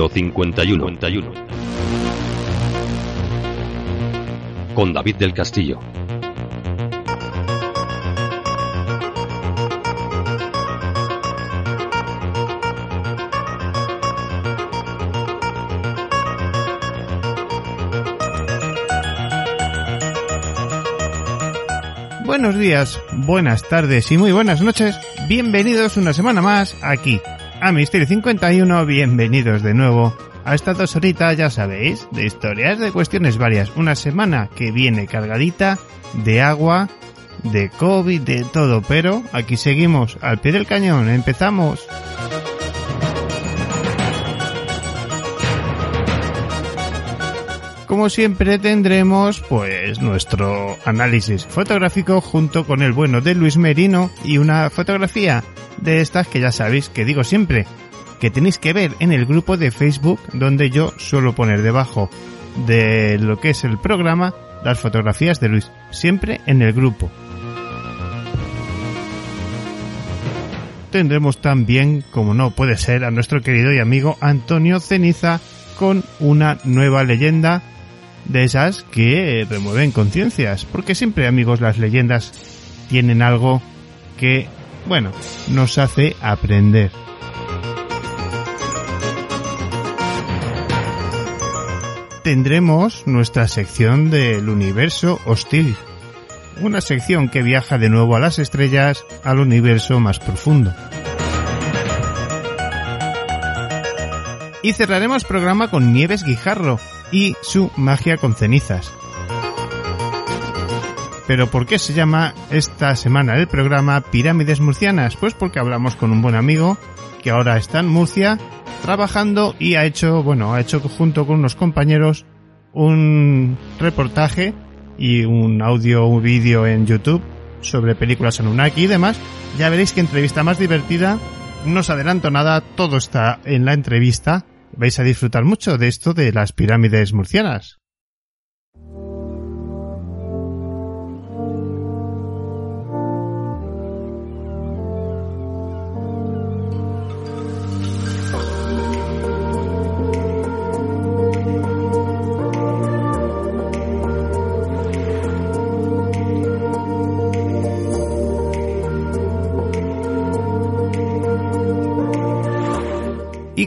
Misterio 51. Con David del Castillo. Buenos días, buenas tardes y muy buenas noches. Bienvenidos una semana más aquí a Misterio 51. Bienvenidos de nuevo a estas dos horitas, ya sabéis, de historias, de cuestiones varias. Una semana que viene cargadita de agua, de COVID, de todo, pero aquí seguimos al pie del cañón. Empezamos. Como siempre tendremos pues nuestro análisis fotográfico junto con el bueno de Luis Merino y una fotografía de estas que ya sabéis que digo siempre que tenéis que ver en el grupo de Facebook donde yo suelo poner debajo de lo que es el programa las fotografías de Luis, siempre en el grupo. Tendremos también, como no puede ser, a nuestro querido y amigo Antonio Ceniza con una nueva leyenda de esas que remueven conciencias, porque siempre amigos las leyendas tienen algo que, bueno, nos hace aprender. Tendremos nuestra sección del universo hostil, una sección que viaja de nuevo a las estrellas, al universo más profundo. Y cerraremos programa con Nieves Guijarro, y su magia con cenizas. Pero ¿por qué se llama esta semana el programa Pirámides Murcianas? Pues porque hablamos con un buen amigo que ahora está en Murcia trabajando y ha hecho, bueno, ha hecho junto con unos compañeros un reportaje y un audio, un vídeo en YouTube sobre películas Anunnaki y demás. Ya veréis que entrevista más divertida. No os adelanto nada, todo está en la entrevista vais a disfrutar mucho de esto de las pirámides murcianas.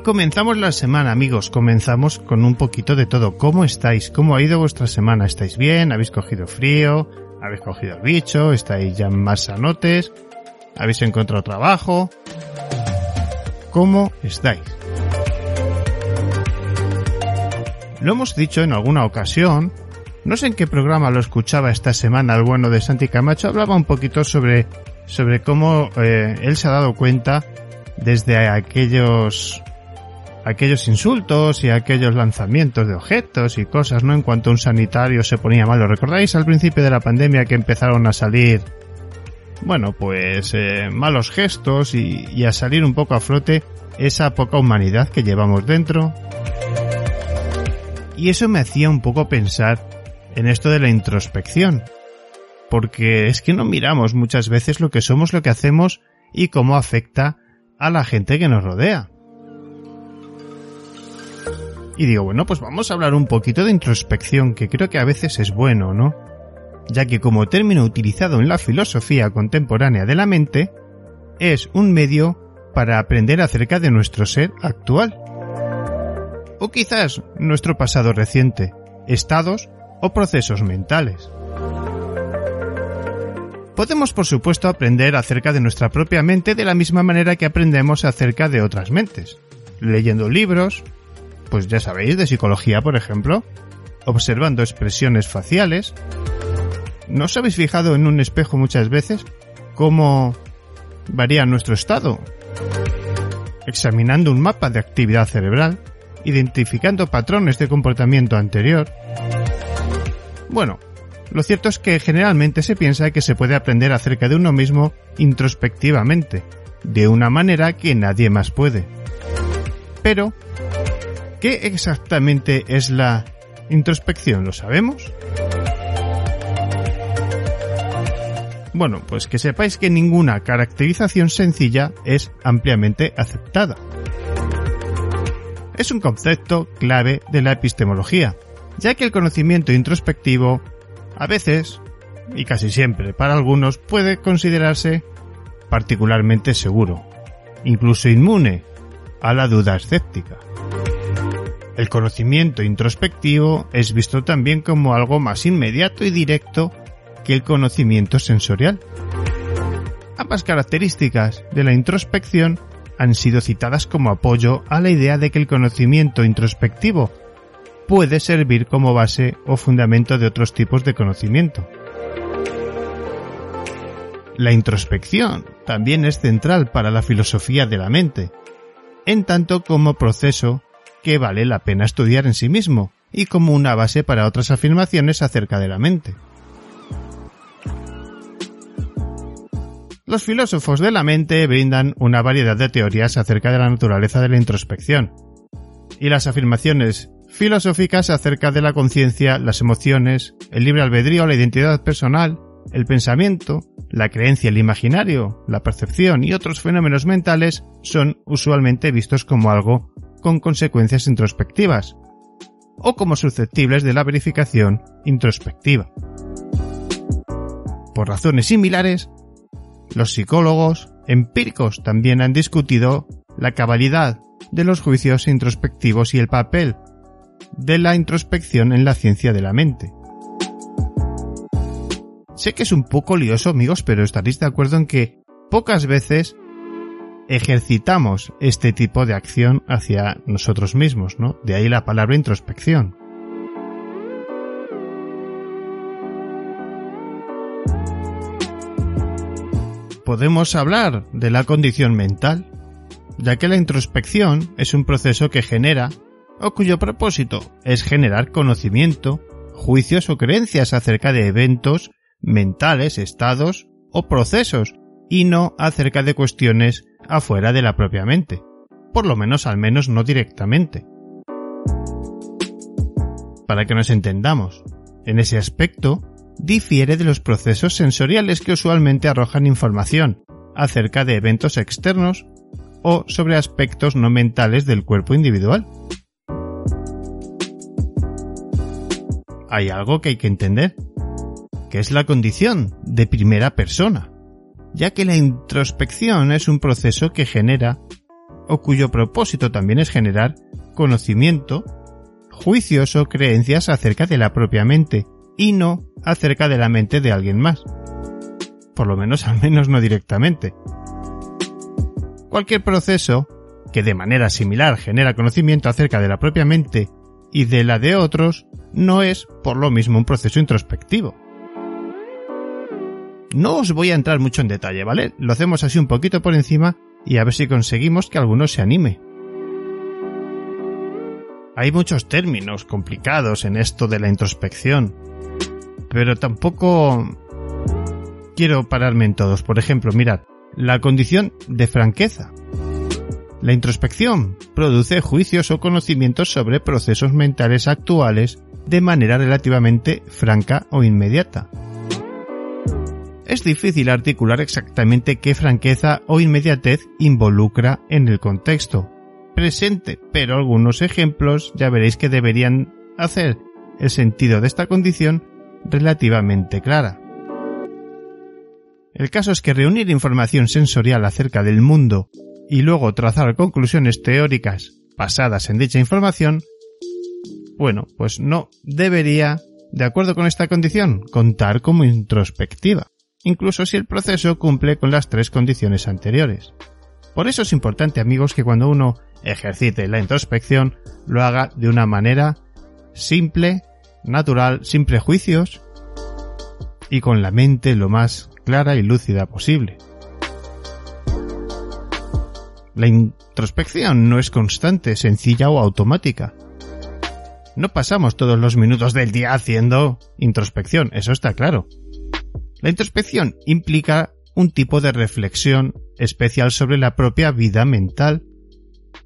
Comenzamos la semana, amigos. Comenzamos con un poquito de todo. ¿Cómo estáis? ¿Cómo ha ido vuestra semana? ¿Estáis bien? ¿Habéis cogido frío? ¿Habéis cogido el bicho? ¿Estáis ya más sanotes? ¿Habéis encontrado trabajo? ¿Cómo estáis? Lo hemos dicho en alguna ocasión. No sé en qué programa lo escuchaba esta semana el bueno de Santi Camacho. Hablaba un poquito sobre, sobre cómo eh, él se ha dado cuenta desde aquellos aquellos insultos y aquellos lanzamientos de objetos y cosas, ¿no? En cuanto un sanitario se ponía malo. ¿Recordáis al principio de la pandemia que empezaron a salir, bueno, pues eh, malos gestos y, y a salir un poco a flote esa poca humanidad que llevamos dentro? Y eso me hacía un poco pensar en esto de la introspección. Porque es que no miramos muchas veces lo que somos, lo que hacemos y cómo afecta a la gente que nos rodea. Y digo, bueno, pues vamos a hablar un poquito de introspección, que creo que a veces es bueno, ¿no? Ya que como término utilizado en la filosofía contemporánea de la mente, es un medio para aprender acerca de nuestro ser actual. O quizás nuestro pasado reciente, estados o procesos mentales. Podemos, por supuesto, aprender acerca de nuestra propia mente de la misma manera que aprendemos acerca de otras mentes, leyendo libros, pues ya sabéis, de psicología, por ejemplo, observando expresiones faciales. ¿No os habéis fijado en un espejo muchas veces cómo varía nuestro estado? Examinando un mapa de actividad cerebral, identificando patrones de comportamiento anterior. Bueno, lo cierto es que generalmente se piensa que se puede aprender acerca de uno mismo introspectivamente, de una manera que nadie más puede. Pero, ¿Qué exactamente es la introspección? ¿Lo sabemos? Bueno, pues que sepáis que ninguna caracterización sencilla es ampliamente aceptada. es un concepto clave de la epistemología, ya que el conocimiento introspectivo a veces, y casi siempre para algunos, puede considerarse particularmente seguro, incluso inmune a la duda escéptica. El conocimiento introspectivo es visto también como algo más inmediato y directo que el conocimiento sensorial. Ambas características de la introspección han sido citadas como apoyo a la idea de que el conocimiento introspectivo puede servir como base o fundamento de otros tipos de conocimiento. La introspección también es central para la filosofía de la mente, en tanto como proceso que vale la pena estudiar en sí mismo y como una base para otras afirmaciones acerca de la mente. Los filósofos de la mente brindan una variedad de teorías acerca de la naturaleza de la introspección, y las afirmaciones filosóficas acerca de la conciencia, las emociones, el libre albedrío, la identidad personal, el pensamiento, la creencia, el imaginario, la percepción y otros fenómenos mentales son usualmente vistos como algo con consecuencias introspectivas o como susceptibles de la verificación introspectiva. Por razones similares, los psicólogos empíricos también han discutido la cabalidad de los juicios introspectivos y el papel de la introspección en la ciencia de la mente. Sé que es un poco lioso, amigos, pero estaréis de acuerdo en que pocas veces ejercitamos este tipo de acción hacia nosotros mismos, ¿no? De ahí la palabra introspección. Podemos hablar de la condición mental, ya que la introspección es un proceso que genera, o cuyo propósito es generar conocimiento, juicios o creencias acerca de eventos mentales, estados o procesos, y no acerca de cuestiones afuera de la propia mente, por lo menos al menos no directamente. Para que nos entendamos, en ese aspecto, difiere de los procesos sensoriales que usualmente arrojan información acerca de eventos externos o sobre aspectos no mentales del cuerpo individual. Hay algo que hay que entender, que es la condición de primera persona ya que la introspección es un proceso que genera, o cuyo propósito también es generar, conocimiento, juicios o creencias acerca de la propia mente, y no acerca de la mente de alguien más. Por lo menos al menos no directamente. Cualquier proceso que de manera similar genera conocimiento acerca de la propia mente y de la de otros, no es por lo mismo un proceso introspectivo. No os voy a entrar mucho en detalle, ¿vale? Lo hacemos así un poquito por encima y a ver si conseguimos que alguno se anime. Hay muchos términos complicados en esto de la introspección, pero tampoco quiero pararme en todos. Por ejemplo, mirad, la condición de franqueza. La introspección produce juicios o conocimientos sobre procesos mentales actuales de manera relativamente franca o inmediata es difícil articular exactamente qué franqueza o inmediatez involucra en el contexto presente, pero algunos ejemplos ya veréis que deberían hacer el sentido de esta condición relativamente clara. El caso es que reunir información sensorial acerca del mundo y luego trazar conclusiones teóricas basadas en dicha información, bueno, pues no debería, de acuerdo con esta condición, contar como introspectiva incluso si el proceso cumple con las tres condiciones anteriores. Por eso es importante amigos que cuando uno ejercite la introspección lo haga de una manera simple, natural, sin prejuicios y con la mente lo más clara y lúcida posible. La introspección no es constante, sencilla o automática. No pasamos todos los minutos del día haciendo introspección, eso está claro. La introspección implica un tipo de reflexión especial sobre la propia vida mental,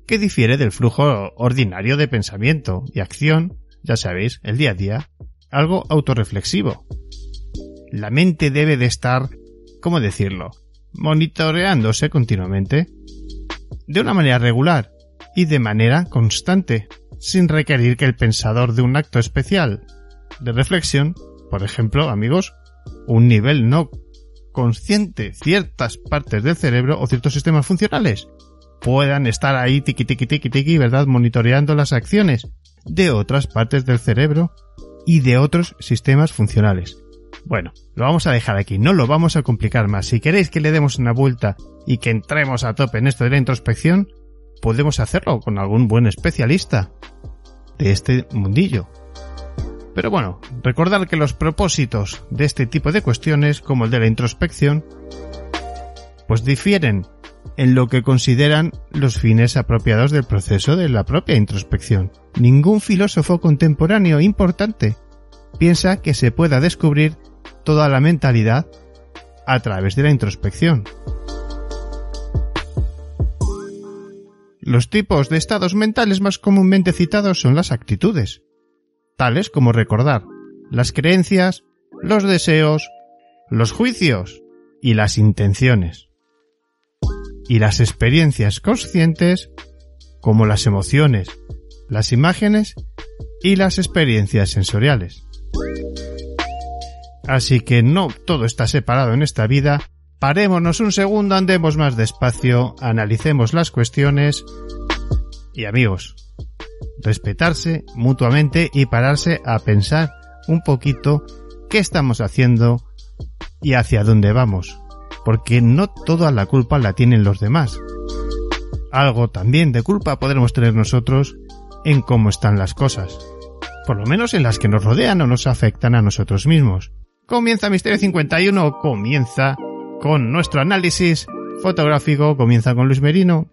que difiere del flujo ordinario de pensamiento y acción, ya sabéis, el día a día, algo autorreflexivo. La mente debe de estar, ¿cómo decirlo?, monitoreándose continuamente, de una manera regular y de manera constante, sin requerir que el pensador de un acto especial de reflexión, por ejemplo, amigos, un nivel no consciente ciertas partes del cerebro o ciertos sistemas funcionales puedan estar ahí tiqui tiqui tiqui tiqui, ¿verdad? Monitoreando las acciones de otras partes del cerebro y de otros sistemas funcionales. Bueno, lo vamos a dejar aquí, no lo vamos a complicar más. Si queréis que le demos una vuelta y que entremos a tope en esto de la introspección, podemos hacerlo con algún buen especialista de este mundillo. Pero bueno, recordar que los propósitos de este tipo de cuestiones, como el de la introspección, pues difieren en lo que consideran los fines apropiados del proceso de la propia introspección. Ningún filósofo contemporáneo importante piensa que se pueda descubrir toda la mentalidad a través de la introspección. Los tipos de estados mentales más comúnmente citados son las actitudes, tales como recordar, las creencias, los deseos, los juicios y las intenciones. Y las experiencias conscientes, como las emociones, las imágenes y las experiencias sensoriales. Así que no todo está separado en esta vida. Parémonos un segundo, andemos más despacio, analicemos las cuestiones y amigos, respetarse mutuamente y pararse a pensar un poquito qué estamos haciendo y hacia dónde vamos, porque no toda la culpa la tienen los demás. Algo también de culpa podremos tener nosotros en cómo están las cosas, por lo menos en las que nos rodean o nos afectan a nosotros mismos. Comienza Misterio 51, comienza con nuestro análisis fotográfico, comienza con Luis Merino.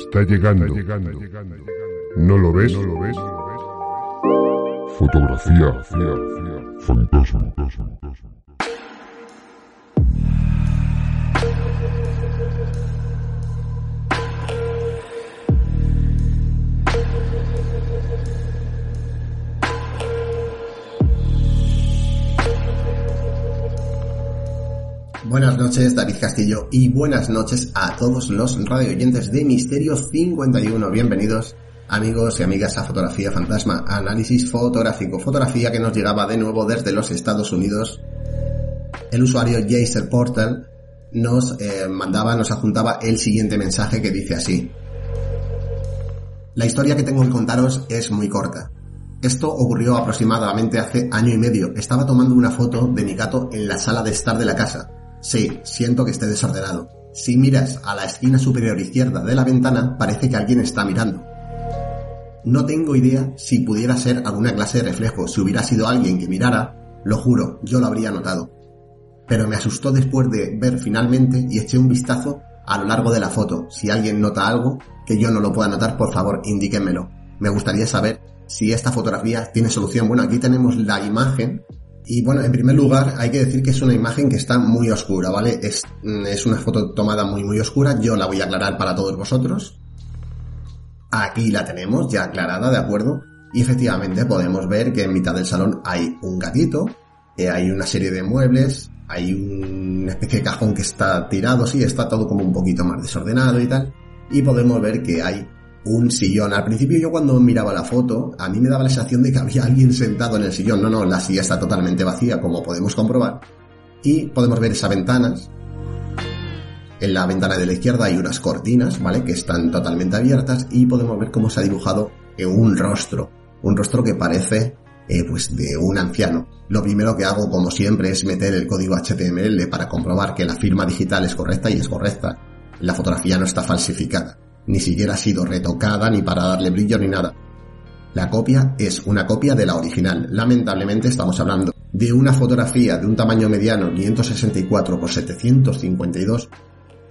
Está llegando. ¿No lo ves? ¿No lo ves? Fotografía. Fantasma. Buenas noches, David Castillo, y buenas noches a todos los radio oyentes de Misterio 51. Bienvenidos, amigos y amigas, a Fotografía Fantasma, análisis fotográfico, fotografía que nos llegaba de nuevo desde los Estados Unidos. El usuario Jaser Portal nos eh, mandaba, nos adjuntaba el siguiente mensaje que dice así. La historia que tengo que contaros es muy corta. Esto ocurrió aproximadamente hace año y medio. Estaba tomando una foto de mi gato en la sala de estar de la casa Sí, siento que esté desordenado. Si miras a la esquina superior izquierda de la ventana, parece que alguien está mirando. No tengo idea si pudiera ser alguna clase de reflejo. Si hubiera sido alguien que mirara, lo juro, yo lo habría notado. Pero me asustó después de ver finalmente y eché un vistazo a lo largo de la foto. Si alguien nota algo que yo no lo pueda notar, por favor, indíquenmelo. Me gustaría saber si esta fotografía tiene solución. Bueno, aquí tenemos la imagen y bueno, en primer lugar hay que decir que es una imagen que está muy oscura, ¿vale? Es, mm, es una foto tomada muy muy oscura, yo la voy a aclarar para todos vosotros. Aquí la tenemos ya aclarada, ¿de acuerdo? Y efectivamente podemos ver que en mitad del salón hay un gatito, eh, hay una serie de muebles, hay una especie de cajón que está tirado, sí, está todo como un poquito más desordenado y tal. Y podemos ver que hay un sillón. Al principio yo cuando miraba la foto, a mí me daba la sensación de que había alguien sentado en el sillón. No, no, la silla está totalmente vacía, como podemos comprobar. Y podemos ver esas ventanas. En la ventana de la izquierda hay unas cortinas, ¿vale? Que están totalmente abiertas y podemos ver cómo se ha dibujado un rostro. Un rostro que parece, eh, pues, de un anciano. Lo primero que hago, como siempre, es meter el código HTML para comprobar que la firma digital es correcta y es correcta. La fotografía no está falsificada ni siquiera ha sido retocada ni para darle brillo ni nada. La copia es una copia de la original. Lamentablemente estamos hablando de una fotografía de un tamaño mediano 564 x 752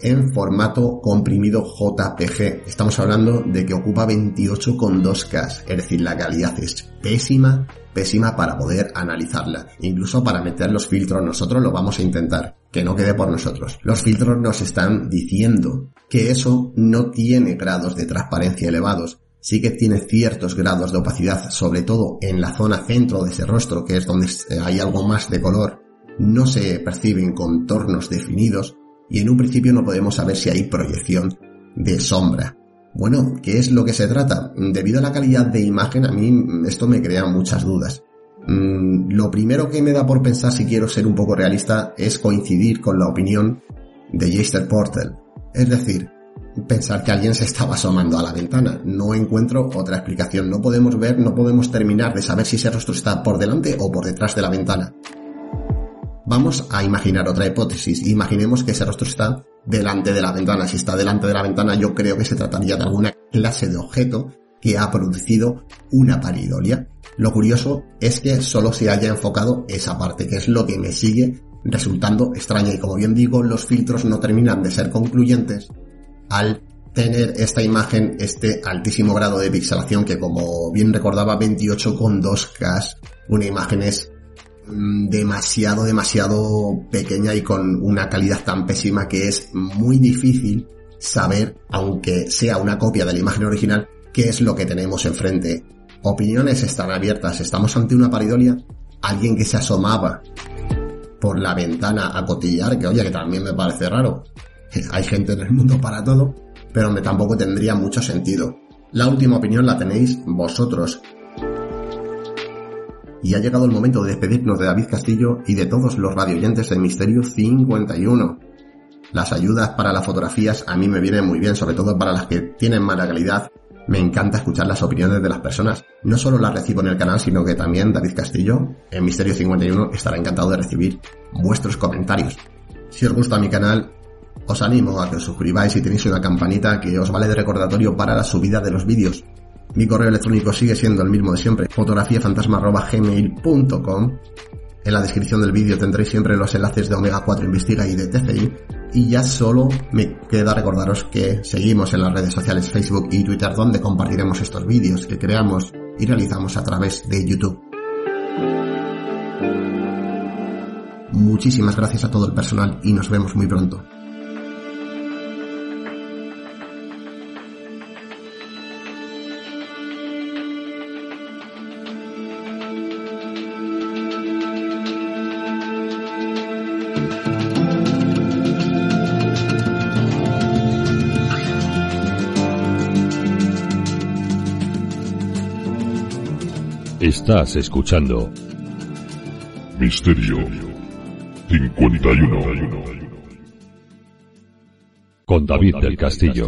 en formato comprimido JPG. Estamos hablando de que ocupa 28,2K, es decir, la calidad es pésima, pésima para poder analizarla. Incluso para meter los filtros nosotros lo vamos a intentar, que no quede por nosotros. Los filtros nos están diciendo que eso no tiene grados de transparencia elevados. sí que tiene ciertos grados de opacidad, sobre todo en la zona centro de ese rostro, que es donde hay algo más de color, no se perciben contornos definidos y en un principio no podemos saber si hay proyección de sombra. Bueno, ¿qué es lo que se trata? Debido a la calidad de imagen, a mí esto me crea muchas dudas. Mm, lo primero que me da por pensar si quiero ser un poco realista es coincidir con la opinión de Jaster Portal. Es decir, pensar que alguien se estaba asomando a la ventana. No encuentro otra explicación. No podemos ver, no podemos terminar de saber si ese rostro está por delante o por detrás de la ventana. Vamos a imaginar otra hipótesis. Imaginemos que ese rostro está delante de la ventana. Si está delante de la ventana, yo creo que se trataría de alguna clase de objeto que ha producido una paridolia. Lo curioso es que solo se haya enfocado esa parte, que es lo que me sigue resultando extraña. Y como bien digo, los filtros no terminan de ser concluyentes al tener esta imagen este altísimo grado de pixelación que como bien recordaba 28,2K, una imagen es demasiado, demasiado pequeña y con una calidad tan pésima que es muy difícil saber, aunque sea una copia de la imagen original, qué es lo que tenemos enfrente. Opiniones están abiertas. Estamos ante una paridolia. Alguien que se asomaba por la ventana a cotillar, que oye, que también me parece raro. Hay gente en el mundo para todo, pero me tampoco tendría mucho sentido. La última opinión la tenéis vosotros y ha llegado el momento de despedirnos de David Castillo y de todos los radioyentes de Misterio 51. Las ayudas para las fotografías a mí me vienen muy bien, sobre todo para las que tienen mala calidad. Me encanta escuchar las opiniones de las personas. No solo las recibo en el canal, sino que también David Castillo, en Misterio 51, estará encantado de recibir vuestros comentarios. Si os gusta mi canal, os animo a que os suscribáis y tenéis una campanita que os vale de recordatorio para la subida de los vídeos. Mi correo electrónico sigue siendo el mismo de siempre, fotografiafantasma.gmail.com. En la descripción del vídeo tendréis siempre los enlaces de Omega 4 Investiga y de TCI. Y ya solo me queda recordaros que seguimos en las redes sociales Facebook y Twitter donde compartiremos estos vídeos que creamos y realizamos a través de YouTube. Muchísimas gracias a todo el personal y nos vemos muy pronto. Estás escuchando Misterio 51 con David del Castillo.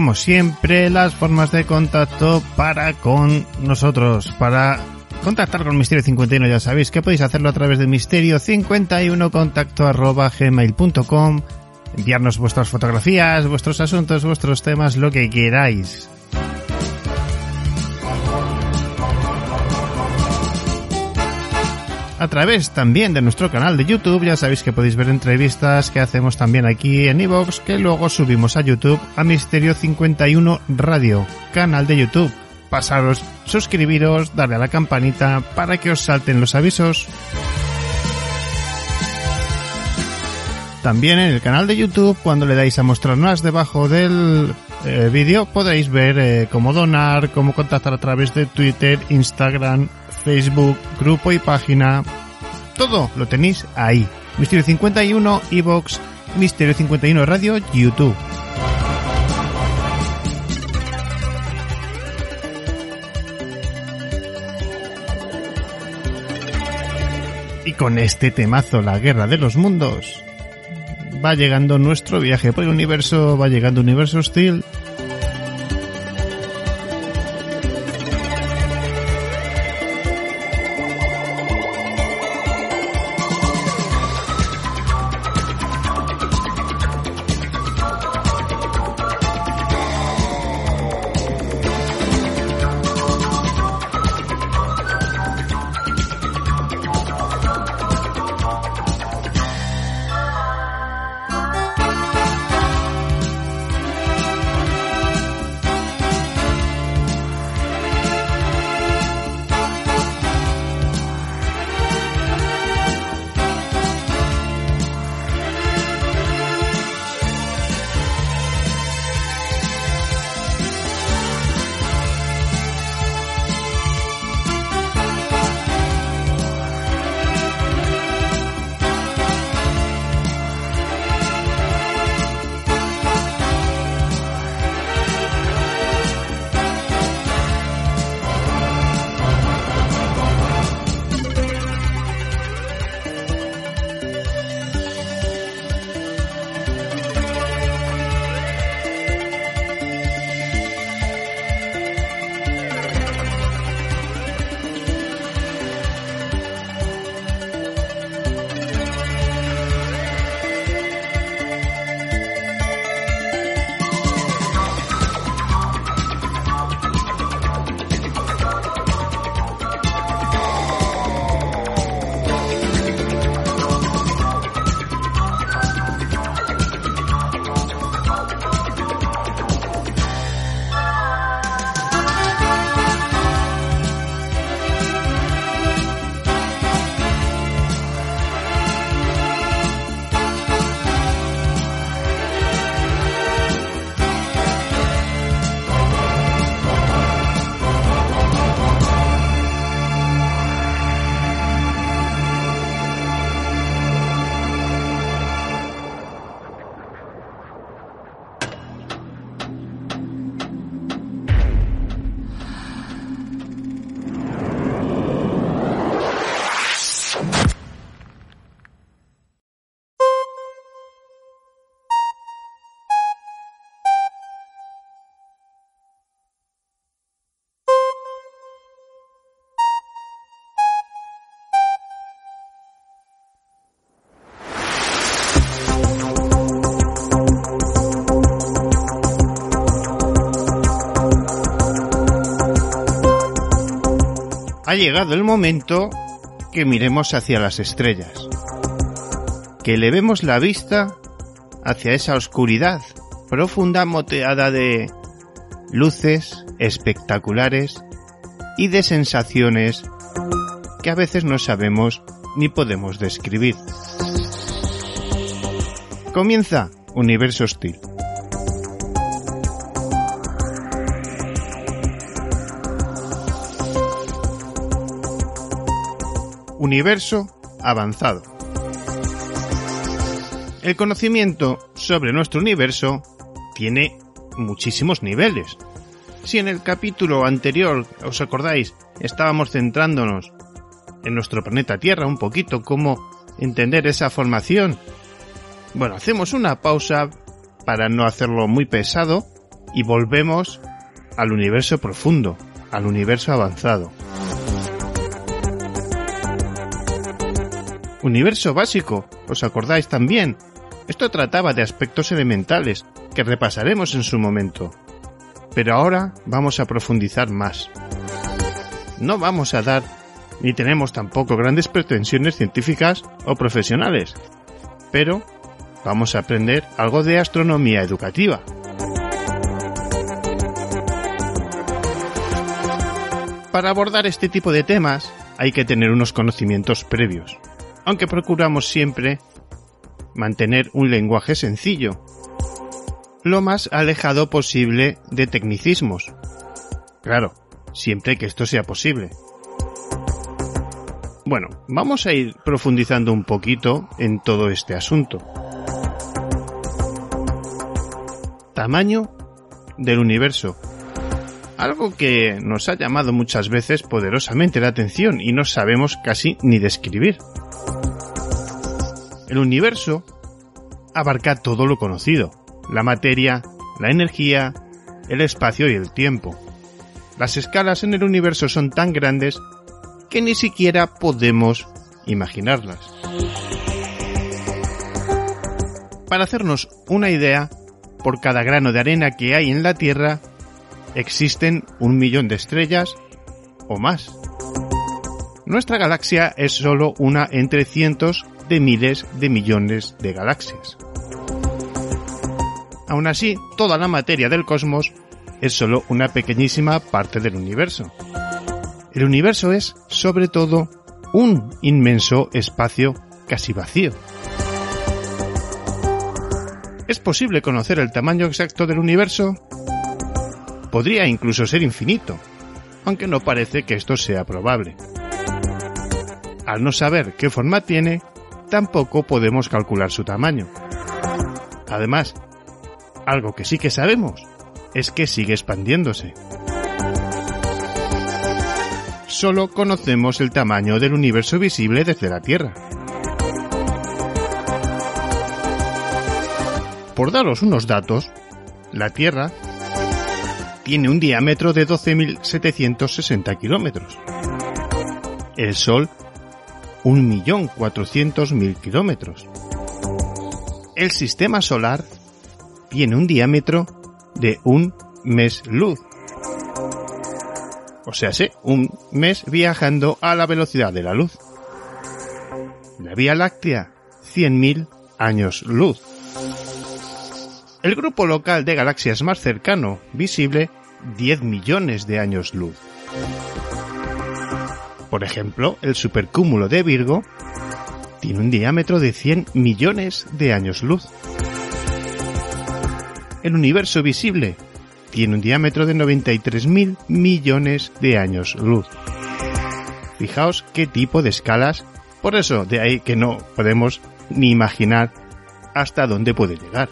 Como siempre las formas de contacto para con nosotros, para contactar con Misterio 51 ya sabéis que podéis hacerlo a través de Misterio 51 contacto gmail.com enviarnos vuestras fotografías, vuestros asuntos, vuestros temas, lo que queráis. A través también de nuestro canal de YouTube. Ya sabéis que podéis ver entrevistas que hacemos también aquí en iVoox, que luego subimos a YouTube a Misterio 51 Radio, canal de YouTube. Pasaros, suscribiros, darle a la campanita para que os salten los avisos. También en el canal de YouTube, cuando le dais a mostrar más debajo del eh, vídeo, podéis ver eh, cómo donar, cómo contactar a través de Twitter, Instagram, Facebook, grupo y página. Todo lo tenéis ahí. Misterio 51, Evox, Misterio 51 Radio, YouTube. Y con este temazo, la guerra de los mundos, va llegando nuestro viaje por el universo, va llegando Universo Hostil ha llegado el momento que miremos hacia las estrellas, que elevemos la vista hacia esa oscuridad profunda moteada de luces espectaculares y de sensaciones que a veces no sabemos ni podemos describir. Comienza Universo Hostil. Universo avanzado. El conocimiento sobre nuestro universo tiene muchísimos niveles. Si en el capítulo anterior, os acordáis, estábamos centrándonos en nuestro planeta Tierra un poquito, cómo entender esa formación. Bueno, hacemos una pausa para no hacerlo muy pesado y volvemos al universo profundo, al universo avanzado. Universo básico, ¿os acordáis también? Esto trataba de aspectos elementales que repasaremos en su momento. Pero ahora vamos a profundizar más. No vamos a dar ni tenemos tampoco grandes pretensiones científicas o profesionales, pero vamos a aprender algo de astronomía educativa. Para abordar este tipo de temas hay que tener unos conocimientos previos, aunque procuramos siempre mantener un lenguaje sencillo, lo más alejado posible de tecnicismos. Claro, siempre que esto sea posible. Bueno, vamos a ir profundizando un poquito en todo este asunto. Tamaño del universo. Algo que nos ha llamado muchas veces poderosamente la atención y no sabemos casi ni describir. El universo abarca todo lo conocido, la materia, la energía, el espacio y el tiempo. Las escalas en el universo son tan grandes que ni siquiera podemos imaginarlas. Para hacernos una idea, por cada grano de arena que hay en la Tierra, existen un millón de estrellas o más. Nuestra galaxia es solo una entre cientos de miles de millones de galaxias. Aún así, toda la materia del cosmos es solo una pequeñísima parte del universo. El universo es, sobre todo, un inmenso espacio casi vacío. ¿Es posible conocer el tamaño exacto del universo? Podría incluso ser infinito, aunque no parece que esto sea probable. Al no saber qué forma tiene, tampoco podemos calcular su tamaño. Además, algo que sí que sabemos es que sigue expandiéndose solo conocemos el tamaño del universo visible desde la Tierra. Por daros unos datos, la Tierra tiene un diámetro de 12.760 kilómetros. El Sol, 1.400.000 kilómetros. El sistema solar tiene un diámetro de un mes luz o sea, un mes viajando a la velocidad de la luz. La Vía Láctea, 100.000 años luz. El grupo local de galaxias más cercano, visible, 10 millones de años luz. Por ejemplo, el supercúmulo de Virgo tiene un diámetro de 100 millones de años luz. El universo visible tiene un diámetro de 93.000 millones de años luz. Fijaos qué tipo de escalas, por eso de ahí que no podemos ni imaginar hasta dónde puede llegar.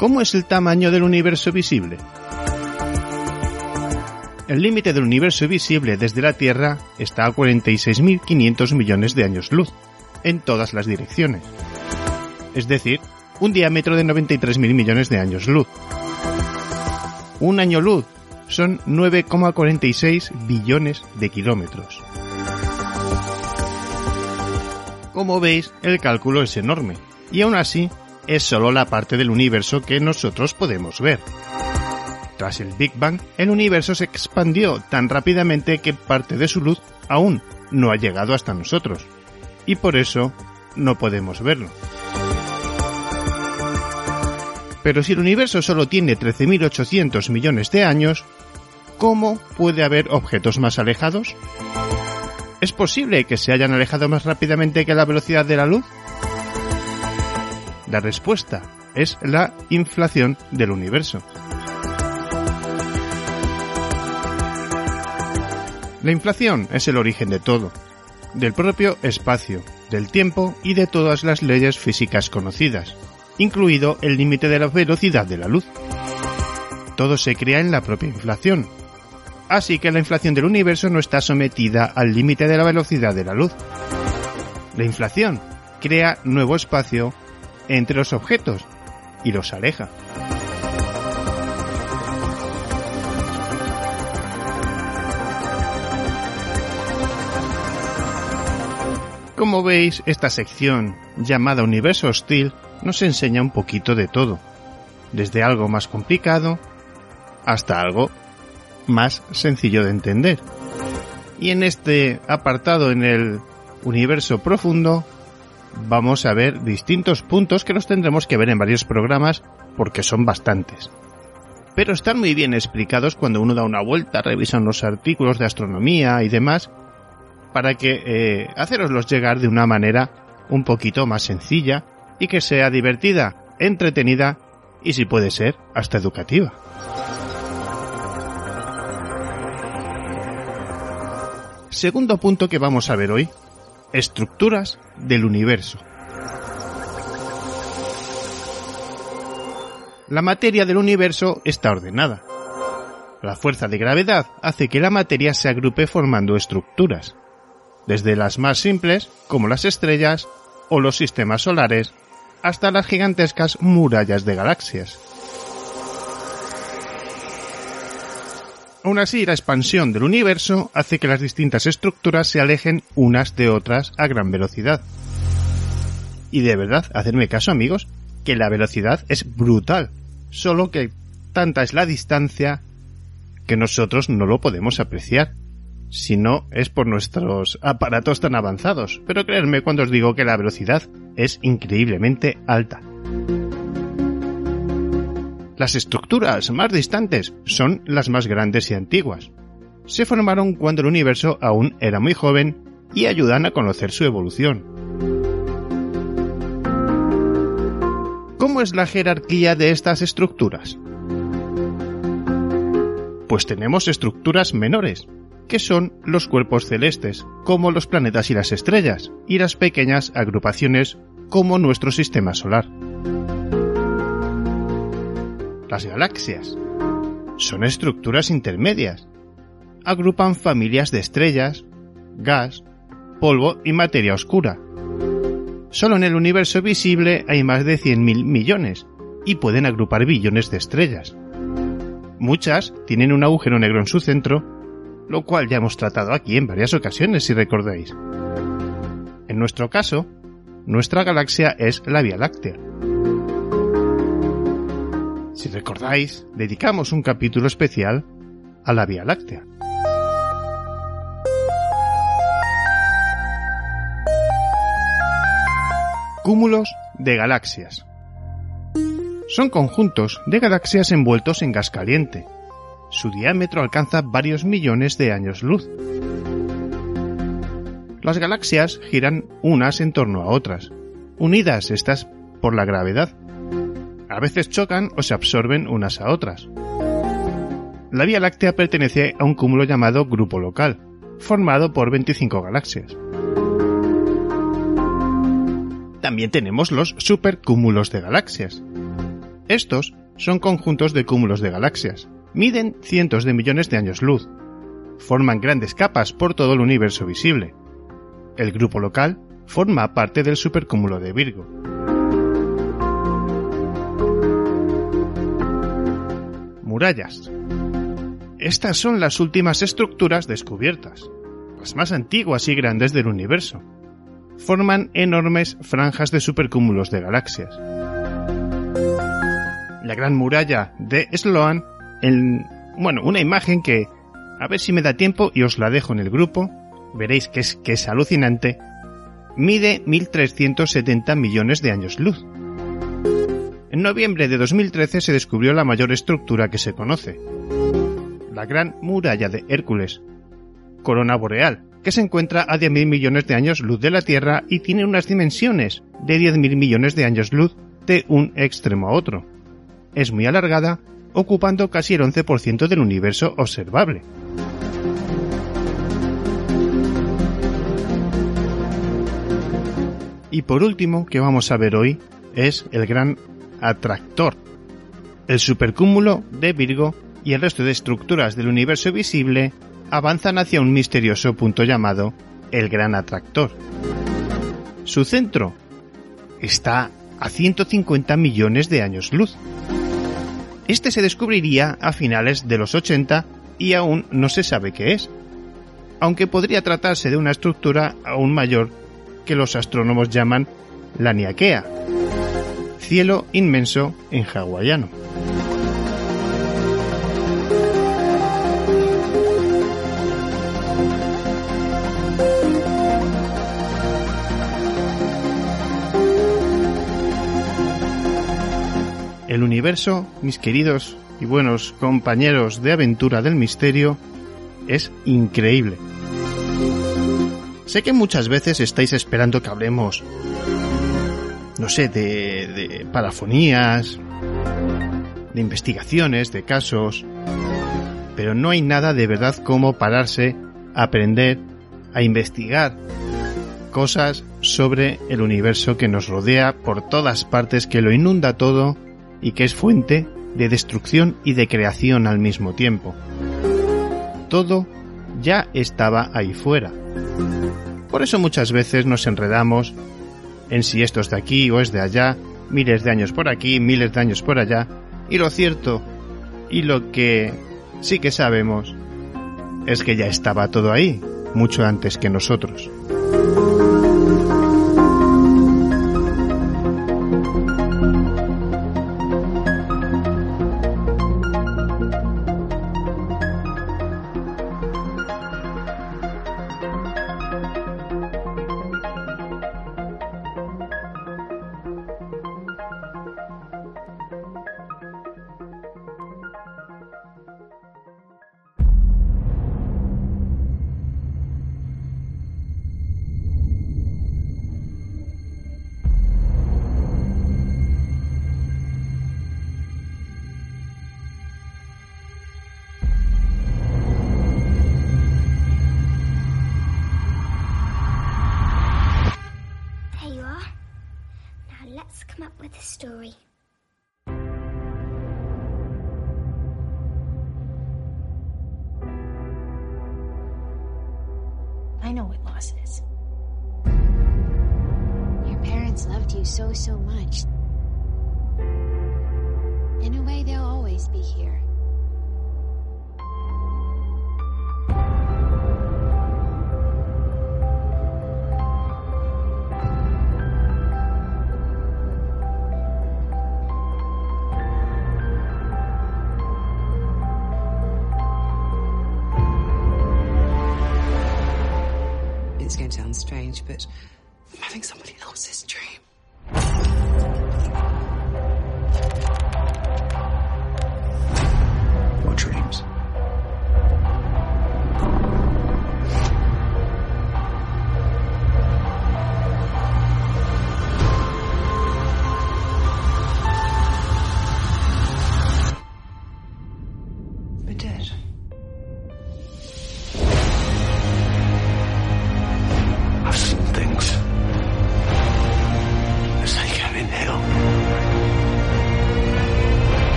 ¿Cómo es el tamaño del universo visible? El límite del universo visible desde la Tierra está a 46.500 millones de años luz, en todas las direcciones. Es decir, un diámetro de 93.000 millones de años luz. Un año luz son 9,46 billones de kilómetros. Como veis, el cálculo es enorme, y aún así es solo la parte del universo que nosotros podemos ver. Tras el Big Bang, el universo se expandió tan rápidamente que parte de su luz aún no ha llegado hasta nosotros, y por eso no podemos verlo. Pero si el universo solo tiene 13.800 millones de años, ¿cómo puede haber objetos más alejados? ¿Es posible que se hayan alejado más rápidamente que la velocidad de la luz? La respuesta es la inflación del universo. La inflación es el origen de todo, del propio espacio, del tiempo y de todas las leyes físicas conocidas, incluido el límite de la velocidad de la luz. Todo se crea en la propia inflación. Así que la inflación del universo no está sometida al límite de la velocidad de la luz. La inflación crea nuevo espacio entre los objetos y los aleja. Como veis, esta sección, llamada Universo Hostil, nos enseña un poquito de todo, desde algo más complicado hasta algo más sencillo de entender. Y en este apartado en el universo profundo vamos a ver distintos puntos que los tendremos que ver en varios programas porque son bastantes. Pero están muy bien explicados cuando uno da una vuelta, revisa unos artículos de astronomía y demás para que eh, haceroslos llegar de una manera un poquito más sencilla y que sea divertida, entretenida y si puede ser hasta educativa. Segundo punto que vamos a ver hoy, estructuras del universo. La materia del universo está ordenada. La fuerza de gravedad hace que la materia se agrupe formando estructuras desde las más simples, como las estrellas o los sistemas solares, hasta las gigantescas murallas de galaxias. Aún así, la expansión del universo hace que las distintas estructuras se alejen unas de otras a gran velocidad. Y de verdad, hacerme caso amigos, que la velocidad es brutal, solo que tanta es la distancia que nosotros no lo podemos apreciar si no es por nuestros aparatos tan avanzados, pero creedme cuando os digo que la velocidad es increíblemente alta. Las estructuras más distantes son las más grandes y antiguas. Se formaron cuando el universo aún era muy joven y ayudan a conocer su evolución. ¿Cómo es la jerarquía de estas estructuras? Pues tenemos estructuras menores, que son los cuerpos celestes, como los planetas y las estrellas, y las pequeñas agrupaciones como nuestro sistema solar. Las galaxias son estructuras intermedias. Agrupan familias de estrellas, gas, polvo y materia oscura. Solo en el universo visible hay más de 100.000 millones y pueden agrupar billones de estrellas. Muchas tienen un agujero negro en su centro lo cual ya hemos tratado aquí en varias ocasiones, si recordáis. En nuestro caso, nuestra galaxia es la Vía Láctea. Si recordáis, dedicamos un capítulo especial a la Vía Láctea. Cúmulos de galaxias. Son conjuntos de galaxias envueltos en gas caliente, su diámetro alcanza varios millones de años luz. Las galaxias giran unas en torno a otras, unidas estas por la gravedad. A veces chocan o se absorben unas a otras. La Vía Láctea pertenece a un cúmulo llamado grupo local, formado por 25 galaxias. También tenemos los supercúmulos de galaxias. Estos son conjuntos de cúmulos de galaxias, miden cientos de millones de años luz. Forman grandes capas por todo el universo visible. El grupo local forma parte del supercúmulo de Virgo. Estas son las últimas estructuras descubiertas, las más antiguas y grandes del universo. Forman enormes franjas de supercúmulos de galaxias. la gran muralla de Sloan en, bueno, una imagen que, a ver si me da tiempo y os la dejo en el grupo, veréis que es, que es alucinante, mide 1.370 millones de años luz. En noviembre de 2013 se descubrió la mayor estructura que se conoce, la Gran Muralla de Hércules, corona boreal, que se encuentra a 10.000 millones de años luz de la Tierra y tiene unas dimensiones de 10.000 millones de años luz de un extremo a otro. Es muy alargada, ocupando casi el 11% del universo observable. Y por último, que vamos a ver hoy, es el gran atractor, el supercúmulo de Virgo y el resto de estructuras del universo visible avanzan hacia un misterioso punto llamado el Gran Atractor. Su centro está a 150 millones de años luz. Este se descubriría a finales de los 80 y aún no se sabe qué es, aunque podría tratarse de una estructura aún mayor que los astrónomos llaman la Niaquea, cielo inmenso en hawaiano. El universo, mis queridos y buenos compañeros de aventura del misterio, es increíble. Sé que muchas veces estáis esperando que hablemos, no sé, de, de parafonías, de investigaciones, de casos, pero no hay nada de verdad como pararse, a aprender, a investigar cosas sobre el universo que nos rodea por todas partes, que lo inunda todo y que es fuente de destrucción y de creación al mismo tiempo. Todo ya estaba ahí fuera. Por eso muchas veces nos enredamos en si esto es de aquí o es de allá, miles de años por aquí, miles de años por allá, y lo cierto y lo que sí que sabemos es que ya estaba todo ahí, mucho antes que nosotros.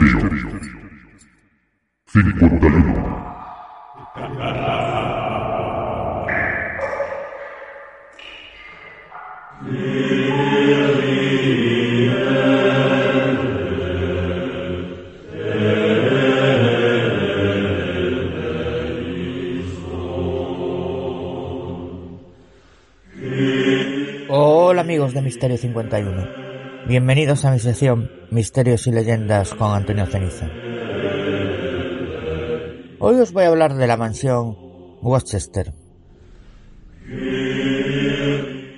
Misterio 51 Hola amigos de Misterio 51. Bienvenidos a mi sección Misterios y Leyendas con Antonio Ceniza. Hoy os voy a hablar de la mansión Worcester.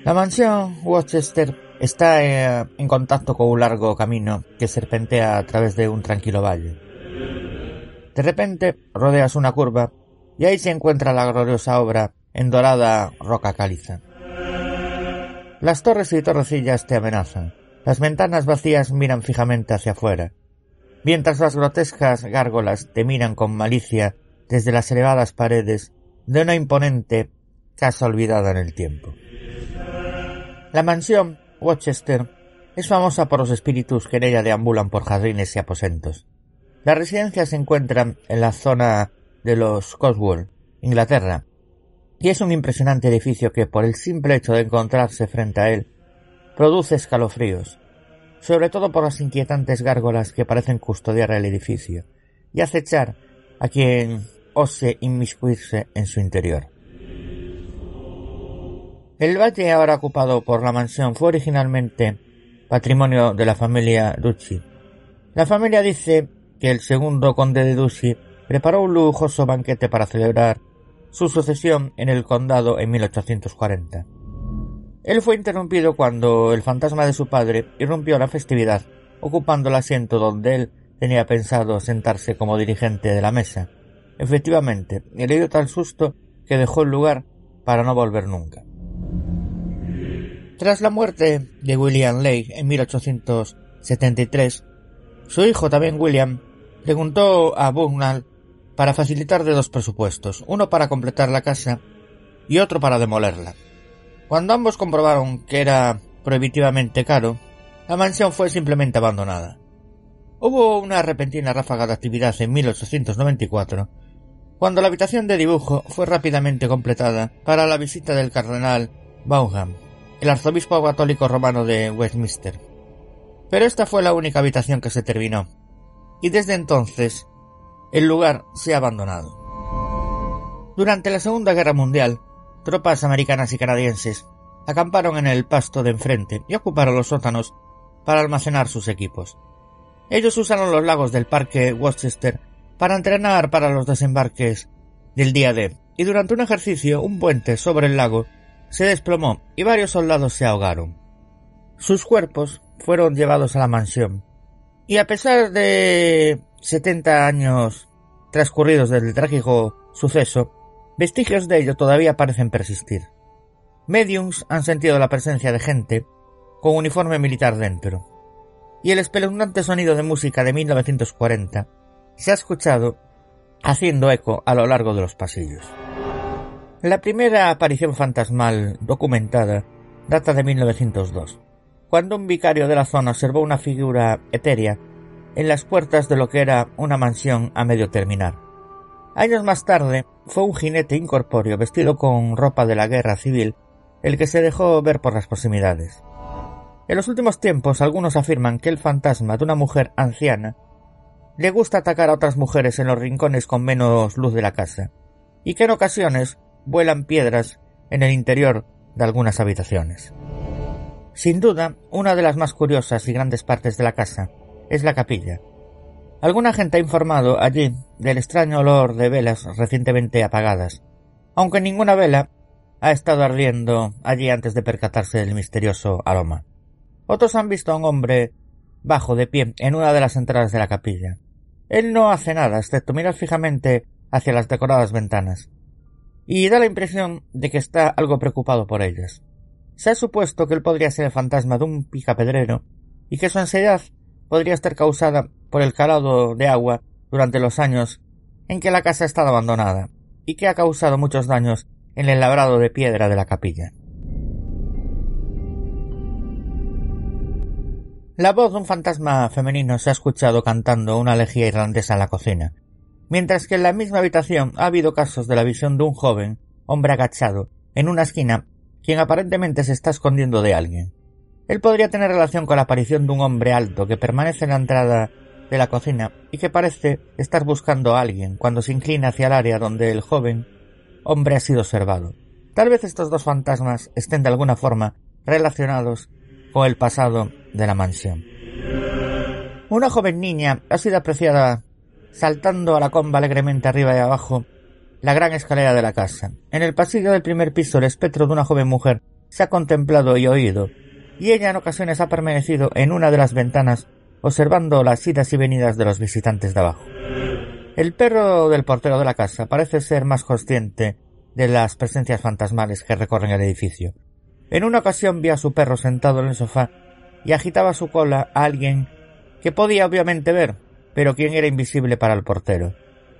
La mansión Worcester está eh, en contacto con un largo camino que serpentea a través de un tranquilo valle. De repente rodeas una curva y ahí se encuentra la gloriosa obra en dorada roca caliza. Las torres y torrecillas te amenazan. Las ventanas vacías miran fijamente hacia afuera, mientras las grotescas gárgolas te miran con malicia desde las elevadas paredes de una imponente casa olvidada en el tiempo. La mansión Rochester es famosa por los espíritus que en ella deambulan por jardines y aposentos. La residencia se encuentra en la zona de los Cotswold, Inglaterra, y es un impresionante edificio que, por el simple hecho de encontrarse frente a él, produce escalofríos, sobre todo por las inquietantes gárgolas que parecen custodiar el edificio y acechar a quien ose inmiscuirse en su interior. El valle ahora ocupado por la mansión fue originalmente patrimonio de la familia Ducci. La familia dice que el segundo conde de Ducci preparó un lujoso banquete para celebrar su sucesión en el condado en 1840. Él fue interrumpido cuando el fantasma de su padre irrumpió la festividad, ocupando el asiento donde él tenía pensado sentarse como dirigente de la mesa. Efectivamente, le dio tal susto que dejó el lugar para no volver nunca. Tras la muerte de William Lake en 1873, su hijo también William preguntó a Bugnall para facilitar de dos presupuestos, uno para completar la casa y otro para demolerla. Cuando ambos comprobaron que era prohibitivamente caro, la mansión fue simplemente abandonada. Hubo una repentina ráfaga de actividad en 1894, cuando la habitación de dibujo fue rápidamente completada para la visita del cardenal Vaughan, el arzobispo católico romano de Westminster. Pero esta fue la única habitación que se terminó, y desde entonces el lugar se ha abandonado. Durante la Segunda Guerra Mundial, tropas americanas y canadienses acamparon en el pasto de enfrente y ocuparon los sótanos para almacenar sus equipos. Ellos usaron los lagos del parque Worcester para entrenar para los desembarques del día D, y durante un ejercicio un puente sobre el lago se desplomó y varios soldados se ahogaron. Sus cuerpos fueron llevados a la mansión, y a pesar de 70 años transcurridos desde el trágico suceso, vestigios de ello todavía parecen persistir. Mediums han sentido la presencia de gente con uniforme militar dentro, y el espeluznante sonido de música de 1940 se ha escuchado haciendo eco a lo largo de los pasillos. La primera aparición fantasmal documentada data de 1902, cuando un vicario de la zona observó una figura etérea en las puertas de lo que era una mansión a medio terminar. Años más tarde, fue un jinete incorpóreo vestido con ropa de la guerra civil el que se dejó ver por las proximidades. En los últimos tiempos algunos afirman que el fantasma de una mujer anciana le gusta atacar a otras mujeres en los rincones con menos luz de la casa, y que en ocasiones vuelan piedras en el interior de algunas habitaciones. Sin duda, una de las más curiosas y grandes partes de la casa es la capilla. Alguna gente ha informado allí del extraño olor de velas recientemente apagadas, aunque ninguna vela ha estado ardiendo allí antes de percatarse del misterioso aroma. Otros han visto a un hombre bajo de pie en una de las entradas de la capilla. Él no hace nada, excepto mirar fijamente hacia las decoradas ventanas, y da la impresión de que está algo preocupado por ellas. Se ha supuesto que él podría ser el fantasma de un picapedrero y que su ansiedad podría estar causada por el calado de agua durante los años en que la casa ha estado abandonada y que ha causado muchos daños en el labrado de piedra de la capilla. La voz de un fantasma femenino se ha escuchado cantando una elegía irlandesa en la cocina, mientras que en la misma habitación ha habido casos de la visión de un joven, hombre agachado, en una esquina, quien aparentemente se está escondiendo de alguien. Él podría tener relación con la aparición de un hombre alto que permanece en la entrada de la cocina y que parece estar buscando a alguien cuando se inclina hacia el área donde el joven hombre ha sido observado. Tal vez estos dos fantasmas estén de alguna forma relacionados con el pasado de la mansión. Una joven niña ha sido apreciada saltando a la comba alegremente arriba y abajo la gran escalera de la casa. En el pasillo del primer piso el espectro de una joven mujer se ha contemplado y oído, y ella en ocasiones ha permanecido en una de las ventanas observando las idas y venidas de los visitantes de abajo. El perro del portero de la casa parece ser más consciente de las presencias fantasmales que recorren el edificio. En una ocasión vi a su perro sentado en el sofá y agitaba su cola a alguien que podía obviamente ver, pero quien era invisible para el portero.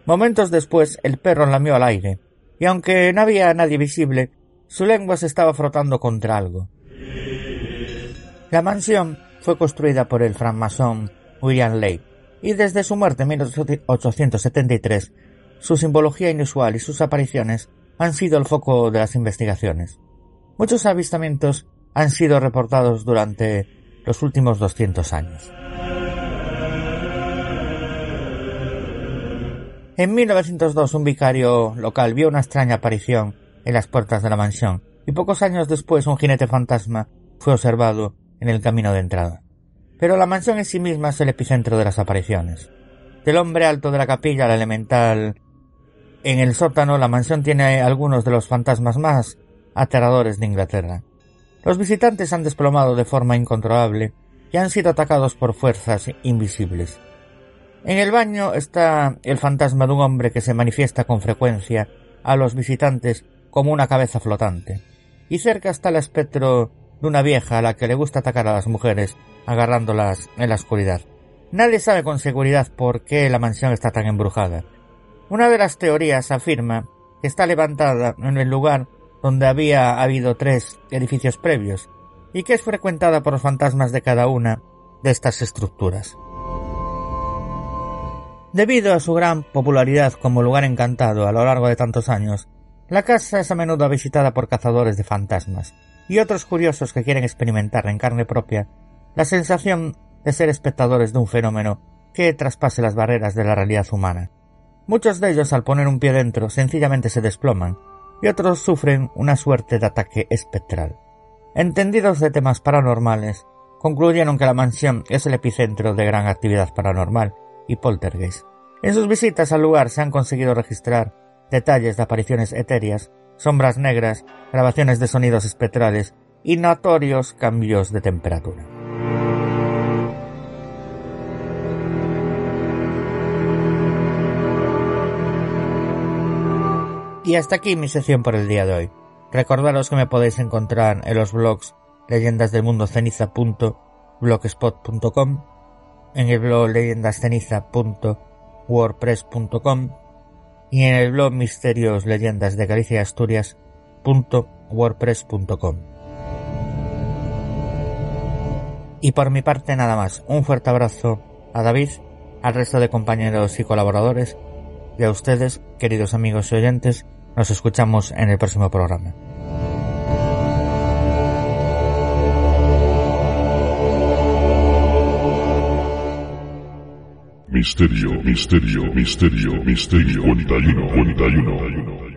Momentos después el perro lamió al aire, y aunque no había nadie visible, su lengua se estaba frotando contra algo. La mansión fue construida por el francmasón William Lake, y desde su muerte en 1873, su simbología inusual y sus apariciones han sido el foco de las investigaciones. Muchos avistamientos han sido reportados durante los últimos 200 años. En 1902 un vicario local vio una extraña aparición en las puertas de la mansión y pocos años después un jinete fantasma fue observado en el camino de entrada. Pero la mansión en sí misma es el epicentro de las apariciones. Del hombre alto de la capilla al elemental en el sótano, la mansión tiene algunos de los fantasmas más aterradores de Inglaterra. Los visitantes han desplomado de forma incontrolable y han sido atacados por fuerzas invisibles. En el baño está el fantasma de un hombre que se manifiesta con frecuencia a los visitantes como una cabeza flotante. Y cerca está el espectro de una vieja a la que le gusta atacar a las mujeres, agarrándolas en la oscuridad. Nadie sabe con seguridad por qué la mansión está tan embrujada. Una de las teorías afirma que está levantada en el lugar donde había habido tres edificios previos y que es frecuentada por los fantasmas de cada una de estas estructuras. Debido a su gran popularidad como lugar encantado a lo largo de tantos años, la casa es a menudo visitada por cazadores de fantasmas y otros curiosos que quieren experimentar en carne propia la sensación de ser espectadores de un fenómeno que traspase las barreras de la realidad humana. Muchos de ellos al poner un pie dentro sencillamente se desploman y otros sufren una suerte de ataque espectral. Entendidos de temas paranormales, concluyeron que la mansión es el epicentro de gran actividad paranormal y poltergeist. En sus visitas al lugar se han conseguido registrar detalles de apariciones etéreas, sombras negras, grabaciones de sonidos espectrales y notorios cambios de temperatura. Y hasta aquí mi sección por el día de hoy. Recordaros que me podéis encontrar en los blogs leyendasdelmundoceniza.blogspot.com en el blog leyendasceniza.wordpress.com y en el blog misterios leyendas de Galicia y Asturias.wordpress.com. Y por mi parte nada más, un fuerte abrazo a David, al resto de compañeros y colaboradores y a ustedes, queridos amigos y oyentes, nos escuchamos en el próximo programa. Misterio, misterio, misterio, misterio, 41, 41. 41.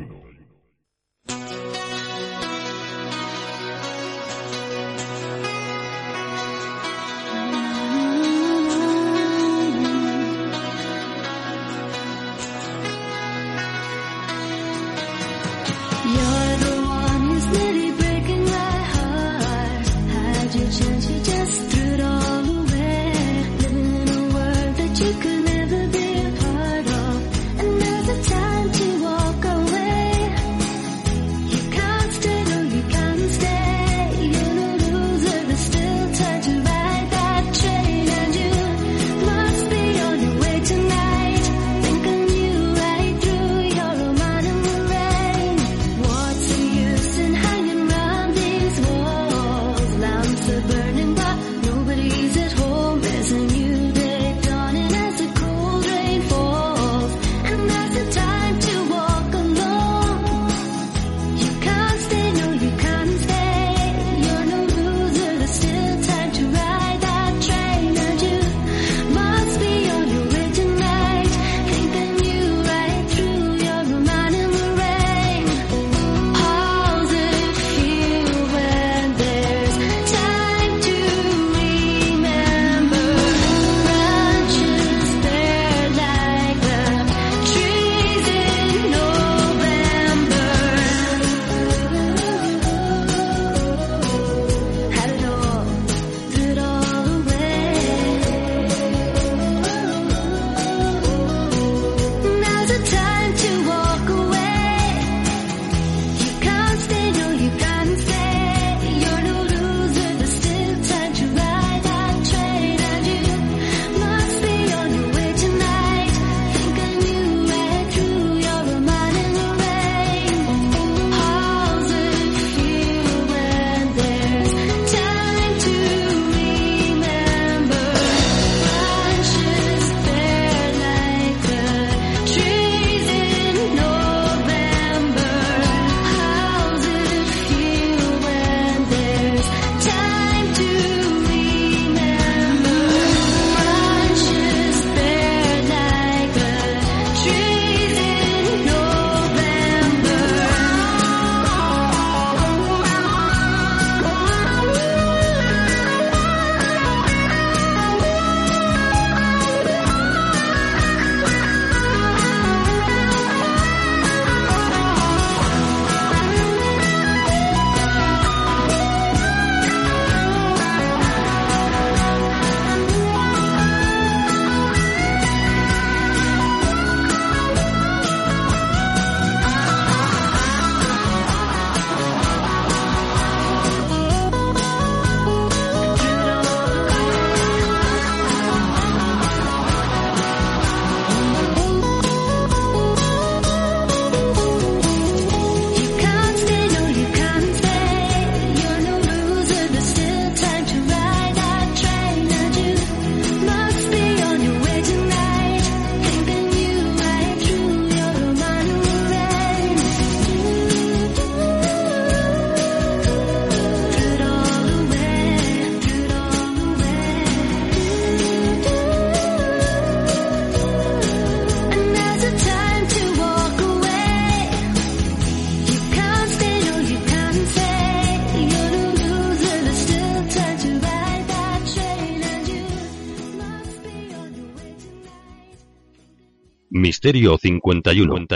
Misterio 51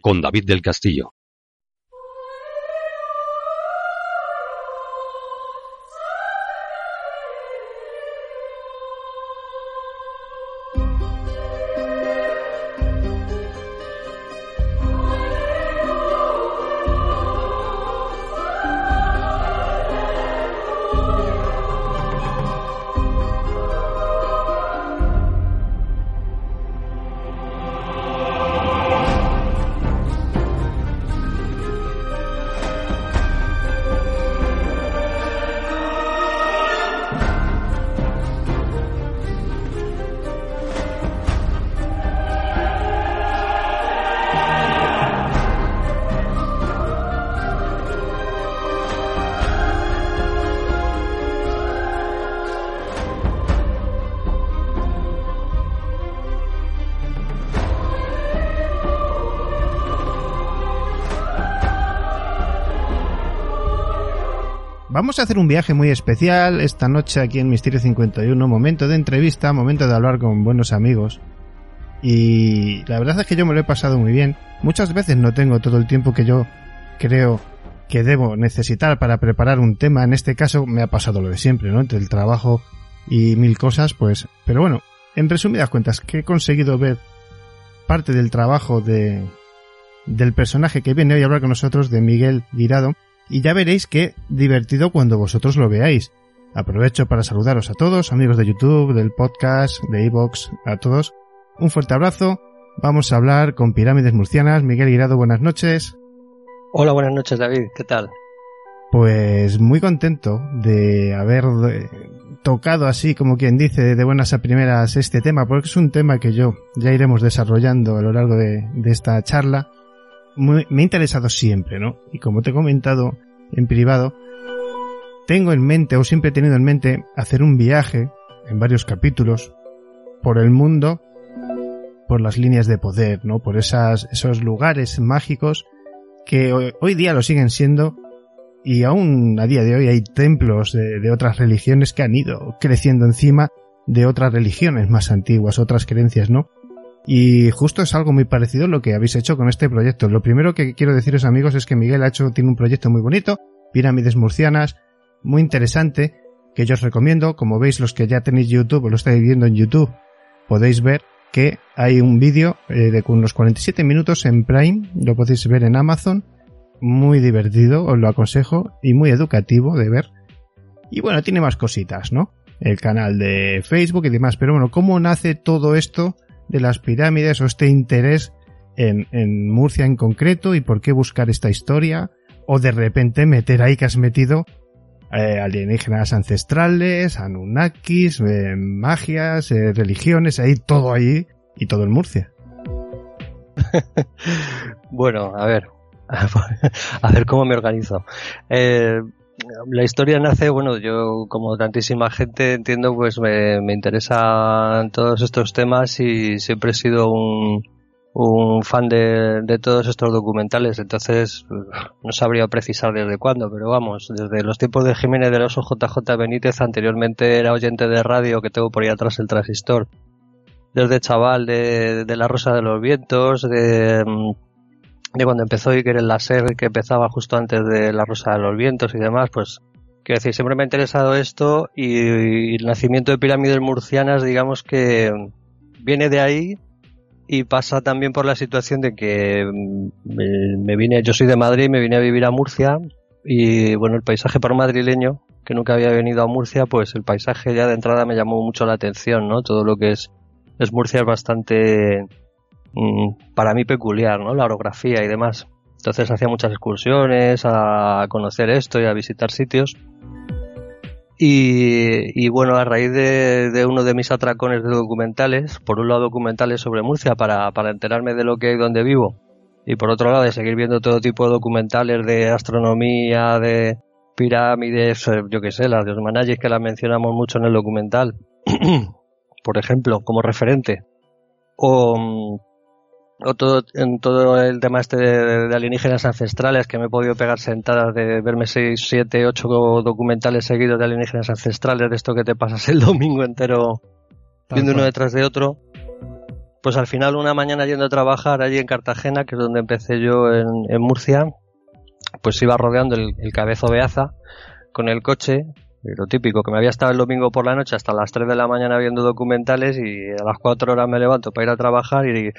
con David del Castillo. Vamos a hacer un viaje muy especial esta noche aquí en Misterio 51, momento de entrevista, momento de hablar con buenos amigos. Y la verdad es que yo me lo he pasado muy bien. Muchas veces no tengo todo el tiempo que yo creo que debo necesitar para preparar un tema. En este caso me ha pasado lo de siempre, ¿no? Entre el trabajo y mil cosas, pues... Pero bueno, en resumidas cuentas, que he conseguido ver parte del trabajo de del personaje que viene hoy a hablar con nosotros, de Miguel Guirado, y ya veréis qué divertido cuando vosotros lo veáis. Aprovecho para saludaros a todos, amigos de YouTube, del podcast, de iVoox, a todos. Un fuerte abrazo. Vamos a hablar con Pirámides Murcianas. Miguel Guirado, buenas noches. Hola, buenas noches David, ¿qué tal? Pues muy contento de haber eh, tocado así, como quien dice, de buenas a primeras este tema, porque es un tema que yo ya iremos desarrollando a lo largo de, de esta charla. Me ha interesado siempre, ¿no? Y como te he comentado en privado, tengo en mente, o siempre he tenido en mente, hacer un viaje en varios capítulos por el mundo, por las líneas de poder, ¿no? Por esas, esos lugares mágicos que hoy, día lo siguen siendo y aún a día de hoy hay templos de otras religiones que han ido creciendo encima de otras religiones más antiguas, otras creencias, ¿no? Y justo es algo muy parecido a lo que habéis hecho con este proyecto. Lo primero que quiero deciros amigos es que Miguel ha hecho, tiene un proyecto muy bonito, Pirámides Murcianas, muy interesante, que yo os recomiendo. Como veis, los que ya tenéis YouTube o lo estáis viendo en YouTube, podéis ver que hay un vídeo eh, de unos 47 minutos en Prime, lo podéis ver en Amazon, muy divertido, os lo aconsejo, y muy educativo de ver. Y bueno, tiene más cositas, ¿no? El canal de Facebook y demás, pero bueno, ¿cómo nace todo esto de las pirámides o este interés en, en Murcia en concreto y por qué buscar esta historia? O de repente meter ahí que has metido eh, alienígenas ancestrales, Anunnakis, eh, magias, eh, religiones, ahí todo ahí y todo en Murcia. Bueno, a ver, a ver cómo me organizo. La historia nace, bueno, yo como tantísima gente entiendo, pues me, me interesan todos estos temas y siempre he sido un, un fan de, de todos estos documentales, entonces no sabría precisar desde cuándo, pero vamos, desde los tiempos de Jiménez del Oso JJ Benítez, anteriormente era oyente de radio que tengo por ahí atrás el transistor, desde chaval de, de La Rosa de los Vientos, de, de cuando empezó Iker el láser que empezaba justo antes de La Rosa de los Vientos y demás, pues quiero decir, siempre me ha interesado esto y, el nacimiento de pirámides murcianas, digamos que viene de ahí y pasa también por la situación de que mm, me, vine, yo soy de Madrid, me vine a vivir a Murcia y bueno, el paisaje por madrileño, que nunca había venido a Murcia, pues el paisaje ya de entrada me llamó mucho la atención, ¿no? Todo lo que es, es Murcia es bastante, para mí peculiar, ¿no? La orografía y demás. Entonces hacía muchas excursiones a conocer esto y a visitar sitios. Y, bueno, a raíz de, uno de mis atracones de documentales, por un lado documentales sobre Murcia para, enterarme de lo que hay donde vivo, y por otro lado de seguir viendo todo tipo de documentales de astronomía, de pirámides, eh, yo qué sé, las de los managis que las mencionamos mucho en el documental, por ejemplo, como referente, o, mm, o todo, en todo el tema este de, de alienígenas ancestrales que me he podido pegar sentadas de verme 6, 7, 8 documentales seguidos de alienígenas ancestrales, de esto que te pasas el domingo entero viendo uno detrás de otro. Pues al final una mañana yendo a trabajar allí en Cartagena, que es donde empecé yo en, en Murcia, pues iba rodeando el, el cabezo Beaza con el coche, lo típico, que me había estado el domingo por la noche hasta las 3 de la mañana viendo documentales y a las 4 horas me levanto para ir a trabajar y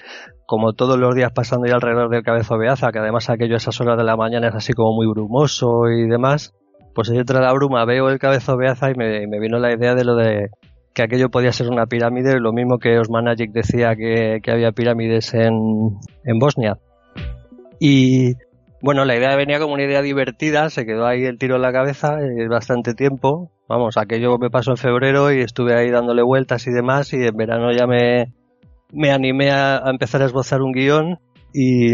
como todos los días pasando ya alrededor del cabezo Beaza, que además aquello a esas horas de la mañana es así como muy brumoso y demás, pues entre la bruma veo el cabezo Beaza y me, me vino la idea de lo de que aquello podía ser una pirámide, lo mismo que Osmanagic decía que, que había pirámides en, en Bosnia. Y bueno, la idea venía como una idea divertida, se quedó ahí el tiro en la cabeza eh, bastante tiempo. Vamos, aquello me pasó en febrero y estuve ahí dándole vueltas y demás y en verano ya me, me animé a, empezar a esbozar un guion y,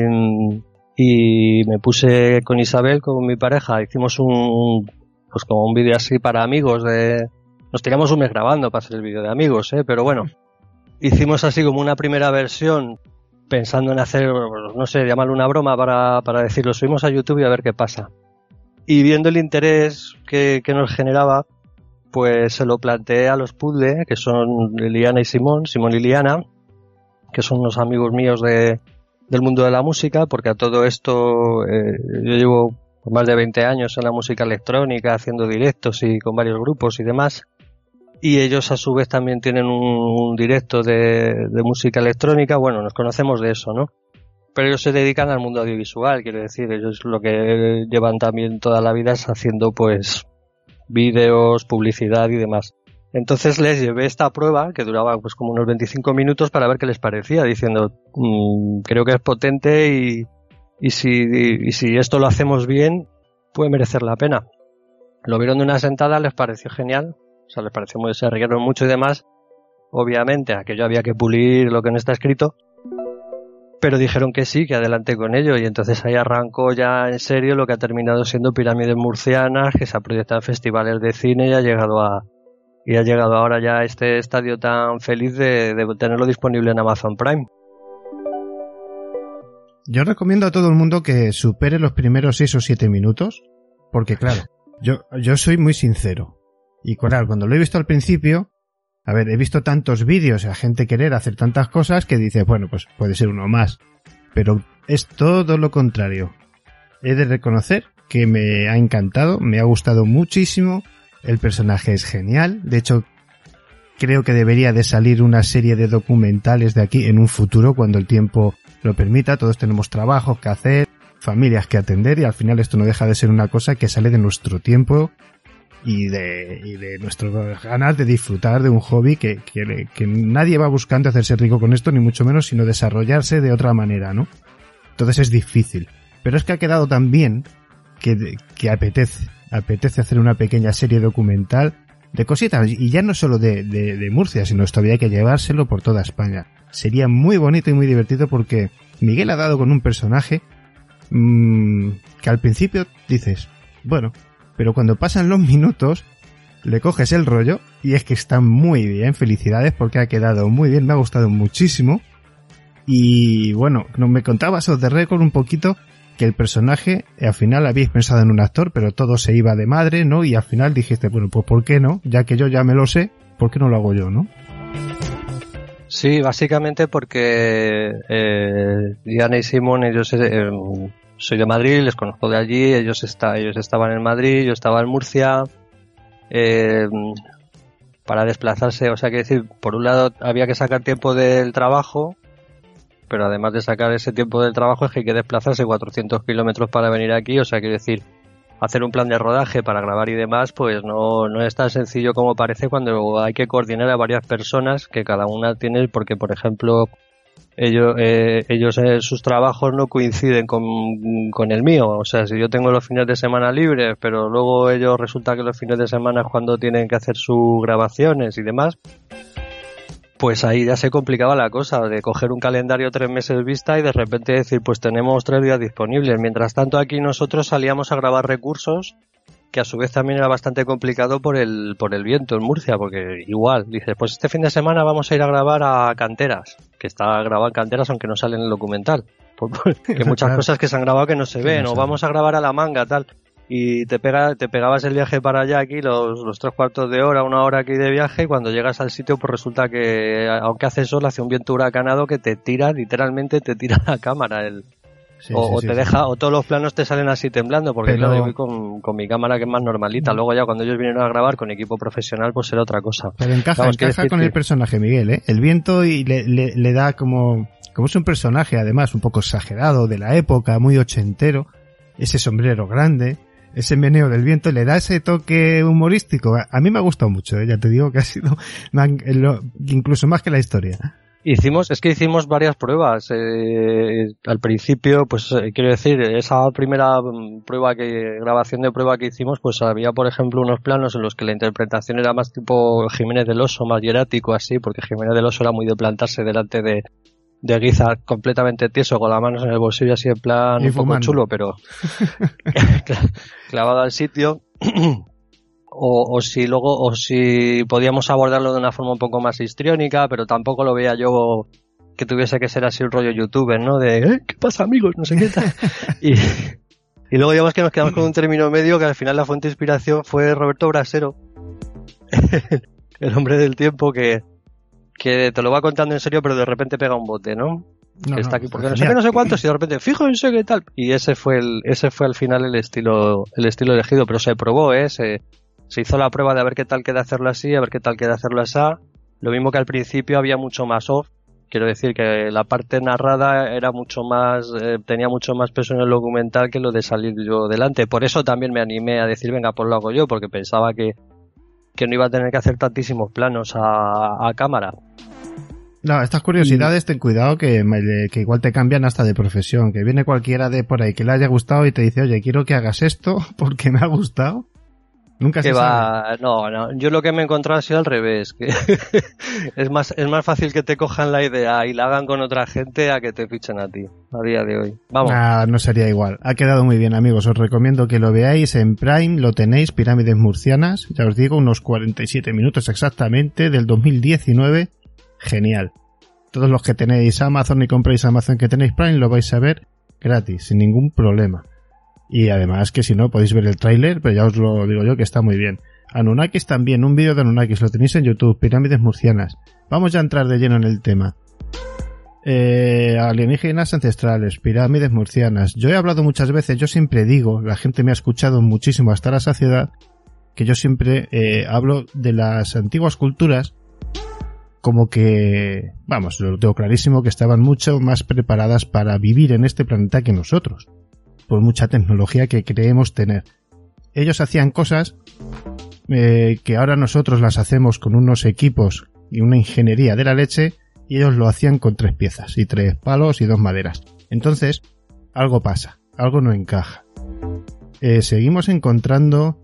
y me puse con Isabel, con mi pareja, hicimos un, pues como un vídeo así para amigos de, nos tiramos un mes grabando para hacer el vídeo de amigos, ¿eh? pero bueno, hicimos así como una primera versión pensando en hacer, no sé, llamarlo una broma para, para decirlo, subimos a YouTube y a ver qué pasa. Y viendo el interés que, que nos generaba, pues se lo planteé a los Puzzle, que son Liliana y Simón, Simón y Liliana, que son unos amigos míos de, del mundo de la música, porque a todo esto eh, yo llevo más de 20 años en la música electrónica, haciendo directos y con varios grupos y demás. Y ellos a su vez también tienen un, un directo de, de música electrónica. Bueno, nos conocemos de eso, ¿no? Pero ellos se dedican al mundo audiovisual, quiero decir, ellos lo que llevan también toda la vida es haciendo pues vídeos, publicidad y demás. Entonces les llevé esta prueba que duraba pues como unos 25 minutos para ver qué les parecía, diciendo "Mm, creo que es potente y, y si, y si esto lo hacemos bien puede merecer la pena. Lo vieron de una sentada, les pareció genial, o sea, les pareció muy, se rieron mucho y demás. Obviamente, aquello había que pulir lo que no está escrito, pero dijeron que sí, que adelante con ello, y entonces ahí arrancó ya en serio lo que ha terminado siendo Pirámides Murcianas, que se ha proyectado en festivales de cine y ha llegado a, y ha llegado ahora ya a este estadio tan feliz de, de tenerlo disponible en Amazon Prime. Yo recomiendo a todo el mundo que supere los primeros 6 o 7 minutos, porque claro, yo, yo soy muy sincero. Y claro, cuando lo he visto al principio, a ver, he visto tantos vídeos a gente querer hacer tantas cosas que dices, bueno, pues puede ser uno más. Pero es todo lo contrario. He de reconocer que me ha encantado, me ha gustado muchísimo, el personaje es genial, de hecho creo que debería de salir una serie de documentales de aquí en un futuro cuando el tiempo lo permita, todos tenemos trabajos que hacer, familias que atender y al final esto no deja de ser una cosa que sale de nuestro tiempo y de, y de nuestras ganas de disfrutar de un hobby que, que, que nadie va buscando hacerse rico con esto, ni mucho menos, sino desarrollarse de otra manera, ¿no? Entonces es difícil. Pero es que ha quedado tan bien que, que apetece, apetece hacer una pequeña serie documental de cositas, y ya no solo de, de, de Murcia, sino esto había que llevárselo por toda España. Sería muy bonito y muy divertido porque Miguel ha dado con un personaje mmm, que al principio dices, bueno, pero cuando pasan los minutos le coges el rollo y es que está muy bien, felicidades porque ha quedado muy bien, me ha gustado muchísimo. Y bueno, no me contabas de récord un poquito que el personaje al final habéis pensado en un actor, pero todo se iba de madre, ¿no? Y al final dijiste, bueno, pues ¿por qué no? Ya que yo ya me lo sé, ¿por qué no lo hago yo, no? Sí, básicamente porque eh, Diana y Simón, ellos eh, soy de Madrid, les conozco de allí, ellos está, ellos estaban en Madrid, yo estaba en Murcia, eh, para desplazarse, o sea que decir, por un lado había que sacar tiempo del trabajo, pero además de sacar ese tiempo del trabajo es que hay que desplazarse 400 kilómetros para venir aquí, o sea que decir, hacer un plan de rodaje para grabar y demás, pues no, no es tan sencillo como parece cuando hay que coordinar a varias personas que cada una tiene, porque por ejemplo, ellos, eh, ellos eh, sus trabajos no coinciden con, con el mío. O sea, si yo tengo los fines de semana libres, pero luego ellos resulta que los fines de semana es cuando tienen que hacer sus grabaciones y demás, pues ahí ya se complicaba la cosa de coger un calendario tres meses vista y de repente decir, pues tenemos tres días disponibles. Mientras tanto, aquí nosotros salíamos a grabar recursos que a su vez también era bastante complicado por el, por el viento en Murcia, porque igual, dices, pues este fin de semana vamos a ir a grabar a Canteras, que está grabado en Canteras aunque no sale en el documental. Que muchas cosas que se han grabado que no se ven, o vamos a grabar a La Manga, tal. y te pega, te pegabas el viaje para allá aquí, los, los tres cuartos de hora, una hora aquí de viaje, y cuando llegas al sitio, pues resulta que, aunque hace sol, hace un viento huracanado que te tira, literalmente te tira la cámara, el, Sí, o, sí, o sí, te sí. deja, o todos los planos te salen así temblando, porque Pero- claro, yo voy con, con mi cámara que es más normalita. Luego ya cuando ellos vinieron a grabar con equipo profesional, pues era otra cosa. Pero encaja, Vamos, encaja con el personaje, Miguel, ¿eh? El viento y le, le- le da como, como es un personaje además un poco exagerado de la época, muy ochentero, ese sombrero grande, ese meneo del viento, le da ese toque humorístico. A, mí me ha gustado mucho, ¿eh? ya te digo que ha sido incluso más que la historia. Hicimos, es que hicimos varias pruebas. eh, al principio, pues eh, quiero decir, esa primera mm, prueba que, grabación de prueba que hicimos, pues había, por ejemplo, unos planos en los que la interpretación era más tipo Jiménez del Oso, más hierático así, porque Jiménez del Oso era muy de plantarse delante de, de Guiza completamente tieso, con las manos en el bolsillo así en plan Y un poco chulo, pero cla- clavado al sitio. o, o si luego, o si podíamos abordarlo de una forma un poco más histriónica, pero tampoco lo veía yo que tuviese que ser así un rollo youtuber, ¿no? De, "Eh, ¿qué pasa amigos? No sé qué tal. y, y luego digamos que nos quedamos con un término medio que al final la fuente de inspiración fue Roberto Brasero, el hombre del tiempo que, que te lo va contando en serio, pero de repente pega un bote, ¿no? No, que está aquí porque no sé qué, no sé cuántos, y de repente, fíjense qué tal. Y ese fue el, ese fue al final el estilo, el estilo elegido, pero se probó, ¿eh? Se, se hizo la prueba de a ver qué tal queda hacerlo así, a ver qué tal queda hacerlo así. Lo mismo que al principio había mucho más off. Quiero decir que la parte narrada era mucho más, eh, tenía mucho más peso en el documental que lo de salir yo delante. Por eso también me animé a decir, venga, pues lo hago yo, porque pensaba que, que no iba a tener que hacer tantísimos planos a, a cámara. No, estas curiosidades, ten cuidado que, que igual te cambian hasta de profesión, que viene cualquiera de por ahí que le haya gustado y te dice, oye, quiero que hagas esto porque me ha gustado. Nunca se que sabe. va, no, no, yo lo que me he encontrado ha sido al revés, que es más, es más fácil que te cojan la idea y la hagan con otra gente a que te fichen a ti, a día de hoy. Vamos. Ah, no sería igual. Ha quedado muy bien, amigos. Os recomiendo que lo veáis en Prime. Lo tenéis, Pirámides Murcianas. Ya os digo, unos 47 minutos exactamente del 2019. Genial. Todos los que tenéis Amazon y compréis Amazon que tenéis Prime lo vais a ver gratis, sin ningún problema. Y además que si no podéis ver el tráiler, pero ya os lo digo yo que está muy bien. Anunnakis también, un vídeo de Anunnakis, lo tenéis en YouTube, Pirámides Murcianas. Vamos ya a entrar de lleno en el tema. Eh, alienígenas ancestrales, pirámides murcianas. Yo he hablado muchas veces, yo siempre digo, la gente me ha escuchado muchísimo hasta la saciedad, que yo siempre eh, hablo de las antiguas culturas como que, vamos, lo tengo clarísimo, que estaban mucho más preparadas para vivir en este planeta que nosotros, por mucha tecnología que creemos tener. Ellos hacían cosas eh, que ahora nosotros las hacemos con unos equipos y una ingeniería de la leche y ellos lo hacían con tres piezas y tres palos y dos maderas. Entonces, algo pasa, algo no encaja. Eh, seguimos encontrando,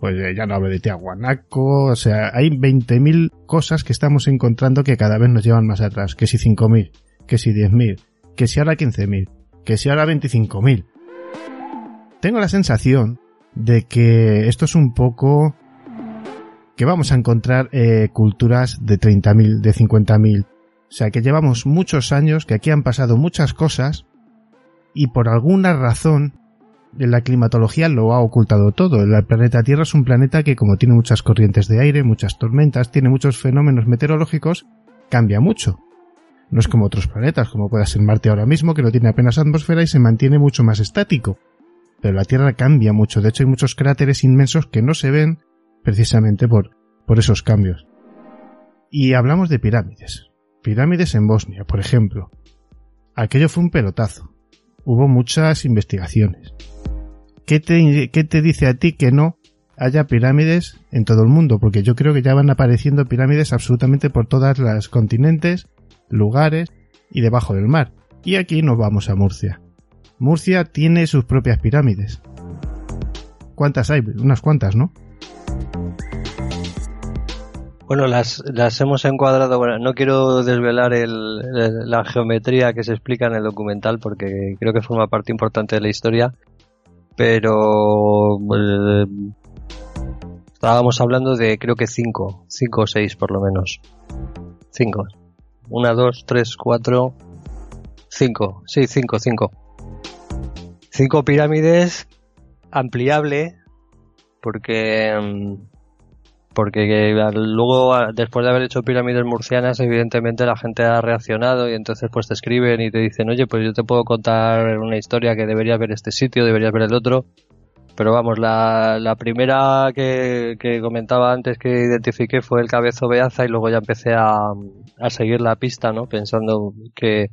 pues eh, ya no hablo de Tiahuanaco, o sea, hay 20.000 cosas que estamos encontrando que cada vez nos llevan más atrás. Que si 5.000, que si 10.000, que si ahora 15.000, que si ahora 25.000. Tengo la sensación de que esto es un poco que vamos a encontrar eh, culturas de 30.000, de 50.000. O sea, que llevamos muchos años, que aquí han pasado muchas cosas y por alguna razón la climatología lo ha ocultado todo. El planeta Tierra es un planeta que como tiene muchas corrientes de aire, muchas tormentas, tiene muchos fenómenos meteorológicos, cambia mucho. No es como otros planetas, como pueda ser Marte ahora mismo, que no tiene apenas atmósfera y se mantiene mucho más estático. Pero la Tierra cambia mucho. De hecho, hay muchos cráteres inmensos que no se ven precisamente por, por esos cambios. Y hablamos de pirámides. Pirámides en Bosnia, por ejemplo. Aquello fue un pelotazo. Hubo muchas investigaciones. ¿Qué te, qué te dice a ti que no haya pirámides en todo el mundo? Porque yo creo que ya van apareciendo pirámides absolutamente por todas las continentes, lugares y debajo del mar. Y aquí nos vamos a Murcia. Murcia tiene sus propias pirámides. ¿Cuántas hay? Unas cuantas, ¿no? Bueno, las, las hemos encuadrado, bueno, no quiero desvelar el, la geometría que se explica en el documental porque creo que forma parte importante de la historia, pero eh, estábamos hablando de creo que cinco, cinco o seis por lo menos. Cinco. Una, dos, tres, cuatro, cinco. Sí, cinco, cinco. Cinco pirámides ampliable porque mm, porque que luego después de haber hecho pirámides murcianas evidentemente la gente ha reaccionado y entonces pues te escriben y te dicen oye pues yo te puedo contar una historia que deberías ver este sitio deberías ver el otro pero vamos la, la primera que, que comentaba antes que identifiqué fue el cabezo Beaza y luego ya empecé a, a seguir la pista no pensando que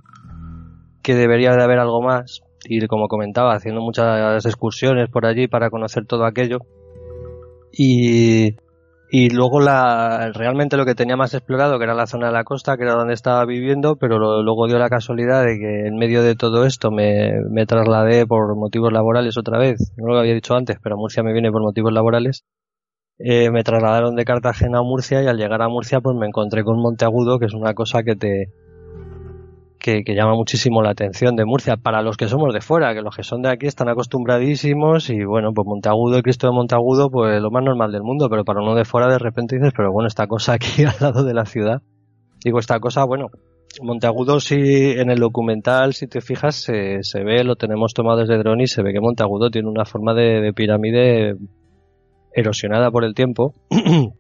que debería de haber algo más y como comentaba haciendo muchas excursiones por allí para conocer todo aquello. Y y luego realmente lo que tenía más explorado que era la zona de la costa que era donde estaba viviendo pero luego dio la casualidad de que en medio de todo esto me, me trasladé por motivos laborales otra vez. No lo había dicho antes pero Murcia me viene por motivos laborales. Eh, me trasladaron de Cartagena a Murcia y al llegar a Murcia pues me encontré con Monteagudo que es una cosa que te que, llama muchísimo la atención de Murcia para los que somos de fuera, que los que son de aquí están acostumbradísimos y bueno, pues Monteagudo, el Cristo de Monteagudo, pues lo más normal del mundo, pero para uno de fuera de repente dices, pero bueno, esta cosa aquí al lado de la ciudad. Digo, esta cosa, bueno, Monteagudo si en el documental, si te fijas, se, se ve, lo tenemos tomado desde dron y se ve que Monteagudo tiene una forma de, de pirámide erosionada por el tiempo.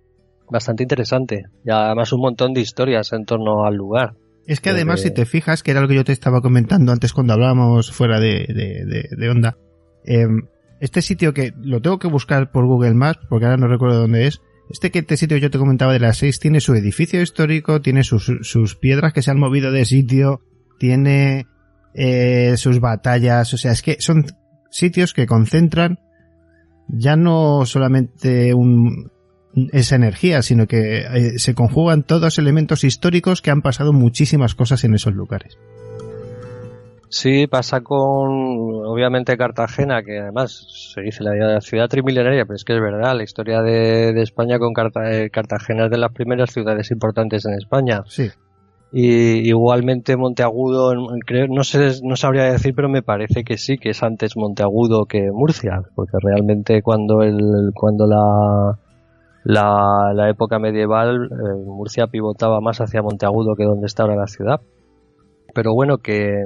Bastante interesante. Y además un montón de historias en torno al lugar. Es que además, si te fijas, que era lo que yo te estaba comentando antes cuando hablábamos fuera de, de, de- de onda, em, este sitio que lo tengo que buscar por Google Maps, porque ahora no recuerdo dónde es, este que este sitio que yo te comentaba de las seis tiene su edificio histórico, tiene sus, sus piedras que se han movido de sitio, tiene eh, sus batallas, o sea, es que son sitios que concentran ya no solamente un, esa energía, sino que eh, se conjugan todos elementos históricos que han pasado muchísimas cosas en esos lugares. Sí, pasa con, obviamente, Cartagena, que además se dice la ciudad trimilenaria, pero es que es verdad, la historia de, de España con Carta- eh, Cartagena es de las primeras ciudades importantes en España. Sí. Y igualmente Monteagudo, creo, no sé, no sabría decir, pero me parece que sí, que es antes Monteagudo que Murcia, porque realmente cuando el, cuando la, la, la época medieval, eh, Murcia pivotaba más hacia Monteagudo que donde está ahora la ciudad. Pero bueno, que,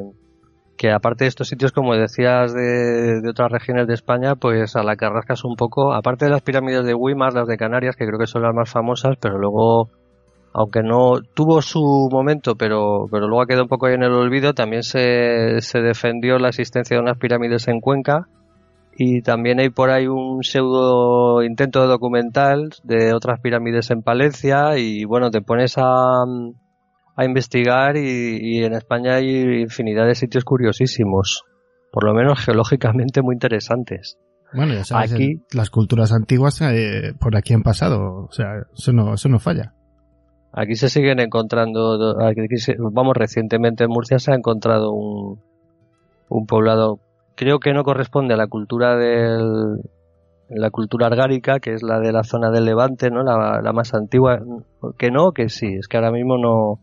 que aparte de estos sitios, como decías, de, de otras regiones de España, pues a la que rascas un poco, aparte de las pirámides de Weimar, las de Canarias, que creo que son las más famosas, pero luego, aunque no tuvo su momento, pero, pero luego ha quedado un poco ahí en el olvido, también se, se defendió la existencia de unas pirámides en Cuenca, y también hay por ahí un pseudo intento de documental de otras pirámides en Palencia, y bueno, te pones a, a investigar y, y en España hay infinidad de sitios curiosísimos, por lo menos geológicamente muy interesantes. Bueno, ya sabes, Aquí- el- las culturas antiguas eh, por aquí han pasado, o sea, eso no, eso no falla. Aquí se siguen encontrando, aquí se- vamos, recientemente en Murcia se ha encontrado un, un poblado, creo que no corresponde a la cultura del, la cultura argárica, que es la de la zona del Levante, ¿no? La, la más antigua, que no, que sí, es que ahora mismo no,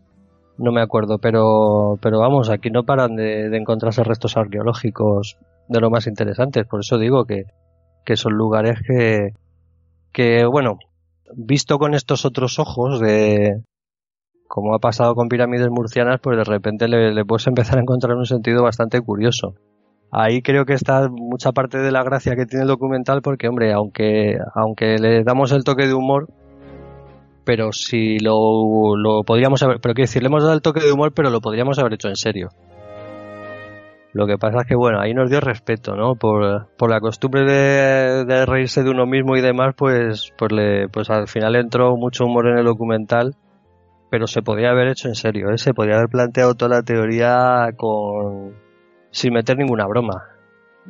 no me acuerdo, pero, pero vamos, aquí no paran de, encontrarse restos arqueológicos de lo más interesantes, por eso digo que, que son lugares que, que bueno, visto con estos otros ojos de, como ha pasado con pirámides murcianas, pues de repente le, le puedes empezar a encontrar un sentido bastante curioso. Ahí creo que está mucha parte de la gracia que tiene el documental, porque hombre, aunque, aunque le damos el toque de humor, pero si lo, lo podríamos haber, pero quiero decir, le hemos dado el toque de humor, pero lo podríamos haber hecho en serio. Lo que pasa es que bueno, ahí nos dio respeto, ¿no? Por, por la costumbre de, reírse de uno mismo y demás, pues, pues le, pues al final entró mucho humor en el documental, pero se podía haber hecho en serio, ¿eh? Se podía haber planteado toda la teoría con, sin meter ninguna broma.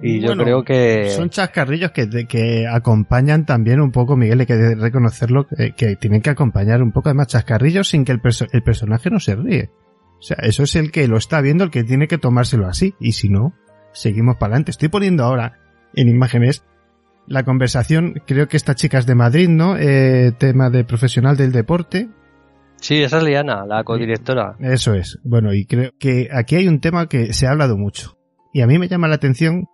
Y yo creo que... Son chascarrillos que, que acompañan también un poco, Miguel, hay que reconocerlo, que, que tienen que acompañar un poco además chascarrillos sin que el, perso- el personaje no se ríe. O sea, eso es el que lo está viendo, el que tiene que tomárselo así. Y si no, seguimos para adelante. Estoy poniendo ahora en imágenes la conversación, creo que esta chica es de Madrid, ¿no? Eh, tema de profesional del deporte. Sí, esa es Liana, la codirectora. Eso es. Bueno, y creo que aquí hay un tema que se ha hablado mucho. Y a mí me llama la atención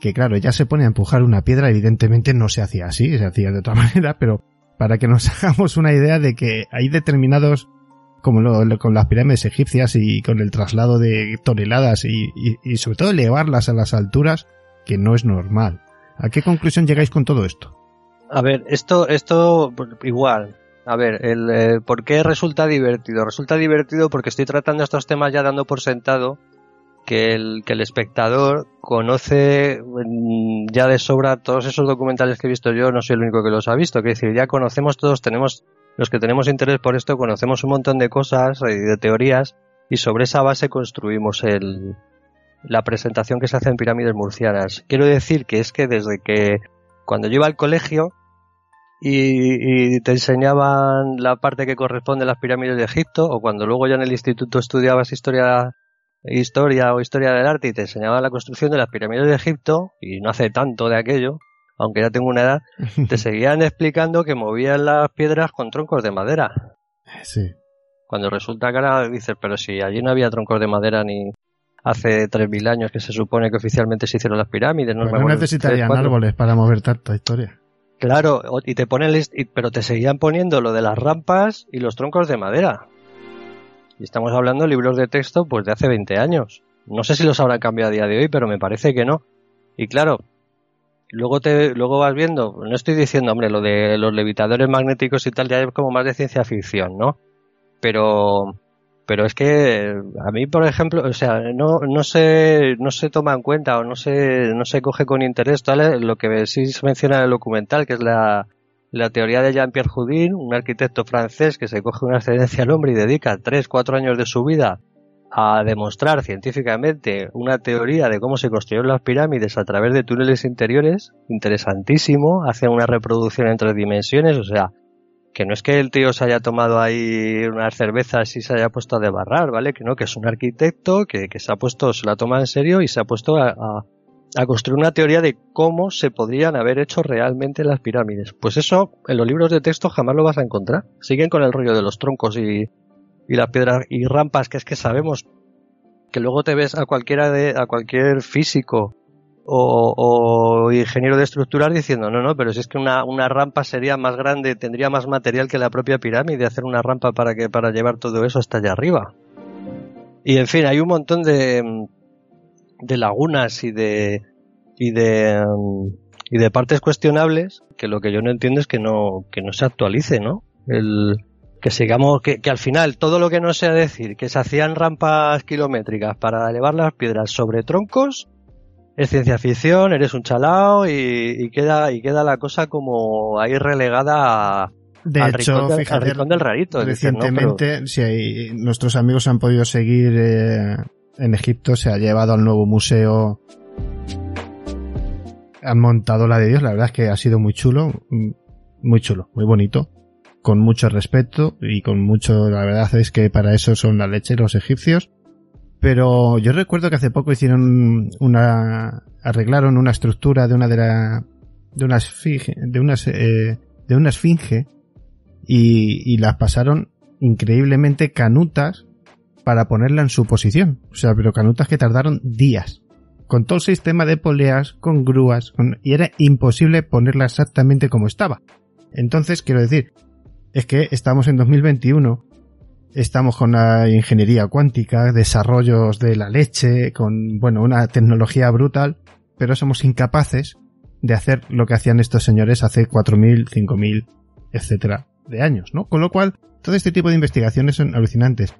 que, claro, ya se pone a empujar una piedra, evidentemente no se hacía así, se hacía de otra manera, pero para que nos hagamos una idea de que hay determinados, como lo, lo- con las pirámides egipcias y con el traslado de toneladas y, y- y sobre todo elevarlas a las alturas, que no es normal. ¿A qué conclusión llegáis con todo esto? A ver, esto, esto igual. A ver, el, eh, ¿por qué resulta divertido? Resulta divertido porque estoy tratando estos temas ya dando por sentado que el, que el espectador conoce mm, ya de sobra todos esos documentales que he visto yo, no soy el único que los ha visto, que decir, ya conocemos todos, tenemos, los que tenemos interés por esto, conocemos un montón de cosas y de teorías, y sobre esa base construimos el, la presentación que se hace en pirámides murcianas. Quiero decir que es que desde que cuando yo iba al colegio y, y te enseñaban la parte que corresponde a las pirámides de Egipto, o cuando luego ya en el instituto estudiabas historia historia o historia del arte y te enseñaban la construcción de las pirámides de Egipto, y no hace tanto de aquello, aunque ya tengo una edad, te seguían explicando que movían las piedras con troncos de madera. Sí. Cuando resulta que ahora dices, pero si allí no había troncos de madera ni hace 3.000 años que se supone que oficialmente se hicieron las pirámides, no, Pues me no acuerdo, necesitarían árboles para mover tanta historia. Claro, y te ponen, pero te seguían poniendo lo de las rampas y los troncos de madera. Y estamos hablando de libros de texto pues de hace 20 años. No sé si los habrán cambiado a día de hoy, pero me parece que no. Y claro, luego te, luego vas viendo, no estoy diciendo, hombre, lo de los levitadores magnéticos y tal, ya es como más de ciencia ficción, ¿no? Pero, pero es que a mí, por ejemplo, o sea, no, no se, no se toma en cuenta o no se, no se coge con interés tal, lo que sí se menciona en el documental, que es la, la teoría de Jean-Pierre Houdin, un arquitecto francés que se coge una excedencia al hombre y dedica 3, 4 años de su vida a demostrar científicamente una teoría de cómo se construyeron las pirámides a través de túneles interiores, interesantísimo, hace una reproducción en tres dimensiones, o sea, que no es que el tío se haya tomado ahí unas cervezas y se haya puesto a debarrar, ¿vale? Que no, que es un arquitecto que, que se ha puesto, se la toma en serio y se ha puesto a, a- construir una teoría de cómo se podrían haber hecho realmente las pirámides. Pues eso en los libros de texto jamás lo vas a encontrar. Siguen con el rollo de los troncos y, y las piedras y rampas, que es que sabemos que luego te ves a cualquiera de, a cualquier físico o, o ingeniero de estructuras diciendo, no, no, pero si es que una, una rampa sería más grande, tendría más material que la propia pirámide, hacer una rampa para que, para llevar todo eso hasta allá arriba. Y en fin, hay un montón de, de lagunas y de, y de, y de partes cuestionables que lo que yo no entiendo es que no, que no se actualice, ¿no? El, que sigamos, que, que al final todo lo que no sea decir que se hacían rampas kilométricas para elevar las piedras sobre troncos es ciencia ficción, eres un chalao y, y queda y queda la cosa como ahí relegada a- De al, hecho, al fíjate, rincón del rarito. Dices, ¿no? Pero- recientemente, si hay, nuestros amigos han podido seguir eh, en Egipto, se ha llevado al nuevo museo. Han montado la de Dios, la verdad es que ha sido muy chulo, mm, muy chulo, muy bonito, con mucho respeto y con mucho, la verdad es que para eso son la leche los egipcios. Pero yo recuerdo que hace poco hicieron una, arreglaron una estructura de una de la, de una esfinge, de unas, eh, de una esfinge y, y las pasaron increíblemente canutas para ponerla en su posición. O sea, pero canutas que tardaron días. Con todo el sistema de poleas, con grúas, con- y era imposible ponerla exactamente como estaba. Entonces, quiero decir, es que estamos en 2021, estamos con la ingeniería cuántica, desarrollos de la leche, con, bueno, una tecnología brutal, pero somos incapaces de hacer lo que hacían estos señores hace 4.000, 5.000, etcétera, de años, ¿no? Con lo cual, todo este tipo de investigaciones son alucinantes.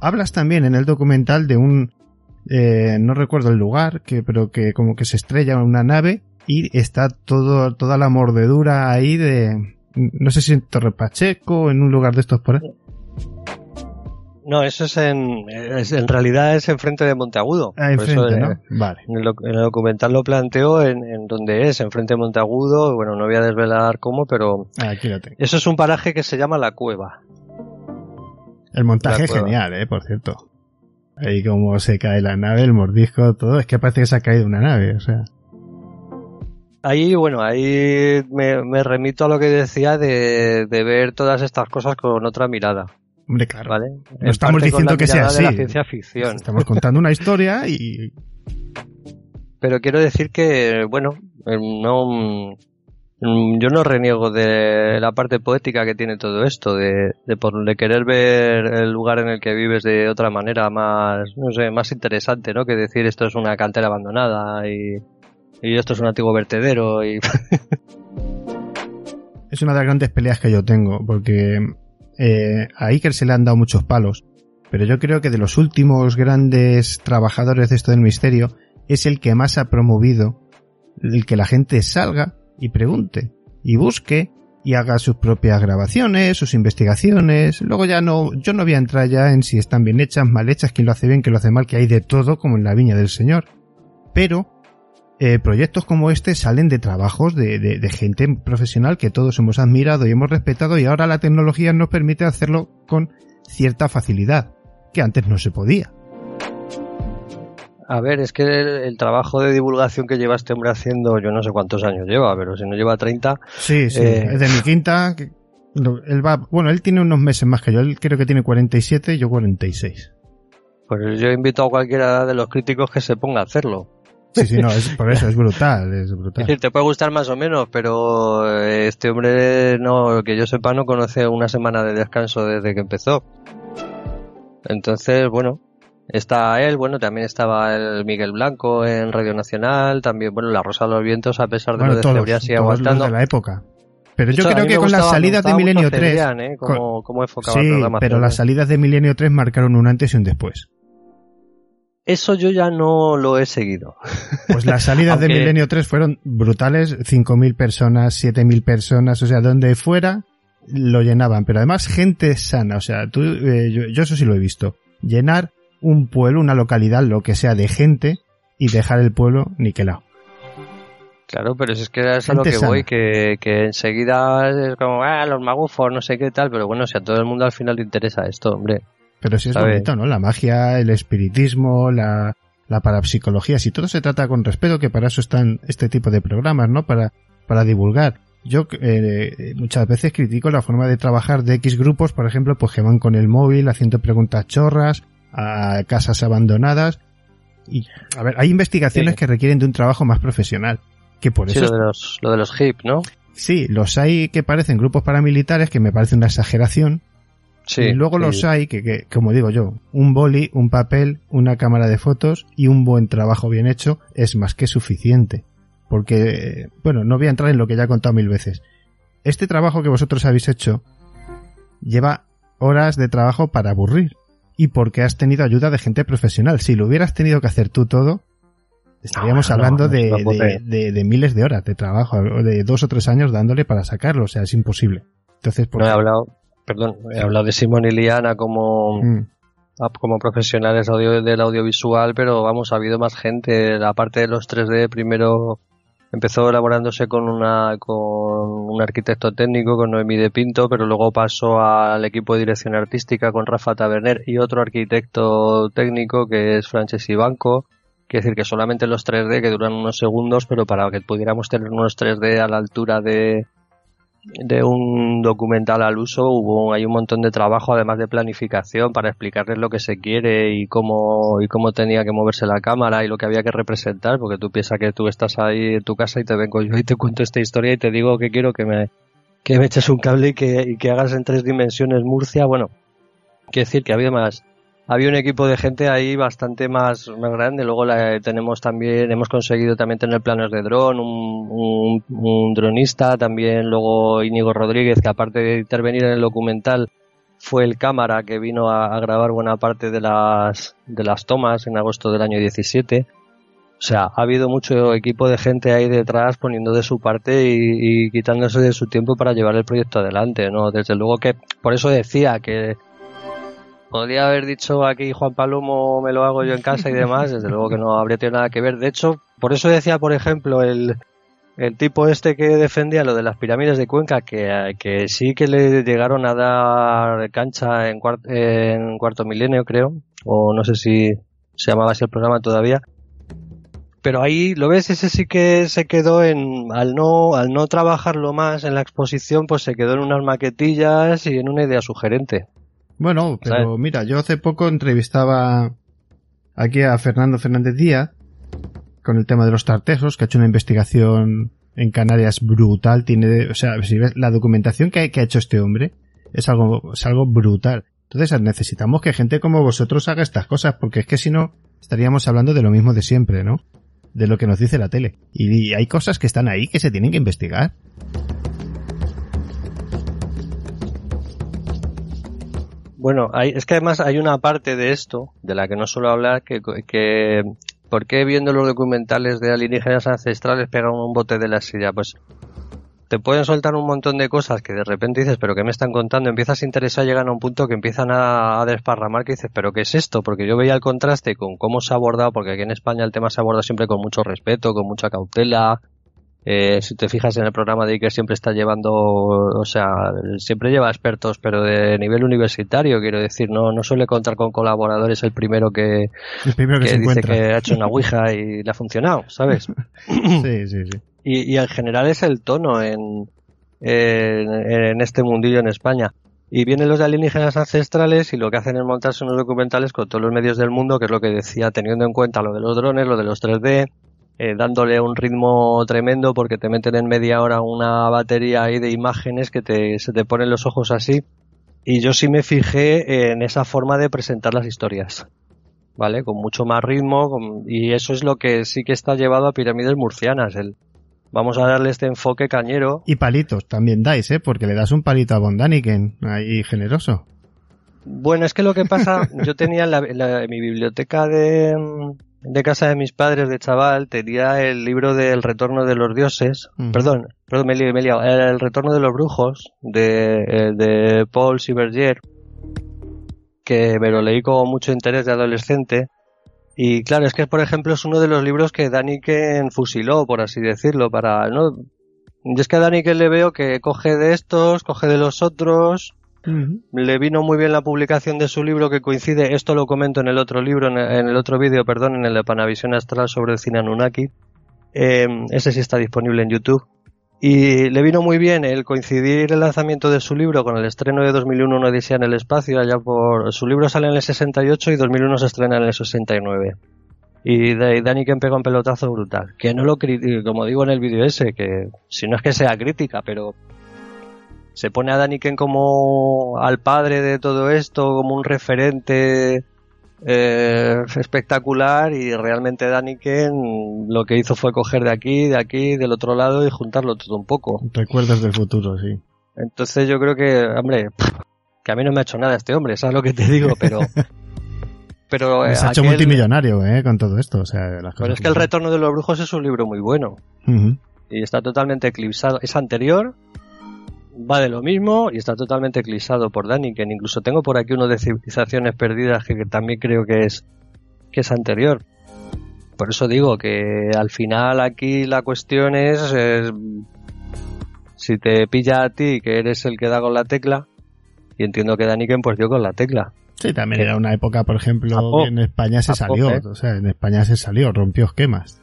Hablas también en el documental de un, eh, no recuerdo el lugar, que, pero que como que se estrella una nave y está todo, toda la mordedura ahí de, no sé si en Torre Pacheco en un lugar de estos por ahí. No, eso es en, es- en realidad es enfrente de Monteagudo. Ah, enfrente, ¿no? Vale. En el, doc- en el documental lo planteo en, en donde es, enfrente de Monteagudo. Bueno, no voy a desvelar cómo, pero Ah, Aquí lo tengo. eso es un paraje que se llama La Cueva. El montaje es genial, eh, por cierto. Ahí como se cae la nave, el mordisco, todo, es que parece que se ha caído una nave, o sea. Ahí, bueno, ahí me, me remito a lo que decía de, de ver todas estas cosas con otra mirada. Hombre, claro. ¿Vale? No estamos diciendo que sea mirada de la así. ciencia ficción. Estamos contando una historia y Pero quiero decir que, bueno, no, yo no reniego de la parte poética que tiene todo esto, de, de, por, de querer ver el lugar en el que vives de otra manera más, no sé, más interesante, ¿no? Que decir esto es una cantera abandonada y, y esto es un antiguo vertedero y Es una de las grandes peleas que yo tengo, porque eh, a Iker se le han dado muchos palos, pero yo creo que de los últimos grandes trabajadores de esto del misterio, es el que más ha promovido el que la gente salga y pregunte, y busque, y haga sus propias grabaciones, sus investigaciones. Luego ya no, yo no voy a entrar ya en si están bien hechas, mal hechas, quién lo hace bien, quién lo hace mal, que hay de todo como en la viña del Señor. Pero eh, proyectos como este salen de trabajos de, de, de, gente profesional que todos hemos admirado y hemos respetado y ahora la tecnología nos permite hacerlo con cierta facilidad, que antes no se podía. A ver, es que el, el, trabajo de divulgación que lleva este hombre haciendo, yo no sé cuántos años lleva, pero si no lleva 30. Sí, sí, eh... es de mi quinta. Que, él va, bueno, él tiene unos meses más que yo, él creo que tiene 47 y yo 46. Pues yo invito a cualquiera de los críticos que se ponga a hacerlo. Sí, sí, no, es, por eso es brutal, es brutal. Es decir, te puede gustar más o menos, pero este hombre, no, que yo sepa, no conoce una semana de descanso desde que empezó. Entonces, bueno, está él, bueno, también estaba el Miguel Blanco en Radio Nacional, también, bueno, La Rosa de los Vientos, a pesar de bueno, lo de todos, Cebrián, sigue aguantando. de la época. Pero yo creo que con gustaba- las salidas de Milenio mucho 3. Cebrián, ¿eh? Cómo- cómo enfocaba sí, el programa pero las salidas de Milenio 3 marcaron un antes y un después. Eso yo ya no lo he seguido. Pues las salidas de Milenio 3 fueron brutales, 5.000 personas, 7.000 personas, o sea, donde fuera lo llenaban, pero además gente sana, o sea, tú, eh, yo, yo eso sí lo he visto, llenar un pueblo, una localidad, lo que sea de gente y dejar el pueblo niquelado. Claro, pero si es que es a lo que sana. voy, que, que enseguida es como, ah, los magufos, no sé qué tal, pero bueno, si a todo el mundo al final le interesa esto, hombre. Pero sí es bonito, ¿no? La magia, el espiritismo, la, la parapsicología, si todo se trata con respeto, que para eso están este tipo de programas, ¿no? Para, para divulgar. Yo eh, muchas veces critico la forma de trabajar de X grupos, por ejemplo, pues que van con el móvil haciendo preguntas chorras a casas abandonadas. Y, a ver, hay investigaciones Sí. que requieren de un trabajo más profesional. Que por Sí, eso lo de los, lo de los hip, ¿no? Sí, los hay que parecen grupos paramilitares, que me parece una exageración. Sí. y luego sí. los hay que, que, como digo yo, un boli, un papel, una cámara de fotos y un buen trabajo bien hecho es más que suficiente. Porque, bueno, no voy a entrar en lo que ya he contado mil veces. Este trabajo que vosotros habéis hecho lleva horas de trabajo para aburrir. Y porque has tenido ayuda de gente profesional. Si lo hubieras tenido que hacer tú todo, estaríamos No, no, hablando no, de, de, de- de miles de horas de trabajo, de dos o tres años dándole para sacarlo. O sea, es imposible. Entonces, por No he hablado, perdón, he hablado de Simón y Liana como, Mm. ah, como profesionales audio, del audiovisual, pero vamos, ha habido más gente. La parte de los 3D primero empezó elaborándose con una con un arquitecto técnico, con Noemí de Pinto, pero luego pasó al equipo de dirección artística con Rafa Taberner y otro arquitecto técnico que es Franceschi Banco. Quiere decir que solamente los 3D que duran unos segundos, pero para que pudiéramos tener unos 3D a la altura de, de un documental al uso hubo hay un montón de trabajo además de planificación para explicarles lo que se quiere y cómo y cómo tenía que moverse la cámara y lo que había que representar porque tú piensas que tú estás ahí en tu casa y te vengo yo y te cuento esta historia y te digo que quiero que me que me eches un cable y que, y que hagas en tres dimensiones Murcia. Bueno quiero decir que había más había un equipo de gente ahí bastante más, más grande. Luego la, tenemos también, hemos conseguido también tener planos de dron, un, un, dronista, también luego Íñigo Rodríguez, que aparte de intervenir en el documental, fue el cámara que vino a, a grabar buena parte de las, de las tomas en agosto del año 17. O sea, ha habido mucho equipo de gente ahí detrás poniendo de su parte y, y quitándose de su tiempo para llevar el proyecto adelante, ¿no? Desde luego que, por eso decía que podría haber dicho aquí Juan Palomo me lo hago yo en casa y demás, desde luego que no habría tenido nada que ver. De hecho, por eso decía, por ejemplo, el, el tipo este que defendía lo de las pirámides de Cuenca, que, que sí que le llegaron a dar cancha en, cuart- en cuarto milenio, creo, o no sé si se llamaba así el programa todavía. Pero ahí, ¿lo ves? Ese sí que se quedó en, al no, al no trabajarlo más en la exposición, pues se quedó en unas maquetillas y en una idea sugerente. Bueno, pero ¿Sabes? mira, yo hace poco entrevistaba aquí a Fernando Fernández Díaz con el tema de los tartejos, que ha hecho una investigación en Canarias brutal. Tiene, o sea, si ves la documentación que, que ha hecho este hombre es algo, es algo brutal. Entonces necesitamos que gente como vosotros haga estas cosas, porque es que si no estaríamos hablando de lo mismo de siempre, ¿no? De lo que nos dice la tele. Y, y hay cosas que están ahí que se tienen que investigar. Bueno, hay, es que además hay una parte de esto, de la que no suelo hablar, que, que ¿por qué viendo los documentales de alienígenas ancestrales pegan un bote de la silla? Pues te pueden soltar un montón de cosas que de repente dices, pero ¿qué me están contando? Empiezas a interesar, llegan a un punto que empiezan a, a desparramar que dices, pero ¿qué es esto? Porque yo veía el contraste con cómo se ha abordado, porque aquí en España el tema se aborda siempre con mucho respeto, con mucha cautela, eh, si te fijas en el programa de Iker siempre está llevando, o sea, siempre lleva expertos, pero de nivel universitario, quiero decir, no, no suele contar con colaboradores el primero que, El primero que, que se dice encuentra. que ha hecho una ouija y le ha funcionado, ¿sabes? Sí, sí, sí. Y, y en general es el tono en, en, en este mundillo en España. Y vienen los de alienígenas ancestrales y lo que hacen es montarse unos documentales con todos los medios del mundo, que es lo que decía, teniendo en cuenta lo de los drones, lo de los 3D, eh, dándole un ritmo tremendo porque te meten en media hora una batería ahí de imágenes que te, se te ponen los ojos así. Y yo sí me fijé en esa forma de presentar las historias. ¿Vale? Con mucho más ritmo con- y eso es lo que sí que está llevado a pirámides murcianas. El, vamos a darle este enfoque cañero. Y palitos también dais, ¿eh? Porque le das un palito a Bondaniken ahí generoso. Bueno, es que lo que pasa, yo tenía en, la- en la- en mi biblioteca de, de casa de mis padres de chaval, tenía el libro del retorno de los dioses, perdón, perdón, me he liado, me he liado, era el retorno de los brujos de, eh, de Paul Siberger, que me lo leí con mucho interés de adolescente. Y claro, es que por ejemplo es uno de los libros que Daniken fusiló, por así decirlo, para, ¿no? Yo es que a Daniken le veo que coge de estos, coge de los otros, le vino muy bien la publicación de su libro que coincide, esto lo comento en el otro libro, en el, otro vídeo, perdón, en el de Panavisión Astral sobre el cine Anunnaki. Eh, ese sí está disponible en YouTube. Y le vino muy bien el coincidir el lanzamiento de su libro con el estreno de 2001 Una Odisea en el Espacio, allá por... Su libro sale en el 68 y 2001 se estrena en el 69. Y de Dani que pega un pelotazo brutal. Que no lo como digo en el vídeo ese, que si no es que sea crítica, pero se pone a Daniken como al padre de todo esto, como un referente eh, espectacular y realmente Daniken lo que hizo fue coger de aquí, de aquí, del otro lado y juntarlo todo un poco. Recuerdos del futuro, sí. Entonces yo creo que, hombre, que a mí no me ha hecho nada este hombre, ¿sabes lo que te digo? Pero... Pero, eh, Se ha hecho aquel- multimillonario, ¿eh? Con todo esto. O sea, las pero es que el retorno de los brujos es un libro muy bueno. Y está totalmente eclipsado. Es anterior, va de lo mismo y está totalmente eclipsado por Daniken. Incluso tengo por aquí uno de civilizaciones perdidas que, que también creo que es que es anterior. Por eso digo que al final aquí la cuestión es, es si te pilla a ti que eres el que da con la tecla y entiendo que Daniken pues dio con la tecla. Sí, también era una época, por ejemplo, que en España se salió. ¿eh? O sea, en España se salió, rompió esquemas.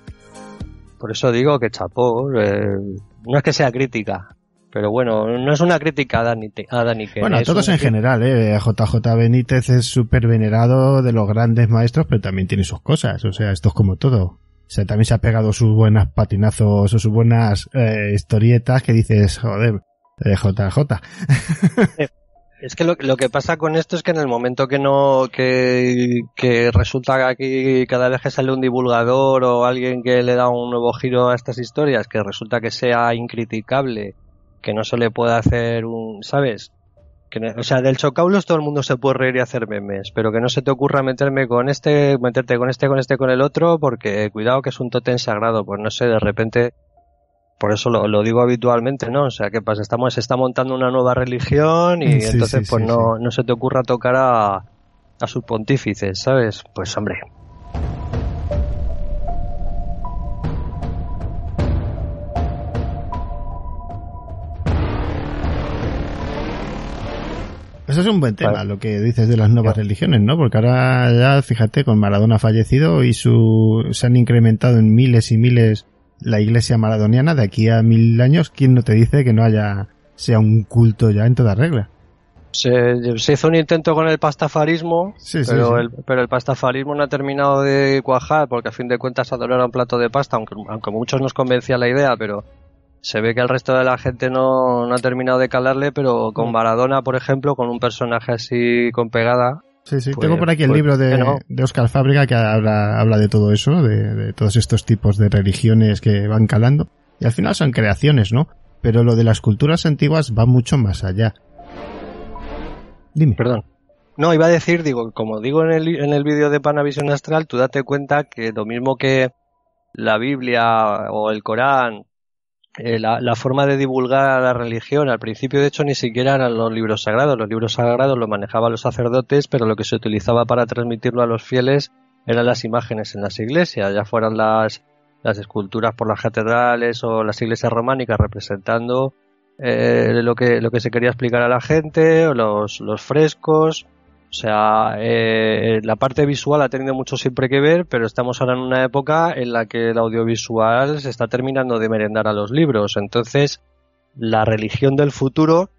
Por eso digo que chapó. eh, no es que sea crítica, pero bueno, no es una crítica a, Dani, a Daniken. Bueno, a todos en general, ¿eh? JJ Benítez es súper venerado de los grandes maestros, pero también tiene sus cosas. O sea, esto es como todo. O sea, también se ha pegado sus buenas patinazos o sus buenas eh, historietas que dices, joder, eh, JJ. Es que lo, lo que pasa con esto es que en el momento que no, que, que resulta que aquí cada vez que sale un divulgador o alguien que le da un nuevo giro a estas historias, que resulta que sea incriticable, que no se le puede hacer un, ¿sabes? Que, no- o sea, del chocaulos todo el mundo se puede reír y hacer memes, pero que no se te ocurra meterme con este, meterte con este, con este, con el otro, porque cuidado que es un tótem sagrado, pues no sé, de repente, por eso lo, lo digo habitualmente, ¿no? O sea, ¿qué pasa? Estamos, se está montando una nueva religión y Sí, entonces sí, pues sí, no, no se te ocurra tocar a, a sus pontífices, ¿sabes? Pues hombre. Eso es un buen tema, Vale. lo que dices de las nuevas religiones, ¿no? Porque ahora ya, fíjate, con Maradona fallecido y su, se han incrementado en miles y miles la iglesia maradoniana de aquí a mil años. ¿Quién no te dice que no haya, sea un culto ya en toda regla? Se, se hizo un intento con el pastafarismo, Sí, pero, sí. El, pero el pastafarismo no ha terminado de cuajar porque a fin de cuentas adorar un plato de pasta, aunque, aunque a muchos nos convencía la idea, pero se ve que el resto de la gente no, no ha terminado de calarle, pero con Maradona, por ejemplo, con un personaje así con pegada. Sí, sí. pues- Tengo por aquí el pues, libro de, de Oscar Fábrica que habla, habla de todo eso, de, de todos estos tipos de religiones que van calando. Y al final son creaciones, ¿no? Pero lo de las culturas antiguas va mucho más allá. Dime. Perdón. No, iba a decir, digo, como digo en el, en el vídeo de Panavisión Astral, tú date cuenta que lo mismo que la Biblia o el Corán, eh, la, forma de divulgar la religión, al principio de hecho ni siquiera eran los libros sagrados, los libros sagrados los manejaban los sacerdotes, pero lo que se utilizaba para transmitirlo a los fieles eran las imágenes en las iglesias, ya fueran las, las esculturas por las catedrales o las iglesias románicas representando eh, lo que lo que se quería explicar a la gente, o los, los frescos, o sea, eh, la parte visual ha tenido mucho siempre que ver, pero estamos ahora en una época en la que el audiovisual se está terminando de merendar a los libros. Entonces, la religión del futuro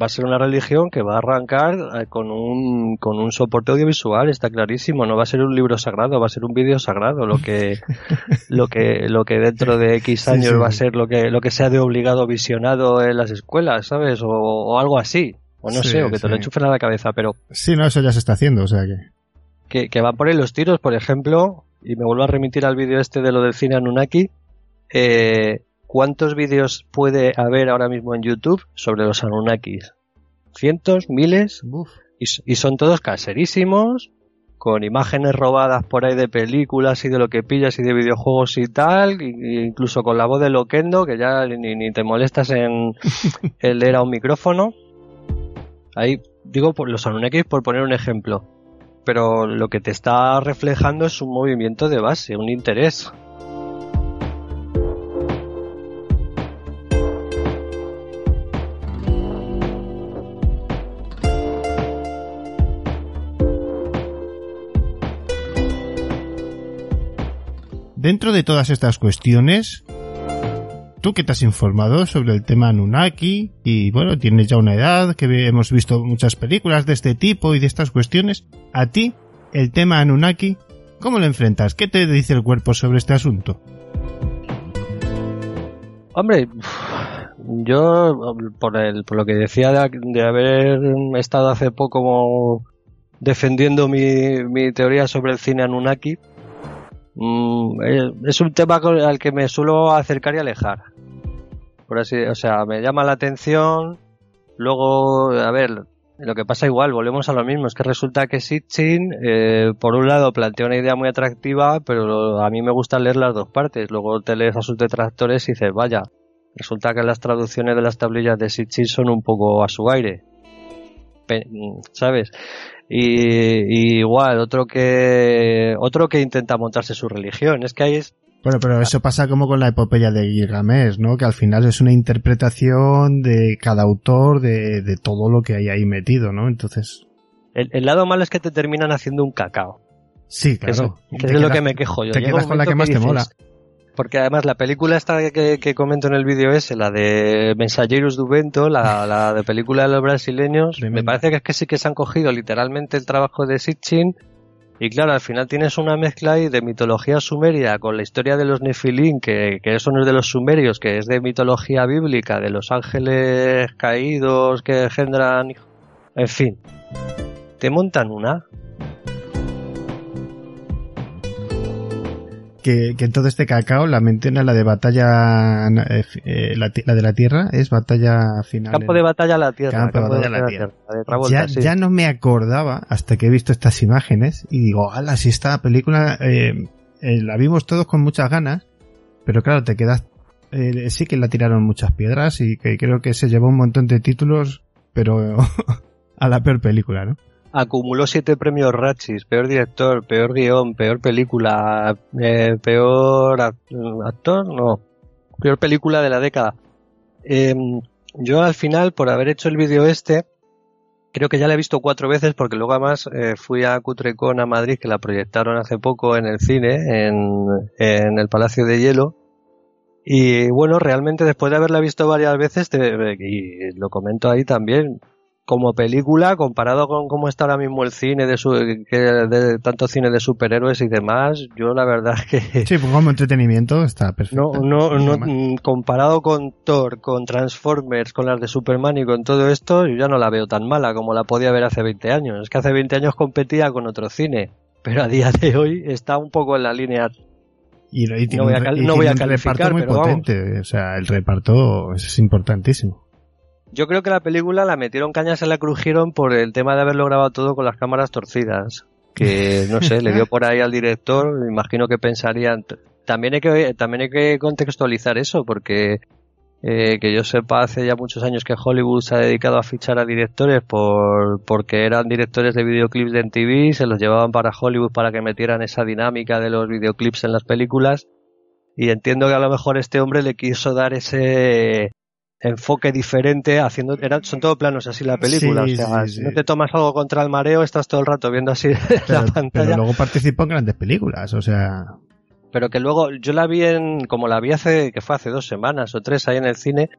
va a ser una religión que va a arrancar eh, con un, con un soporte audiovisual, está clarísimo. No va a ser un libro sagrado, va a ser un vídeo sagrado, lo que, lo que, lo que dentro de X Sí, años sí. va a ser lo que, lo que sea de obligado visionado en las escuelas, ¿sabes? O, o algo así. O no Sí, sé, o que te lo enchufen a la cabeza, pero Sí, no, eso ya se está haciendo, o sea que... que, que van por ahí los tiros, por ejemplo, y me vuelvo a remitir al vídeo este de lo del cine Anunnaki, eh, ¿cuántos vídeos puede haber ahora mismo en YouTube sobre los Anunnakis? ¿Cientos? ¿Miles? Uf. Y, son todos caserísimos, con imágenes robadas por ahí de películas y de lo que pillas y de videojuegos y tal, y incluso con la voz de Loquendo, que ya ni, ni te molestas en el leer a un micrófono. Ahí digo por los Anunnakis por poner un ejemplo. Pero lo que te está reflejando es un movimiento de base, un interés. Dentro de todas estas cuestiones, tú que te has informado sobre el tema Anunnaki y bueno, tienes ya una edad, que hemos visto muchas películas de este tipo y de estas cuestiones, a ti, el tema Anunnaki, ¿cómo lo enfrentas? ¿Qué te dice el cuerpo sobre este asunto? Hombre, yo por, el, por lo que decía de, haber estado hace poco defendiendo mi, mi teoría sobre el cine Anunnaki, mm, eh, es un tema al que me suelo acercar y alejar. Por así, o sea, me llama la atención. Luego, a ver, lo que pasa igual, volvemos a lo mismo, es que resulta que Sitchin, eh, por un lado, plantea una idea muy atractiva, pero a mí me gusta leer las dos partes. Luego te lees a sus detractores y dices, vaya, resulta que las traducciones de las tablillas de Sitchin son un poco a su aire. Pe- ¿Sabes? Y, y igual, otro que, otro que intenta montarse su religión. Es que ahí es, Bueno, pero eso pasa como con la epopeya de Gilgamesh, ¿no? Que al final es una interpretación de cada autor de, de todo lo que hay ahí metido, ¿no? Entonces, el, el lado malo es que te terminan haciendo un cacao. sí, claro. que es de lo que me quejo yo. Te Llega quedas con la que más te mola. Porque además la película esta que, que comento en el vídeo es la de Mensageiros do Vento, la, la de película de los brasileños. Me parece que es que sí que se han cogido literalmente el trabajo de Sitchin y claro, al final tienes una mezcla ahí de mitología sumeria con la historia de los Nefilim, que, que eso no es de los sumerios, que es de mitología bíblica, de los ángeles caídos que engendran... En fin, te montan una Que, que en todo este cacao la menciona la de batalla, eh, eh, la, la de la tierra, es batalla final. Campo de batalla a la tierra. Campo de batalla a la tierra. Travolta, ya, sí. ya no me acordaba hasta que he visto estas imágenes y digo, ala, si esta película eh, eh, la vimos todos con muchas ganas, pero claro, te quedas... eh, sí que la tiraron muchas piedras y que creo que se llevó un montón de títulos, pero a la peor película, ¿no? Acumuló siete premios Ratchis, peor director, peor guion, peor película, eh, peor act- actor, no, peor película de la década. Eh, yo al final, por haber hecho el vídeo este, creo que ya la he visto cuatro veces porque luego además eh, fui a Cutrecon a Madrid que la proyectaron hace poco en el cine, en, en el Palacio de Hielo. Y bueno, realmente después de haberla visto varias veces, te- y lo comento ahí también, como película, comparado con cómo está ahora mismo el cine de, su, que, de tanto cine de superhéroes y demás, yo la verdad es que Sí, pues como entretenimiento está perfecto. no, no, no, mm, comparado con Thor, con Transformers, con las de Superman y con todo esto, yo ya no la veo tan mala como la podía ver hace 20 años. Es que hace 20 años competía con otro cine, pero a día de hoy está un poco en la línea. Y, y tiene No voy a cal- no voy a un calificar, reparto muy vamos. potente. O sea, el reparto es importantísimo. Yo creo que la película la metieron caña, se la crujieron por el tema de haberlo grabado todo con las cámaras torcidas. Que, no sé, le dio por ahí al director, imagino que pensarían... También hay que, también hay que contextualizar eso, porque eh, que yo sepa, hace ya muchos años que Hollywood se ha dedicado a fichar a directores por, porque eran directores de videoclips de MTV, se los llevaban para Hollywood para que metieran esa dinámica de los videoclips en las películas. Y entiendo que a lo mejor este hombre le quiso dar ese enfoque diferente haciendo son todo planos así la película Sí, o sea sí, no te tomas algo contra el mareo estás todo el rato viendo así la pantalla pero luego participó en grandes películas. O sea, pero que luego yo la vi en como la vi hace que fue hace dos semanas o tres ahí en el cine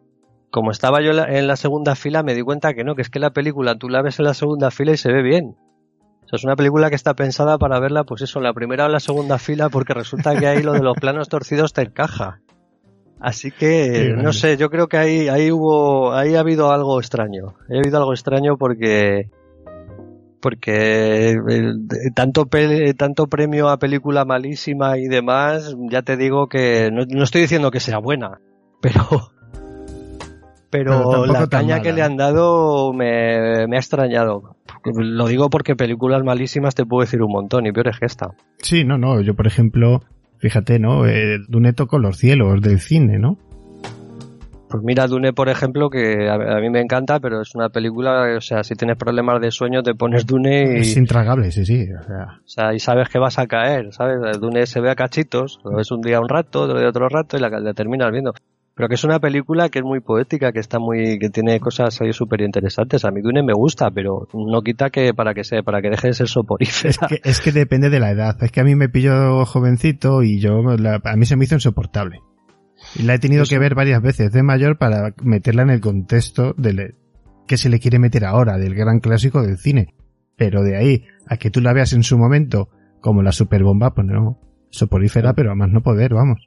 como estaba yo en la- segunda fila me di cuenta que no que es que la película tú la ves en la segunda fila y se ve bien. O sea, es una película que está pensada para verla pues eso en la primera o la segunda fila porque resulta que ahí lo de los planos torcidos te encaja así que no sé yo creo que ahí ahí hubo ahí ha habido algo extraño ha habido algo extraño porque porque tanto pe- tanto premio a película malísima y demás, ya te digo que no, no estoy diciendo que sea buena, pero Pero la caña mala, que le ¿no? han dado me, me ha extrañado. Lo digo porque películas malísimas te puedo decir un montón y peor es que esta. sí, no, no. Yo, por ejemplo, fíjate, ¿no? Eh, Dune tocó los cielos del cine, ¿no? Pues mira Dune, por ejemplo, que a, mí me encanta, pero es una película, o sea, si tienes problemas de sueño te pones Dune y, Es intragable, sí, sí. O sea, O sea, y sabes que vas a caer, ¿sabes? Dune se ve a cachitos, lo ves un día un rato, otro día otro rato y la, la terminas viendo. Pero que es una película que es muy poética, que está muy, que tiene cosas ahí súper interesantes. A mí Dune me gusta, pero no quita que para que se, para que deje de ser soporífera. es, que, es que depende de la edad. Es que a mí me pilló jovencito y yo, la- a mí se me hizo insoportable. Y la he tenido Pues que ver varias veces de mayor para meterla en el contexto del que se le quiere meter ahora, del gran clásico del cine. Pero de ahí a que tú la veas en su momento como la superbomba, pues no, soporífera, pero a más no poder, vamos.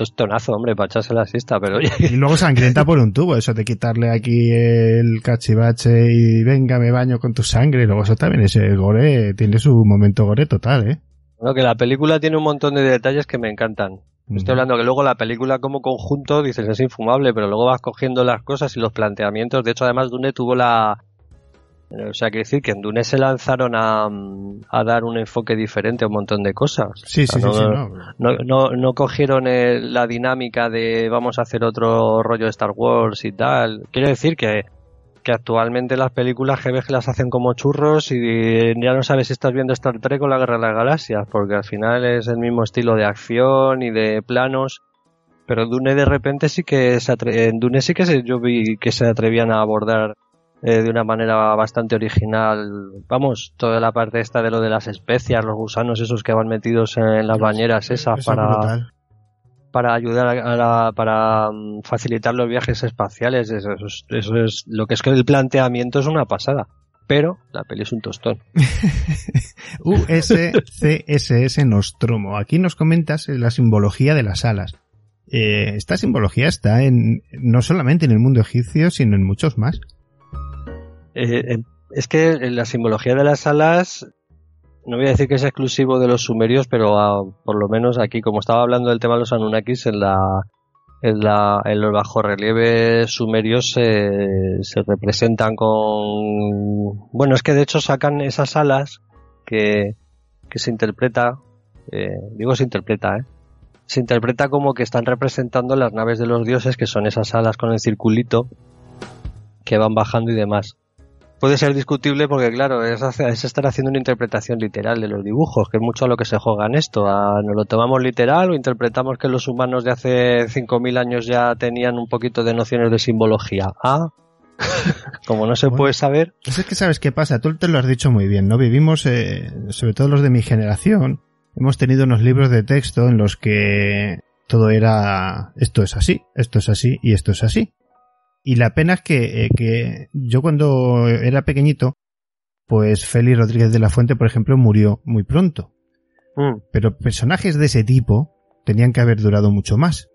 Tostonazo, hombre, para echarse la siesta, pero oye, Y luego sangrienta por un tubo, eso de quitarle aquí el cachivache y venga, me baño con tu sangre. Luego eso también, ese gore, tiene su momento gore total, ¿eh? bueno, que la película tiene un montón de detalles que me encantan. Estoy hablando que luego la película como conjunto dices es infumable, pero luego vas cogiendo las cosas y los planteamientos. De hecho, además Dune tuvo la... O sea, quiere decir que en Dune se lanzaron a, a dar un enfoque diferente a un montón de cosas. Sí, O sea, sí, sí, no, sí, no. no, no, no cogieron eh, la dinámica de vamos a hacer otro rollo de Star Wars y tal. Quiero decir que, que actualmente las películas que ves que las hacen como churros y ya no sabes si estás viendo Star Trek o la Guerra de las Galaxias, porque al final es el mismo estilo de acción y de planos. Pero Dune de repente sí que se atre- en Dune sí que se, yo vi que se atrevían a abordar eh, de una manera bastante original. Vamos, toda la parte esta de lo de las especias, los gusanos esos que van metidos en las bañeras esas para, brutal. para ayudar a la, para mm, facilitar los viajes espaciales. Eso, eso es, eso es lo que es que el planteamiento es una pasada. Pero la peli es un tostón. USCSS Nostromo. Aquí nos comentas la simbología de las alas. Eh, esta simbología está en no solamente en el mundo egipcio, sino en muchos más. Eh, eh, es que la simbología de las alas, no voy a decir que es exclusivo de los sumerios, pero ah, por lo menos aquí, como estaba hablando del tema de los Anunnakis, en la en, la, en los bajorrelieves sumerios se, se representan con... Bueno, es que de hecho sacan esas alas que, que se interpreta, eh, digo se interpreta, ¿eh? Se interpreta como que están representando las naves de los dioses, que son esas alas con el circulito que van bajando y demás. Puede ser discutible porque, claro, es, es estar haciendo una interpretación literal de los dibujos, que es mucho a lo que se juega en esto. A, ¿Nos lo tomamos literal o interpretamos que los humanos de hace 5.000 años ya tenían un poquito de nociones de simbología? Ah, como no se Bueno. puede saber, Pues es que sabes qué pasa, tú te lo has dicho muy bien, ¿no? Vivimos, eh, sobre todo los de mi generación, hemos tenido unos libros de texto en los que todo era esto es así, esto es así y esto es así. Y la pena es que, eh, que yo cuando era pequeñito, pues Félix Rodríguez de la Fuente, por ejemplo, murió muy pronto. Mm. Pero personajes de ese tipo tenían que haber durado mucho más.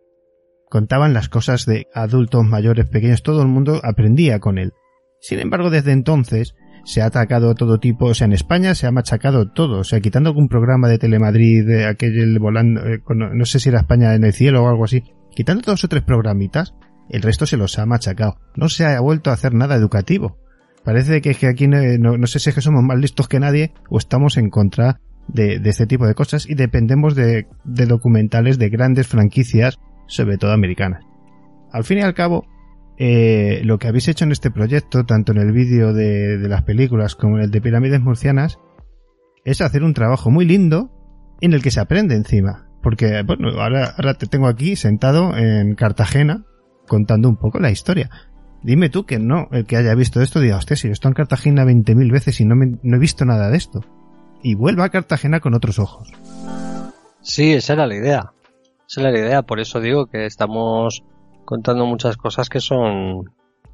Contaban las cosas de adultos, mayores, pequeños, todo el mundo aprendía con él. Sin embargo, desde entonces se ha atacado todo tipo, o sea, en España se ha machacado todo, o sea, quitando algún programa de Telemadrid, de aquel volando, eh, con- no sé si era España en el cielo o algo así, quitando dos o tres programitas, el resto se los ha machacado. No se ha vuelto a hacer nada educativo. Parece que, que aquí no, sé si es que somos más listos que nadie o estamos en contra de, este tipo de cosas y dependemos de, documentales de grandes franquicias, sobre todo americanas. Al fin y al cabo, eh, lo que habéis hecho en este proyecto, tanto en el vídeo de, de las películas como en el de Pirámides Murcianas, es hacer un trabajo muy lindo en el que se aprende encima. Porque, bueno, ahora, ahora te tengo aquí sentado en Cartagena contando un poco la historia. Dime tú que no, el que haya visto esto, diga, hostia, si yo estoy en Cartagena 20.000 veces y no, me- no he visto nada de esto. Y vuelva a Cartagena con otros ojos. Sí, esa era la idea. Esa era la idea, por eso digo que estamos contando muchas cosas que son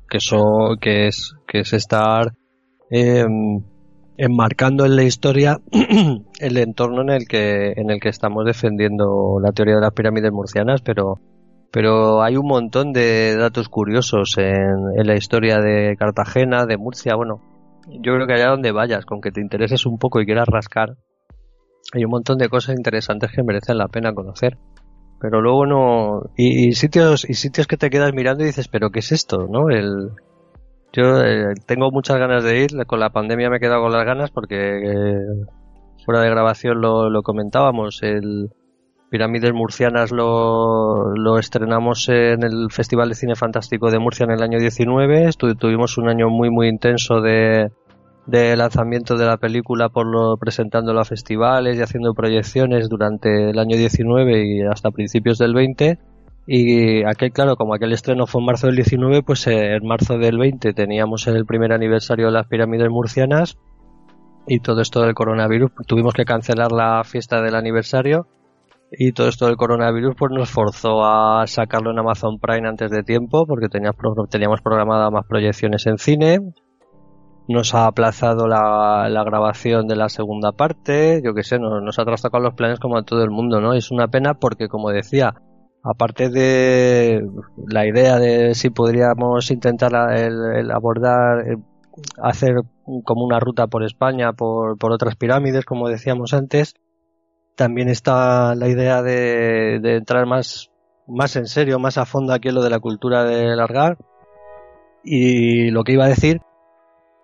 que son que es que es estar eh, enmarcando en la historia el entorno en el que en el que estamos defendiendo la teoría de las pirámides murcianas, pero pero hay un montón de datos curiosos en, la historia de Cartagena, de Murcia, bueno, yo creo que allá donde vayas, con que te intereses un poco y quieras rascar, hay un montón de cosas interesantes que merecen la pena conocer. Pero luego no. Y, y sitios y sitios que te quedas mirando y dices, ¿pero qué es esto? ¿No? El. Yo eh, tengo muchas ganas de ir. Con la pandemia me he quedado con las ganas porque eh, fuera de grabación lo, lo comentábamos. El Pirámides Murcianas lo, lo estrenamos en el Festival de Cine Fantástico de Murcia en el año 19. Estu- tuvimos un año muy muy intenso de, lanzamiento de la película por lo presentándolo a festivales y haciendo proyecciones durante el año 19 y hasta principios del 20 y aquel claro como aquel estreno fue en marzo del 19 pues eh, en marzo del 20 teníamos el primer aniversario de las pirámides murcianas y todo esto del coronavirus tuvimos que cancelar la fiesta del aniversario y todo esto del coronavirus pues nos forzó a sacarlo en Amazon Prime antes de tiempo porque teníamos, pro- teníamos programadas más proyecciones en cine nos ha aplazado la, grabación de la segunda parte, yo que sé, nos, nos ha trastocado los planes como a todo el mundo, ¿no? Es una pena porque, como decía, aparte de la idea de si podríamos intentar el, abordar, eh, hacer como una ruta por España, por otras pirámides, como decíamos antes, también está la idea de, entrar más, más en serio, más a fondo aquí en lo de la cultura de largar. Y lo que iba a decir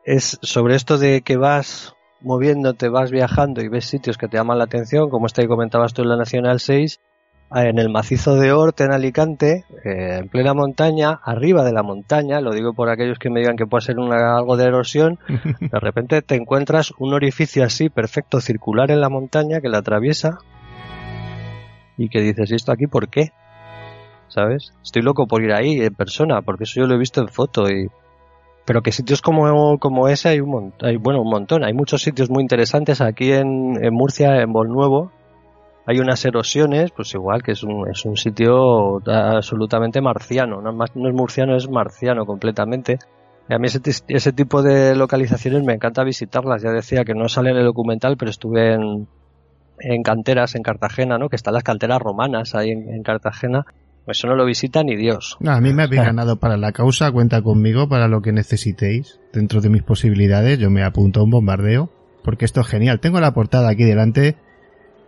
es sobre esto de que vas moviéndote, vas viajando y ves sitios que te llaman la atención, como este que comentabas tú en la Nacional 6, eh, en el macizo de Orte, en Alicante, eh, en plena montaña, arriba de la montaña, lo digo por aquellos que me digan que puede ser una- algo de erosión, de repente te encuentras un orificio así, perfecto, circular en la montaña, que la atraviesa, y que dices, ¿y esto aquí por qué? ¿Sabes? Estoy loco por ir ahí en persona, porque eso yo lo he visto en foto y, pero que sitios como, como ese hay un montón, hay, bueno, un montón. Hay muchos sitios muy interesantes aquí en, en Murcia, en Bolnuevo. Hay unas erosiones, pues igual que es un, es un sitio absolutamente marciano. No, no es murciano, es marciano completamente. Y a mí ese, ese tipo de localizaciones me encanta visitarlas. Ya decía que no sale en el documental, pero estuve en, en canteras en Cartagena, ¿no? Que están las canteras romanas ahí en, en Cartagena. Eso no lo visita ni Dios. No, a mí me habéis ganado para la causa, cuenta conmigo para lo que necesitéis. Dentro de mis posibilidades, yo me apunto a un bombardeo, porque esto es genial. Tengo la portada aquí delante,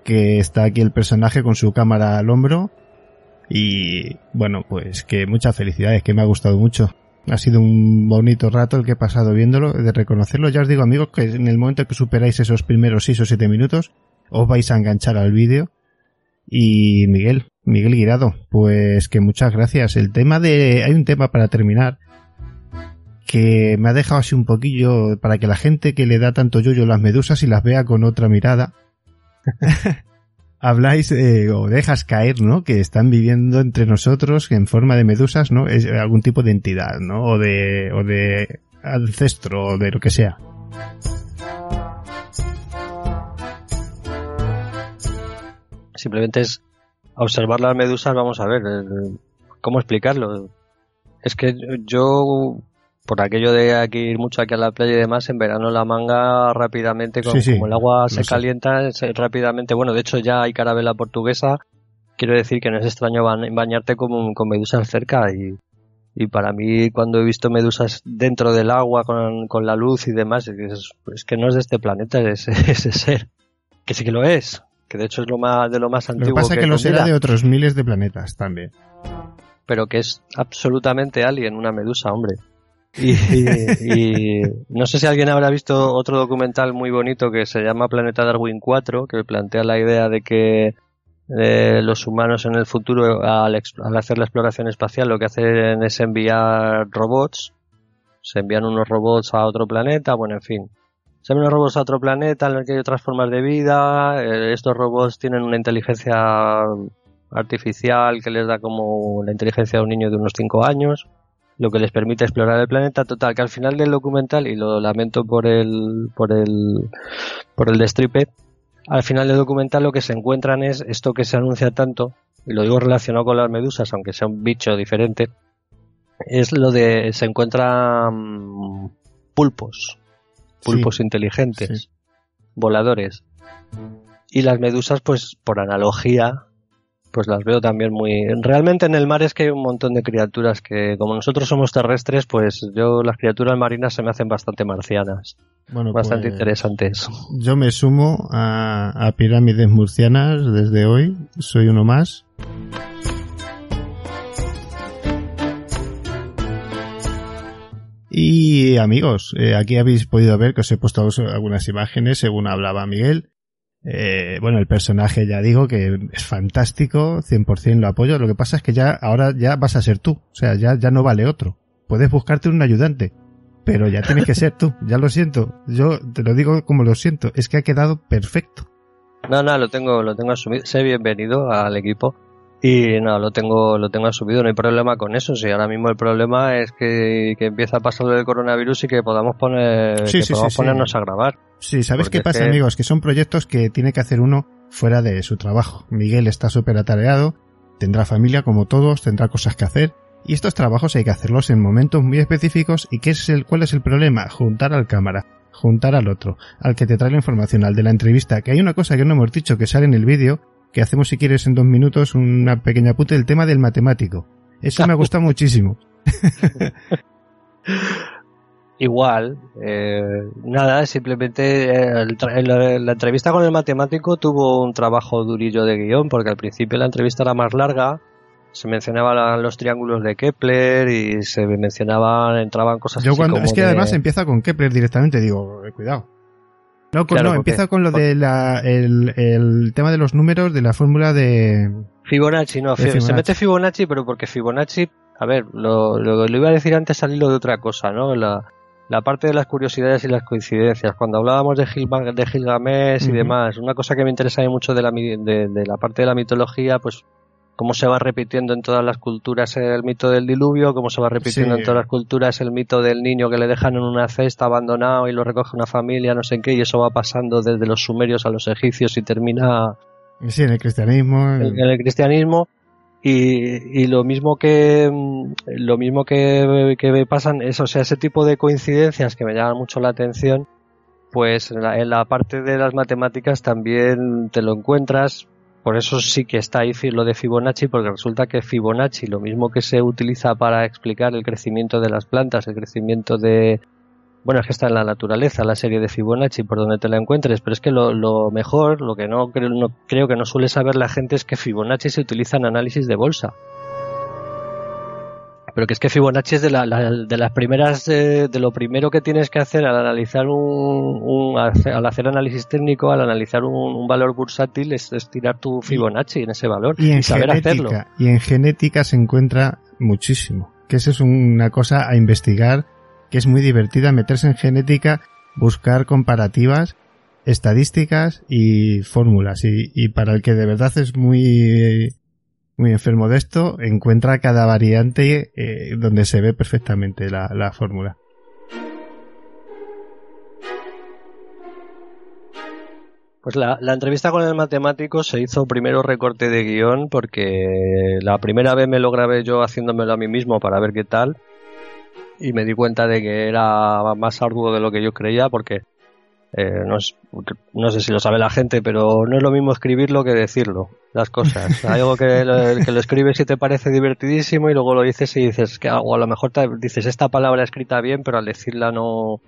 que está aquí el personaje con su cámara al hombro. Y bueno, pues que muchas felicidades, que me ha gustado mucho. Ha sido un bonito rato el que he pasado viéndolo, de reconocerlo. Ya os digo, amigos, que en el momento que superáis esos primeros 6 o 7 minutos, os vais a enganchar al vídeo. Y Miguel, Miguel Guirado, pues que muchas gracias. El tema de, hay un tema para terminar que me ha dejado así un poquillo para que la gente que le da tanto yoyo las medusas y las vea con otra mirada. Habláis eh, o dejas caer, ¿no? Que están viviendo entre nosotros en forma de medusas, ¿no? Es algún tipo de entidad, ¿no? O de, o de ancestro o de lo que sea. Simplemente es observar las medusas, vamos a ver, eh, ¿cómo explicarlo? Es que yo, por aquello de aquí ir mucho aquí a la playa y demás, en verano la manga rápidamente, con- Sí, sí, como el agua se calienta, se- rápidamente, bueno, de hecho ya hay carabela portuguesa, quiero decir que no es extraño ba- bañarte con, con medusas cerca y, y para mí cuando he visto medusas dentro del agua con, con la luz y demás, es, que es- que no es de este planeta ese, ese ser, que sí que lo es, que de hecho es lo más, de lo más Lo que antiguo pasa que lo será de otros miles de planetas también. pero que es absolutamente alien, una medusa, hombre. Y, no sé si alguien habrá visto otro documental muy bonito que se llama Planeta Darwin 4, que plantea la idea de que eh, los humanos en el futuro, al, al hacer la exploración espacial, lo que hacen es enviar robots. Se envían unos robots a otro planeta, bueno, en fin. Se envían unos robots a otro planeta en el que hay otras formas de vida. eh, estos robots tienen una inteligencia artificial que les da como la inteligencia de un niño de unos 5 años, lo que les permite explorar el planeta. Total, que al final del documental, y lo lamento por el, por el, por el destripe, al final del documental lo que se encuentran es esto que se anuncia tanto, y lo digo relacionado con las medusas, aunque sea un bicho diferente, es lo de se encuentran pulpos, pulpos inteligentes, voladores. Y las medusas, pues por analogía, pues las veo también muy... Realmente en el mar es que hay un montón de criaturas que, como nosotros somos terrestres, pues yo las criaturas marinas se me hacen bastante marcianas. Bueno, bastante pues, interesantes. Yo me sumo a, a pirámides murcianas desde hoy. Soy uno más. Y amigos, eh, aquí habéis podido ver que os he puesto algunas imágenes según hablaba Miguel. Eh, bueno, el personaje ya digo que es fantástico, 100% lo apoyo. Lo que pasa es que ya ahora ya vas a ser tú, o sea, ya, ya no vale otro. Puedes buscarte un ayudante, pero ya tienes que ser tú. Ya lo siento, yo te lo digo como lo siento, es que ha quedado perfecto. No, no, lo tengo, lo tengo asumido. Sé bienvenido al equipo. Y no, lo tengo, lo tengo asumido, no hay problema con eso. Si ahora mismo el problema es que, que empieza a pasar lo del coronavirus y que podamos poner, Sí, que sí, podamos sí. ponernos a grabar. Sí, ¿sabes Porque qué pasa, amigos? Que son proyectos que tiene que hacer uno fuera de su trabajo. Miguel está súper atareado, tendrá familia como todos, tendrá cosas que hacer. Y estos trabajos hay que hacerlos en momentos muy específicos. ¿Y qué es el, cuál es el problema? Juntar al cámara, juntar al otro, al que te trae la información, al de la entrevista. Que hay una cosa que no hemos dicho que sale en el vídeo, que hacemos si quieres en dos minutos una pequeña apunte del tema del matemático. Eso me gusta muchísimo. Igual, eh, nada, simplemente eh, el tra- el- la entrevista con el matemático tuvo un trabajo durillo de guion, porque al principio la entrevista era más larga, se mencionaban los triángulos de Kepler y se mencionaban, entraban cosas Yo así cuando, como es que de- además empieza con Kepler directamente, digo, eh, cuidado. No, con- Claro, no, empieza con lo de la, el, el tema de los números de la fórmula de... Fibonacci, no, de fi- se Fibonacci. mete Fibonacci, pero porque Fibonacci, a ver, lo, lo, lo iba a decir antes al hilo de otra cosa, ¿no? La, la parte de las curiosidades y las coincidencias. Cuando hablábamos de, de Gilgamesh y demás, una cosa que me interesa mucho de la, de, de la parte de la mitología, pues cómo se va repitiendo en todas las culturas el mito del diluvio, cómo se va repitiendo Sí. en todas las culturas el mito del niño que le dejan en una cesta abandonado y lo recoge una familia, no sé qué, y eso va pasando desde los sumerios a los egipcios y termina Sí, en el cristianismo. en el cristianismo y, y lo mismo que mm, lo mismo que, que pasan es o sea ese tipo de coincidencias que me llaman mucho la atención pues en la, en la parte de las matemáticas también te lo encuentras. Por eso sí que está ahí lo de Fibonacci porque resulta que Fibonacci lo mismo que se utiliza para explicar el crecimiento de las plantas el crecimiento de bueno, es que está en la naturaleza la serie de Fibonacci por donde te la encuentres, pero es que lo, lo mejor, lo que no creo, no creo que no suele saber la gente es que Fibonacci se utiliza en análisis de bolsa. Pero que es que Fibonacci es de, la, la- de las primeras, eh, de lo primero que tienes que hacer al analizar un, un- al hacer análisis técnico, al analizar un, un valor bursátil, es, es tirar tu Fibonacci en ese valor y en saber hacerlo. genética, y en genética se encuentra muchísimo. Que eso es una cosa a investigar, que es muy divertida meterse en genética, buscar comparativas, estadísticas y fórmulas. Y, para el que de verdad es muy, muy enfermo de esto, encuentra cada variante eh, donde se ve perfectamente la, la fórmula. Pues la, la entrevista con el matemático se hizo primero recorte de guion porque la primera vez me lo grabé yo haciéndomelo a mí mismo para ver qué tal y me di cuenta de que era más arduo de lo que yo creía porque eh, no, es- no sé si lo sabe la gente, pero no es lo mismo escribirlo que decirlo, las cosas. Hay algo que lo, que lo escribes y te parece divertidísimo y luego lo dices y dices que o a lo mejor te dices esta palabra escrita bien, pero al decirla no.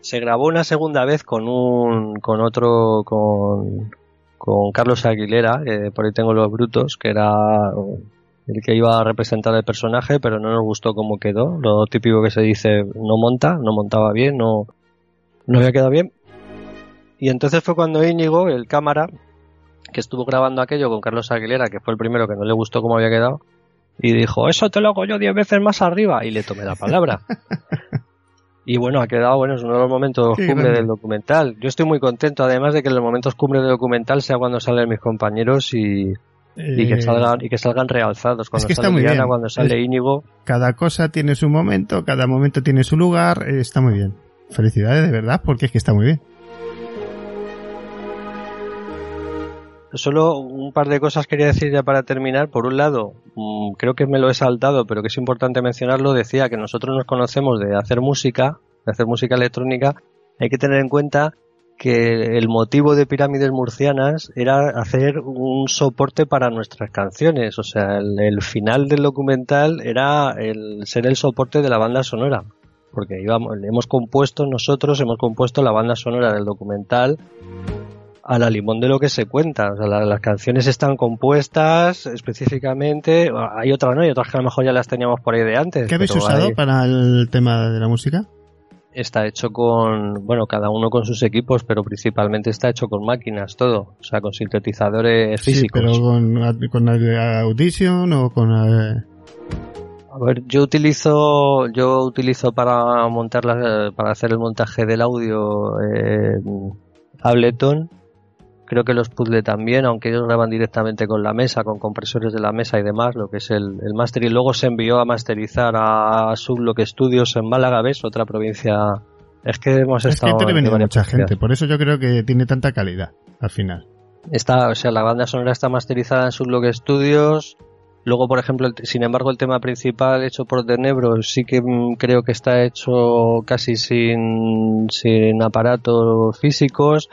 Se grabó una segunda vez con un, con otro, con, con Carlos Aguilera, eh, por ahí tengo los brutos, que era el que iba a representar el personaje, pero no nos gustó cómo quedó. Lo típico que se dice, no monta, no montaba bien, no, no había quedado bien. Y entonces fue cuando Íñigo, el cámara, que estuvo grabando aquello con Carlos Aguilera, que fue el primero que no le gustó cómo había quedado, y dijo, eso te lo hago yo diez veces más arriba, y le tomé la palabra. y bueno, ha quedado, bueno, es uno de los momentos Qué cumbre del documental. Yo estoy muy contento, además de que los momentos cumbre del documental sea cuando salen mis compañeros y, y que Eh, salgan y que salgan realzados cuando que está sale Diana, cuando sale Es- Íñigo Cada cosa tiene su momento, cada momento tiene su lugar, eh, está muy bien. Felicidades de verdad, porque es que está muy bien. Solo un par de cosas quería decir ya para terminar. Por un lado, mm, creo que me lo he saltado, pero que es importante mencionarlo. Decía que nosotros nos conocemos de hacer música, de hacer música electrónica. Hay que tener en cuenta que el motivo de Pirámides Murcianas era hacer un soporte para nuestras canciones. O sea, el, el final del documental era el ser el soporte de la banda sonora. Porque íbamos, hemos compuesto nosotros, hemos compuesto la banda sonora del documental a la limón de lo que se cuenta. O sea, la- las canciones están compuestas específicamente. Hay otras no, hay otras que a lo mejor ya las teníamos por ahí de antes. ¿Qué habéis usado hay- para el tema de la música? Está hecho con, bueno, cada uno con sus equipos, pero principalmente está hecho con máquinas, todo. O sea, con sintetizadores Sí, físicos. pero con, con Audition o con... eh, A ver, yo utilizo, yo utilizo para montar la- para hacer el montaje del audio eh, Ableton. Creo que los puzzle también, aunque ellos graban directamente con la mesa, con compresores de la mesa y demás, lo que es el, el máster. Y luego se envió a masterizar a Sublock Studios en Málaga, ¿ves? Otra provincia. Es que hemos Es que estado. varias mucha provincias. gente, por eso yo creo que tiene tanta calidad al final. Está, o sea, la banda sonora está masterizada en Sublock Studios. Luego, por ejemplo, el- sin embargo, el tema principal hecho por De Nebro sí que mm, creo que está hecho casi sin, sin aparatos físicos.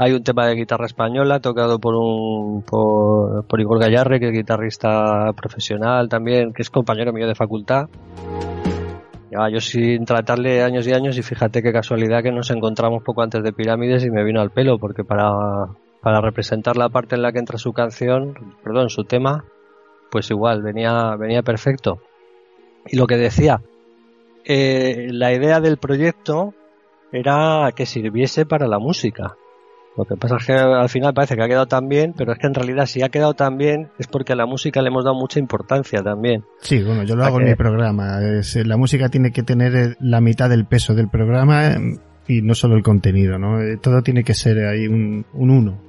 Hay un tema de guitarra española tocado por un por, Igor Gallarre, que es guitarrista profesional también, que es compañero mío de facultad. Yo sin tratarle años y años y fíjate qué casualidad que nos encontramos poco antes de Pirámides y me vino al pelo porque para, para representar la parte en la que entra su canción, perdón, su tema, pues igual venía, venía perfecto. Y lo que decía, eh, la idea del proyecto era que sirviese para la música. Lo que pasa es que al final parece que ha quedado tan bien, pero es que en realidad si ha quedado tan bien es porque a la música le hemos dado mucha importancia también. Sí, bueno, yo lo ¿A hago en mi programa. Es, eh, la música tiene que tener eh, la mitad del peso del programa eh, y no solo el contenido, ¿no? Todo tiene que ser ahí un, un uno.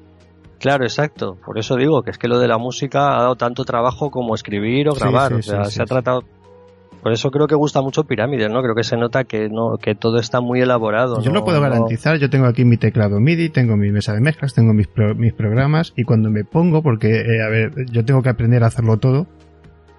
Claro, exacto. Por eso digo que es que lo de la música ha dado tanto trabajo como escribir o grabar. sí, o sea, sí, se ha tratado. Por eso creo que gusta mucho Pirámides, ¿no? Creo que se nota que no que todo está muy elaborado. Yo ¿no? lo puedo garantizar, yo tengo aquí mi teclado MIDI, tengo mi mesa de mezclas, tengo mis, pro- mis programas y cuando me pongo, porque, eh, a ver, yo tengo que aprender a hacerlo todo,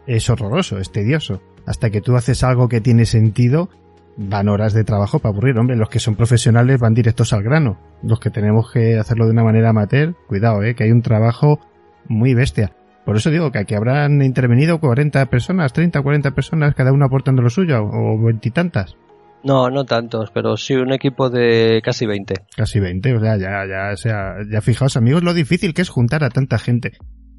es horroroso, es tedioso. Hasta que tú haces algo que tiene sentido, van horas de trabajo para aburrir. Hombre, los que son profesionales van directos al grano. Los que tenemos que hacerlo de una manera amateur, cuidado, eh, que hay un trabajo muy bestia. Por eso digo que aquí habrán intervenido 40 personas, 30, 40 personas, cada uno aportando lo suyo, o veintitantas. No, no tantos, pero sí un equipo de casi 20. Casi 20, o sea, ya, ya, o sea, ya fijaos amigos lo difícil que es juntar a tanta gente.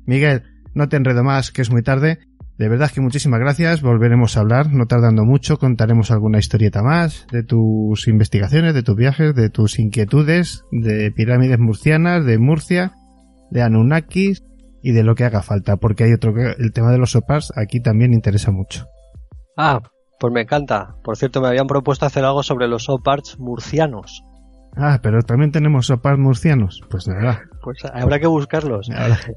Miguel, no te enredo más, que es muy tarde. De verdad que muchísimas gracias, volveremos a hablar, no tardando mucho, contaremos alguna historieta más de tus investigaciones, de tus viajes, de tus inquietudes, de pirámides murcianas, de Murcia, de Anunnakis y de lo que haga falta, porque hay otro que, el tema de los sopars aquí también interesa mucho. Ah, pues me encanta. Por cierto, me habían propuesto hacer algo sobre los oparts murcianos. Ah, pero también tenemos sopas murcianos. Pues nada. Pues habrá que buscarlos.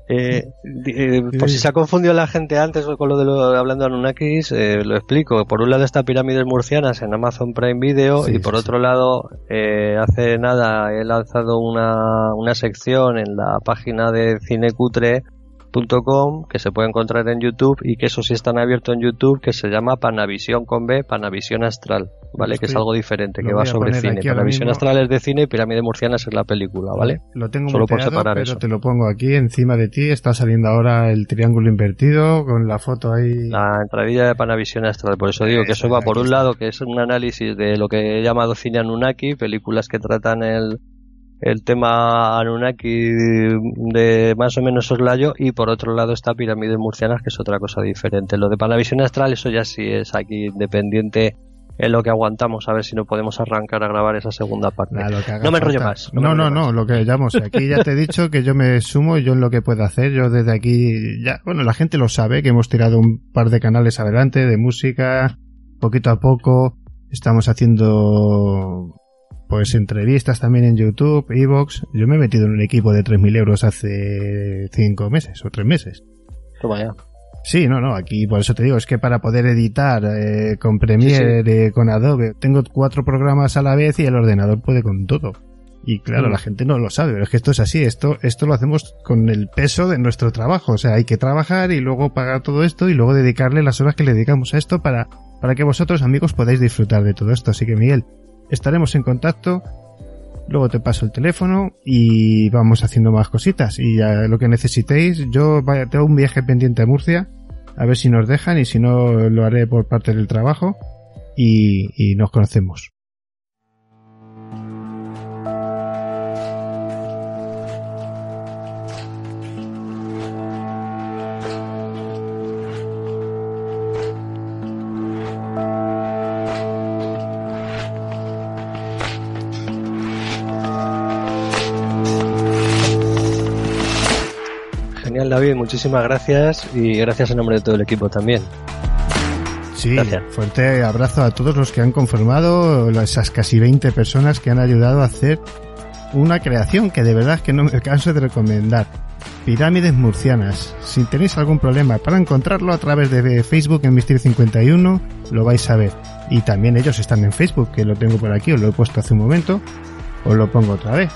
Eh, eh, por si se ha confundido la gente antes con lo de lo, hablando de Anunnakis, eh, lo explico. Por un lado está Pirámides Murcianas en Amazon Prime Video Sí, y por sí, otro lado, eh, hace nada he lanzado una, una sección en la página de cinecutre.com que se puede encontrar en YouTube y que eso sí está abierto en YouTube que se llama Panavisión con B, Panavisión Astral, ¿vale? Que es algo diferente, que va sobre cine. Panavisión mismo. Astral es de cine y Pirámides Murcianas es la película, ¿vale? Lo tengo Solo por separar pero eso. te lo pongo aquí encima de ti. Está saliendo ahora el triángulo invertido con la foto ahí. La entradilla de Panavisión Astral, por eso digo que eso va por un lado, que es un análisis de lo que he llamado cine Anunnaki, películas que tratan el, el tema Anunnaki de más o menos soslayo, y por otro lado está Pirámides Murcianas, que es otra cosa diferente. Lo de Panavisión Astral, eso ya sí es aquí independiente en lo que aguantamos, a ver si no podemos arrancar a grabar esa segunda parte. No me enrollo más. No, no, no, lo que llamo. Aquí ya te he dicho que yo me sumo yo en lo que puedo hacer. Yo desde aquí, ya, bueno, la gente lo sabe, que hemos tirado un par de canales adelante de música, poquito a poco. Estamos haciendo, pues, entrevistas también en YouTube, Evox. Yo me he metido en un equipo de 3.000 euros hace cinco meses o tres meses. Toma ya. Sí, no, no, aquí por eso te digo, es que para poder editar eh, con Premiere, eh, con Adobe, tengo cuatro programas a la vez y el ordenador puede con todo. Y claro, Mm. la gente no lo sabe, pero es que esto es así, esto, esto lo hacemos con el peso de nuestro trabajo, o sea, hay que trabajar y luego pagar todo esto y luego dedicarle las horas que le dedicamos a esto para, para que vosotros amigos podáis disfrutar de todo esto. Así que Miguel, estaremos en contacto, luego te paso el teléfono y vamos haciendo más cositas y ya lo que necesitéis, yo tengo un viaje pendiente a Murcia, a ver si nos dejan y si no lo haré por parte del trabajo y, y nos conocemos. Muchísimas gracias y gracias en nombre de todo el equipo también. Sí, Gracias. fuerte abrazo a todos los que han conformado, esas casi 20 personas que han ayudado a hacer una creación que de verdad que no me canso de recomendar. Pirámides murcianas. Si tenéis algún problema para encontrarlo a través de Facebook en Misterio 51, lo vais a ver. Y también ellos están en Facebook, que lo tengo por aquí, os lo he puesto hace un momento, os lo pongo otra vez.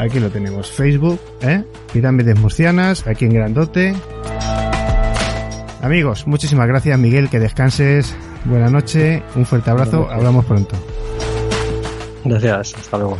Aquí lo tenemos, Facebook, ¿eh? Pirámides murcianas, aquí en grandote. Amigos, muchísimas gracias Miguel, que descanses. Buena noche, un fuerte abrazo, hablamos pronto. Gracias, hasta luego.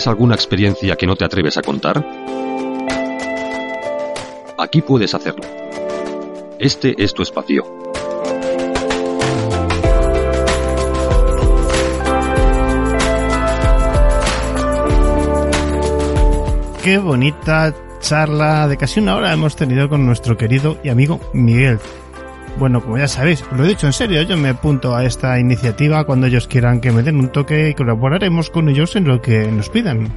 ¿Tienes alguna experiencia que no te atreves a contar? Aquí puedes hacerlo. Este es tu espacio. Qué bonita charla de casi una hora hemos tenido con nuestro querido y amigo Miguel. Bueno, como ya sabéis, lo he dicho en serio, yo me apunto a esta iniciativa cuando ellos quieran que me den un toque y colaboraremos con ellos en lo que nos pidan.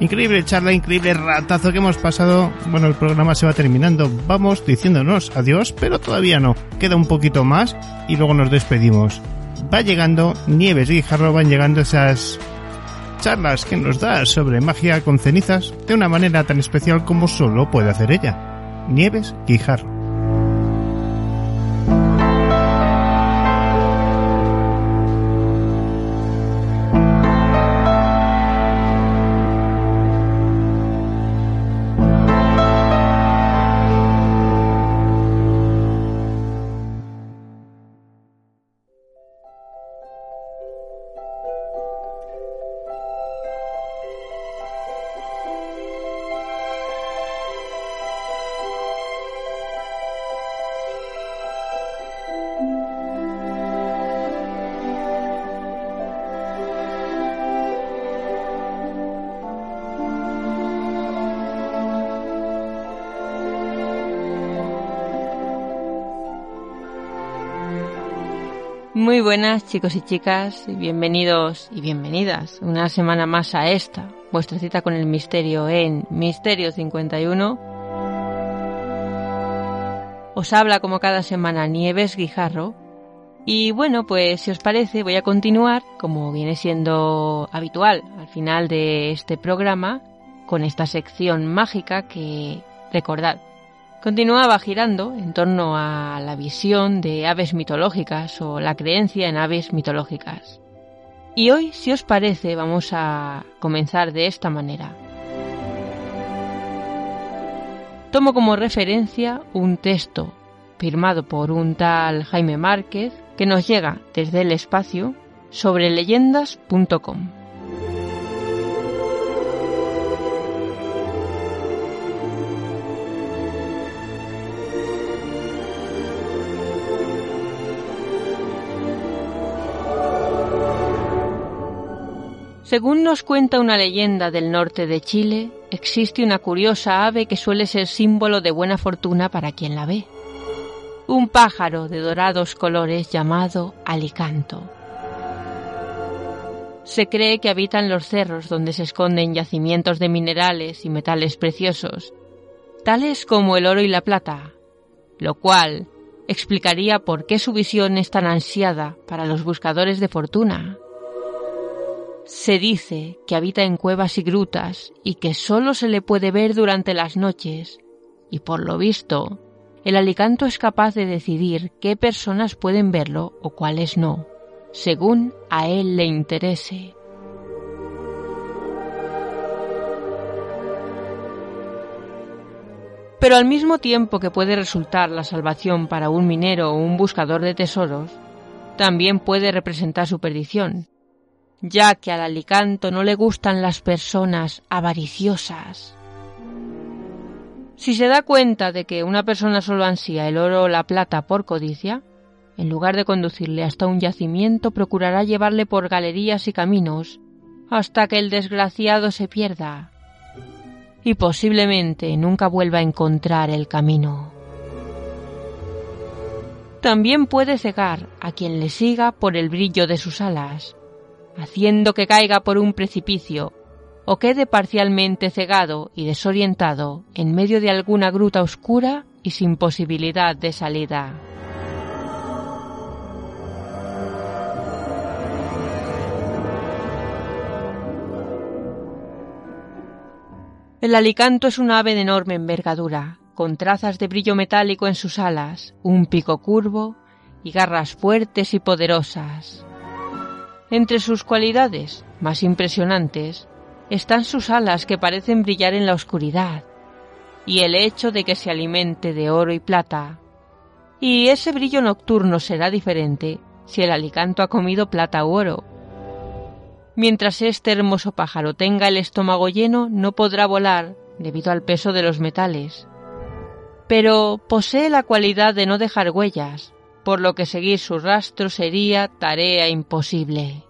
Increíble charla, increíble ratazo que hemos pasado. Bueno, el programa se va terminando. Vamos diciéndonos adiós, pero todavía no. Queda un poquito más y luego nos despedimos. Va llegando Nieves y Guijarro, van llegando esas charlas que nos da sobre magia con cenizas de una manera tan especial como solo puede hacer ella. Nieves Guijarro. Buenas chicos y chicas, bienvenidos y bienvenidas una semana más a esta, vuestra cita con el misterio en Misterio 51. Os habla como cada semana Nieves Guijarro. Y bueno, pues si os parece voy a continuar, como viene siendo habitual al final de este programa, con esta sección mágica que, recordad, continuaba girando en torno a la visión de aves mitológicas o la creencia en aves mitológicas. Y hoy, si os parece, vamos a comenzar de esta manera. Tomo como referencia un texto firmado por un tal Jaime Márquez que nos llega desde el espacio sobre leyendas.com. Según nos cuenta una leyenda del norte de Chile, existe una curiosa ave que suele ser símbolo de buena fortuna para quien la ve. Un pájaro de dorados colores llamado alicanto. Se cree que habita en los cerros donde se esconden yacimientos de minerales y metales preciosos, tales como el oro y la plata, lo cual explicaría por qué su visión es tan ansiada para los buscadores de fortuna. Se dice que habita en cuevas y grutas y que solo se le puede ver durante las noches, y por lo visto, el alicanto es capaz de decidir qué personas pueden verlo o cuáles no, según a él le interese. Pero al mismo tiempo que puede resultar la salvación para un minero o un buscador de tesoros, también puede representar su perdición, ya que al alicanto no le gustan las personas avariciosas. Si se da cuenta de que una persona solo ansía el oro o la plata por codicia, en lugar de conducirle hasta un yacimiento, procurará llevarle por galerías y caminos hasta que el desgraciado se pierda y posiblemente nunca vuelva a encontrar el camino. También puede cegar a quien le siga por el brillo de sus alas, haciendo que caiga por un precipicio o quede parcialmente cegado y desorientado en medio de alguna gruta oscura y sin posibilidad de salida. El alicanto es un ave de enorme envergadura, con trazas de brillo metálico en sus alas, un pico curvo y garras fuertes y poderosas. Entre sus cualidades más impresionantes están sus alas que parecen brillar en la oscuridad y el hecho de que se alimente de oro y plata. Y ese brillo nocturno será diferente si el alicanto ha comido plata u oro. Mientras este hermoso pájaro tenga el estómago lleno, no podrá volar debido al peso de los metales. Pero posee la cualidad de no dejar huellas, por lo que seguir su rastro sería tarea imposible.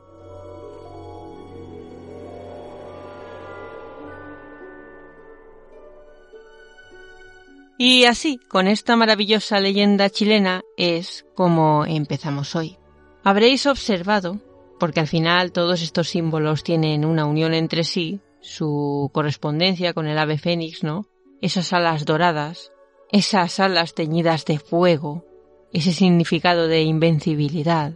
Y así, con esta maravillosa leyenda chilena, es como empezamos hoy. Habréis observado, porque al final todos estos símbolos tienen una unión entre sí, su correspondencia con el ave fénix, ¿no? Esas alas doradas, esas alas teñidas de fuego, ese significado de invencibilidad.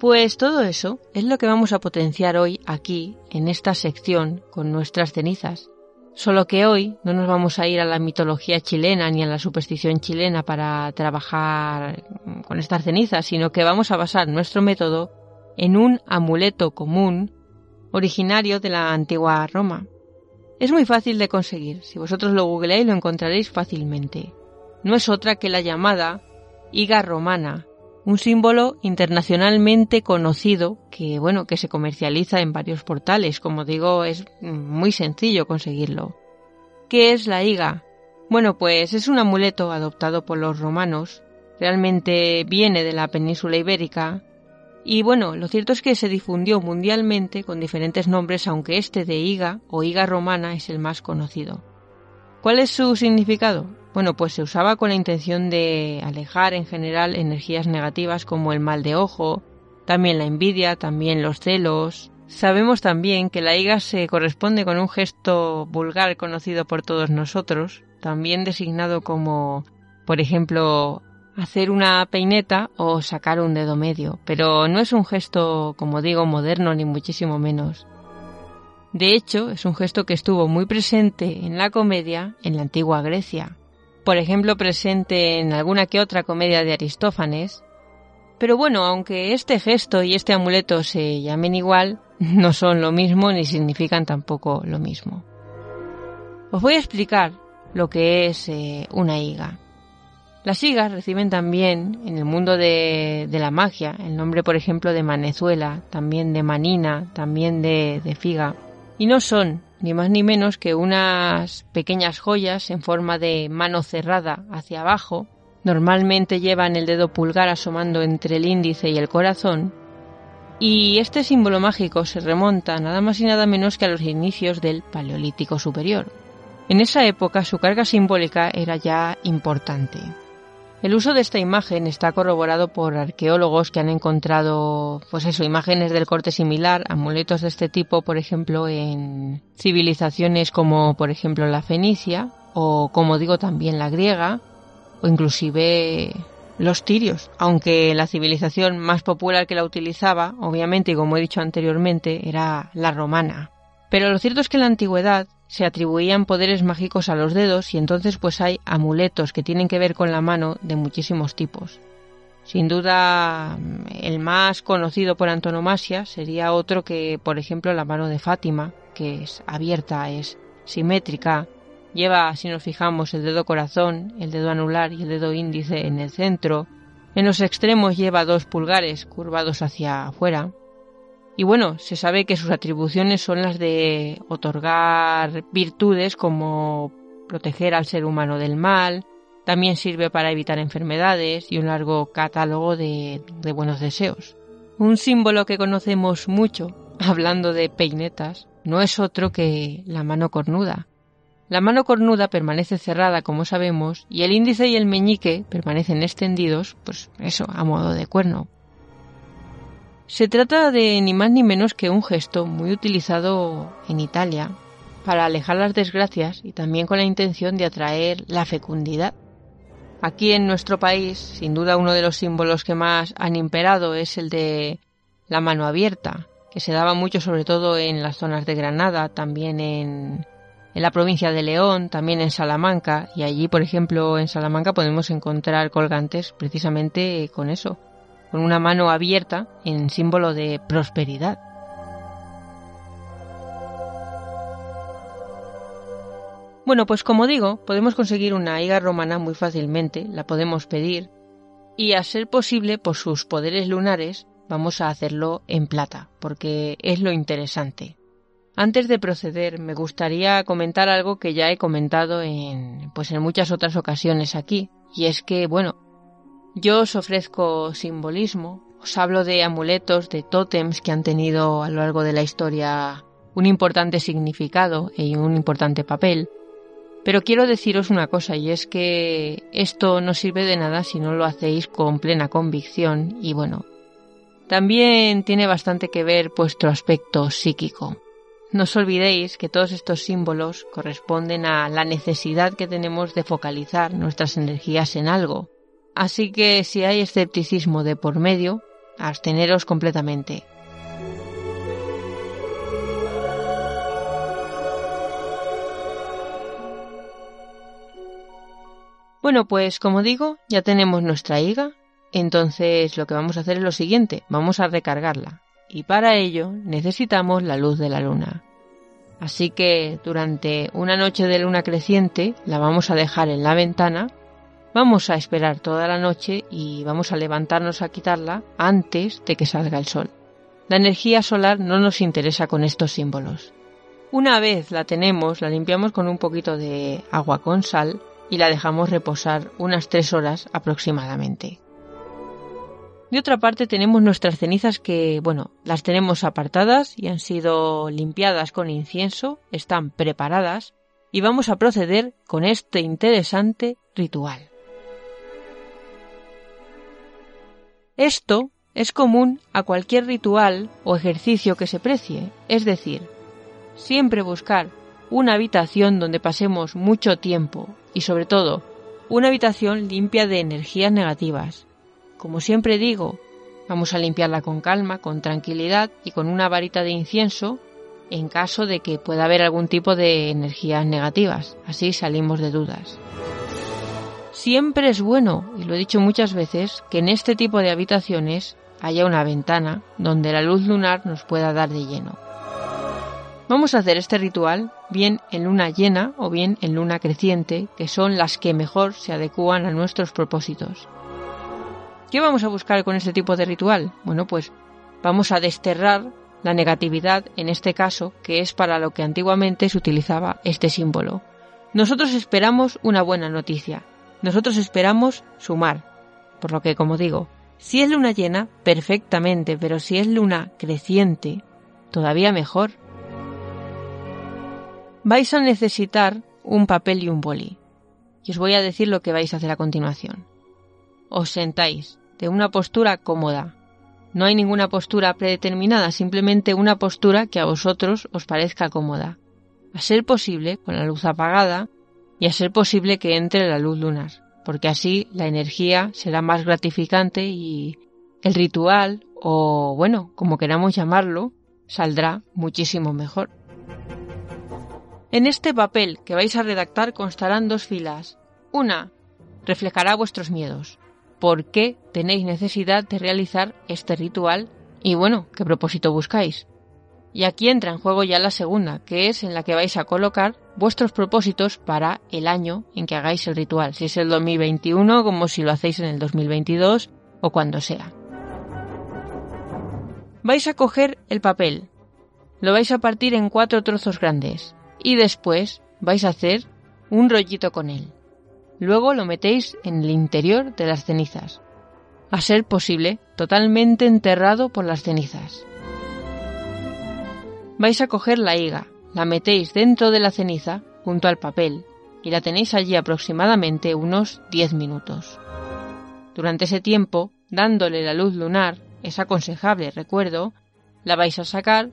Pues todo eso es lo que vamos a potenciar hoy aquí, en esta sección, con nuestras cenizas. Solo que hoy no nos vamos a ir a la mitología chilena ni a la superstición chilena para trabajar con estas cenizas, sino que vamos a basar nuestro método en un amuleto común originario de la antigua Roma. Es muy fácil de conseguir, si vosotros lo googleáis lo encontraréis fácilmente. No es otra que la llamada higa romana, un símbolo internacionalmente conocido que, bueno, que se comercializa en varios portales. Como digo, es muy sencillo conseguirlo. ¿Qué es la higa? Bueno, pues es un amuleto adoptado por los romanos. Realmente viene de la península ibérica. Y bueno, lo cierto es que se difundió mundialmente con diferentes nombres, aunque este de higa o higa romana es el más conocido. ¿Cuál es su significado? Bueno, pues se usaba con la intención de alejar en general energías negativas como el mal de ojo, también la envidia, también los celos. Sabemos también que la higa se corresponde con un gesto vulgar conocido por todos nosotros, también designado como, por ejemplo, hacer una peineta o sacar un dedo medio, pero no es un gesto, como digo, moderno ni muchísimo menos. De hecho, es un gesto que estuvo muy presente en la comedia en la antigua Grecia. Por ejemplo, presente en alguna que otra comedia de Aristófanes. Pero bueno, aunque este gesto y este amuleto se llamen igual, no son lo mismo ni significan tampoco lo mismo. Os voy a explicar lo que es eh, una higa. Las higas reciben también en el mundo de, la magia el nombre, por ejemplo, de manezuela, también de manina, también de, de figa. Y no son ni más ni menos que unas pequeñas joyas en forma de mano cerrada hacia abajo. Normalmente llevan el dedo pulgar asomando entre el índice y el corazón. Y este símbolo mágico se remonta nada más y nada menos que a los inicios del Paleolítico Superior. En esa época su carga simbólica era ya importante. El uso de esta imagen está corroborado por arqueólogos que han encontrado, pues eso, imágenes del corte similar, amuletos de este tipo, por ejemplo, en civilizaciones como, por ejemplo, la fenicia, o como digo, también la griega, o inclusive los tirios, aunque la civilización más popular que la utilizaba, obviamente, y como he dicho anteriormente, era la romana. Pero lo cierto es que en la antigüedad se atribuían poderes mágicos a los dedos y entonces pues hay amuletos que tienen que ver con la mano de muchísimos tipos. Sin duda el más conocido por antonomasia sería otro que, por ejemplo, la mano de Fátima, que es abierta, es simétrica, lleva, si nos fijamos, el dedo corazón, el dedo anular y el dedo índice en el centro. En los extremos lleva dos pulgares curvados hacia afuera. Y bueno, se sabe que sus atribuciones son las de otorgar virtudes como proteger al ser humano del mal, también sirve para evitar enfermedades y un largo catálogo de, buenos deseos. Un símbolo que conocemos mucho, hablando de peinetas, no es otro que la mano cornuda. La mano cornuda permanece cerrada, como sabemos, y el índice y el meñique permanecen extendidos, pues eso, a modo de cuerno. Se trata de ni más ni menos que un gesto muy utilizado en Italia para alejar las desgracias y también con la intención de atraer la fecundidad. Aquí en nuestro país, sin duda uno de los símbolos que más han imperado es el de la mano abierta, que se daba mucho sobre todo en las zonas de Granada, también en, la provincia de León, también en Salamanca, y allí, por ejemplo, en Salamanca podemos encontrar colgantes precisamente con eso, con una mano abierta en símbolo de prosperidad. Bueno, pues como digo, podemos conseguir una higa romana muy fácilmente, la podemos pedir, y a ser posible, por sus poderes lunares, vamos a hacerlo en plata, porque es lo interesante. Antes de proceder, me gustaría comentar algo que ya he comentado en, pues en muchas otras ocasiones aquí, y es que, bueno, yo os ofrezco simbolismo, os hablo de amuletos, de tótems que han tenido a lo largo de la historia un importante significado y un importante papel. Pero quiero deciros una cosa y es que esto no sirve de nada si no lo hacéis con plena convicción y bueno, también tiene bastante que ver vuestro aspecto psíquico. No os olvidéis que todos estos símbolos corresponden a la necesidad que tenemos de focalizar nuestras energías en algo, Así que si hay escepticismo de por medio, absteneros completamente. Bueno, pues como digo, ya tenemos nuestra higa, entonces lo que vamos a hacer es lo siguiente, vamos a recargarla. Y para ello necesitamos la luz de la luna. Así que durante una noche de luna creciente la vamos a dejar en la ventana Vamos a esperar toda la noche y vamos a levantarnos a quitarla antes de que salga el sol. La energía solar no nos interesa con estos símbolos. Una vez la tenemos, la limpiamos con un poquito de agua con sal y la dejamos reposar unas tres horas aproximadamente. De otra parte tenemos nuestras cenizas que, bueno, las tenemos apartadas y han sido limpiadas con incienso, están preparadas y vamos a proceder con este interesante ritual. Esto es común a cualquier ritual o ejercicio que se precie, es decir, siempre buscar una habitación donde pasemos mucho tiempo y sobre todo una habitación limpia de energías negativas. Como siempre digo, vamos a limpiarla con calma, con tranquilidad y con una varita de incienso en caso de que pueda haber algún tipo de energías negativas. Así salimos de dudas. Siempre es bueno, y lo he dicho muchas veces, que en este tipo de habitaciones haya una ventana donde la luz lunar nos pueda dar de lleno. Vamos a hacer este ritual bien en luna llena o bien en luna creciente, que son las que mejor se adecúan a nuestros propósitos. ¿Qué vamos a buscar con este tipo de ritual? Bueno, pues vamos a desterrar la negatividad en este caso, que es para lo que antiguamente se utilizaba este símbolo. Nosotros esperamos una buena noticia. Nosotros esperamos sumar. Por lo que, como digo, si es luna llena, perfectamente, pero si es luna creciente, todavía mejor. Vais a necesitar un papel y un boli. Y os voy a decir lo que vais a hacer a continuación. Os sentáis de una postura cómoda. No hay ninguna postura predeterminada, simplemente una postura que a vosotros os parezca cómoda. A ser posible, con la luz apagada, y a ser posible que entre la luz lunar, porque así la energía será más gratificante y el ritual, o bueno, como queramos llamarlo, saldrá muchísimo mejor. En este papel que vais a redactar constarán dos filas. Una reflejará vuestros miedos. ¿Por qué tenéis necesidad de realizar este ritual? Y bueno, ¿qué propósito buscáis? Y aquí entra en juego ya la segunda, que es en la que vais a colocar vuestros propósitos para el año en que hagáis el ritual, si es el 2021 como si lo hacéis en el 2022 o cuando sea. Vais a coger el papel, lo vais a partir en cuatro trozos grandes y después vais a hacer un rollito con él. Luego lo metéis en el interior de las cenizas, a ser posible totalmente enterrado por las cenizas. Vais a coger la higa, la metéis dentro de la ceniza junto al papel y la tenéis allí aproximadamente unos 10 minutos. Durante ese tiempo, dándole la luz lunar, es aconsejable, recuerdo, la vais a sacar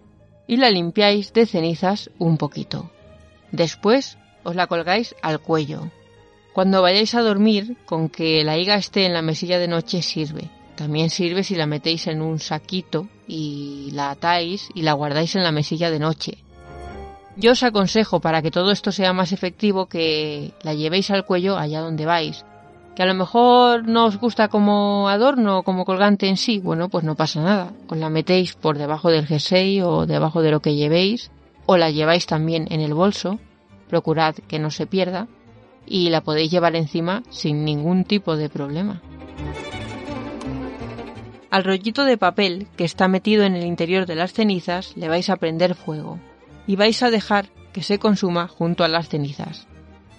y la limpiáis de cenizas un poquito. Después os la colgáis al cuello. Cuando vayáis a dormir, con que la higa esté en la mesilla de noche sirve. También sirve si la metéis en un saquito y la atáis y la guardáis en la mesilla de noche. Yo os aconsejo para que todo esto sea más efectivo que la llevéis al cuello allá donde vais. Que a lo mejor no os gusta como adorno o como colgante en sí, bueno, pues no pasa nada. Os la metéis por debajo del jersey o debajo de lo que llevéis, o la lleváis también en el bolso. Procurad que no se pierda y la podéis llevar encima sin ningún tipo de problema. Al rollito de papel que está metido en el interior de las cenizas le vais a prender fuego y vais a dejar que se consuma junto a las cenizas.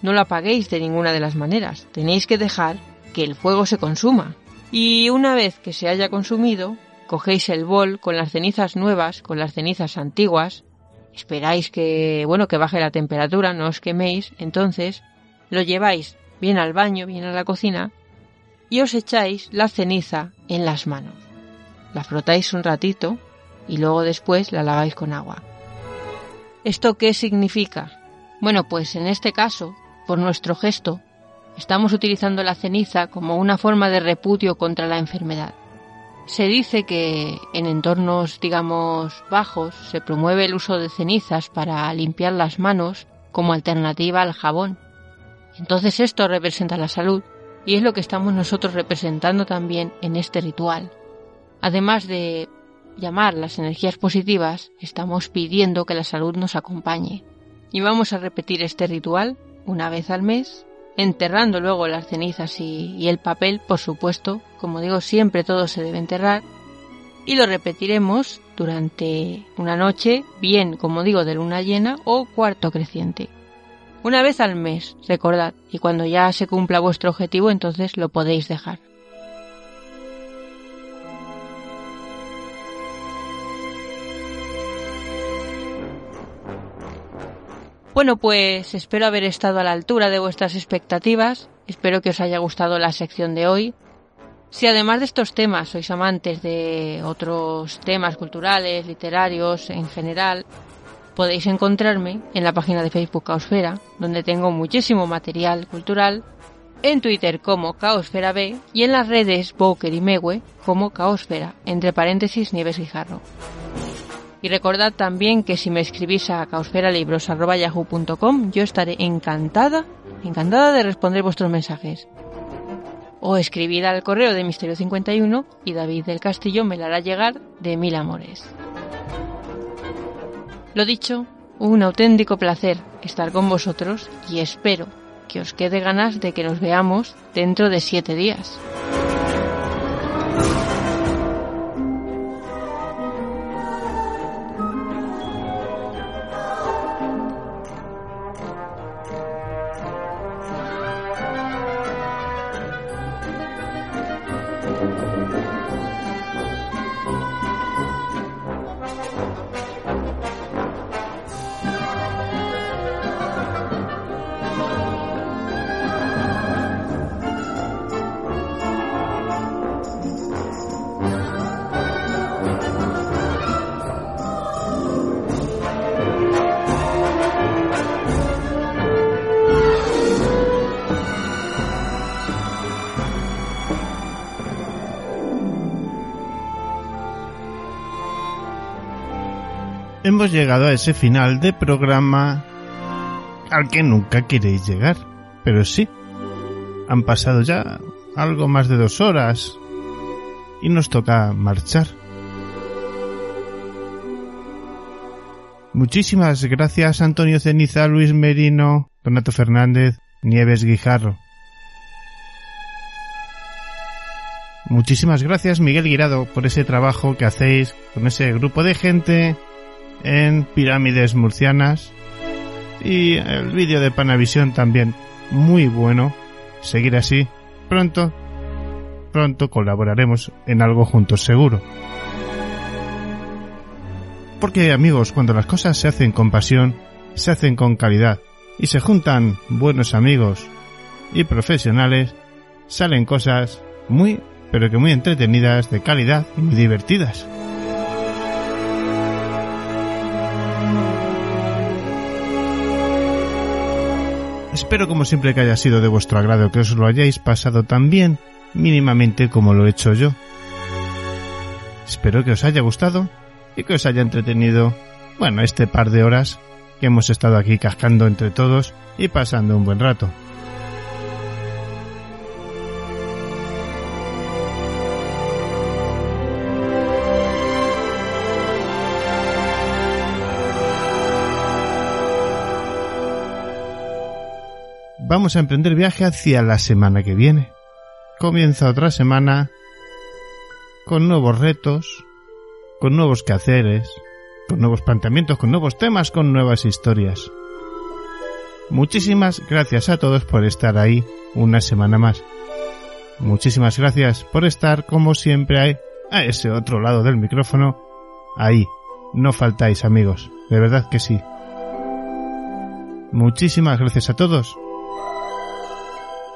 No lo apaguéis de ninguna de las maneras, tenéis que dejar que el fuego se consuma. Y una vez que se haya consumido, cogéis el bol con las cenizas nuevas, con las cenizas antiguas, esperáis que, bueno, que baje la temperatura, no os queméis, entonces lo lleváis bien al baño, bien a la cocina, y os echáis la ceniza en las manos. La frotáis un ratito y luego después la laváis con agua. ¿Esto qué significa? Bueno, pues en este caso, por nuestro gesto, estamos utilizando la ceniza como una forma de repudio contra la enfermedad. Se dice que en entornos, digamos, bajos se promueve el uso de cenizas para limpiar las manos como alternativa al jabón. Entonces esto representa la salud y es lo que estamos nosotros representando también en este ritual. Además de llamar las energías positivas, estamos pidiendo que la salud nos acompañe. Y vamos a repetir este ritual una vez al mes, enterrando luego las cenizas y, y el papel, por supuesto. Como digo, siempre todo se debe enterrar. Y lo repetiremos durante una noche, bien, como digo, de luna llena o cuarto creciente. Una vez al mes, recordad, y cuando ya se cumpla vuestro objetivo, entonces lo podéis dejar. Bueno, pues espero haber estado a la altura de vuestras expectativas. Espero que os haya gustado la sección de hoy. Si además de estos temas sois amantes de otros temas culturales, literarios en general, podéis encontrarme en la página de Facebook Caosfera, donde tengo muchísimo material cultural, en Twitter como Caosfera B y en las redes Boker y Mewe como Caosfera, entre paréntesis Nieves Guijarro. Y recordad también que si me escribís a caosferalibros.yahoo.com yo estaré encantada, encantada de responder vuestros mensajes. O escribid al correo de Misterio 51 y David del Castillo me la hará llegar de mil amores. Lo dicho, un auténtico placer estar con vosotros y espero que os quede ganas de que nos veamos dentro de siete días. Hemos llegado a ese final de programa al que nunca queréis llegar. Pero sí, han pasado ya algo más de dos horas y nos toca marchar. Muchísimas gracias Antonio Ceniza, Luis Merino, Donato Fernández, Nieves Guijarro. Muchísimas gracias Miguel Guirado por ese trabajo que hacéis con ese grupo de gente en Pirámides Murcianas y el vídeo de Panavisión también muy bueno. Seguir así. Pronto, pronto colaboraremos en algo juntos seguro. Porque amigos, cuando las cosas se hacen con pasión, se hacen con calidad y se juntan buenos amigos y profesionales, salen cosas muy, pero que muy entretenidas, de calidad y muy divertidas. Espero como siempre que haya sido de vuestro agrado, que os lo hayáis pasado tan bien, mínimamente como lo he hecho yo. Espero que os haya gustado y que os haya entretenido, bueno, este par de horas que hemos estado aquí cascando entre todos y pasando un buen rato. Vamos a emprender viaje hacia la semana que viene. Comienza otra semana con nuevos retos, con nuevos quehaceres, con nuevos planteamientos, con nuevos temas, con nuevas historias. Muchísimas gracias a todos por estar ahí una semana más. Muchísimas gracias por estar como siempre ahí, a ese otro lado del micrófono. Ahí. No faltáis amigos. De verdad que sí. Muchísimas gracias a todos.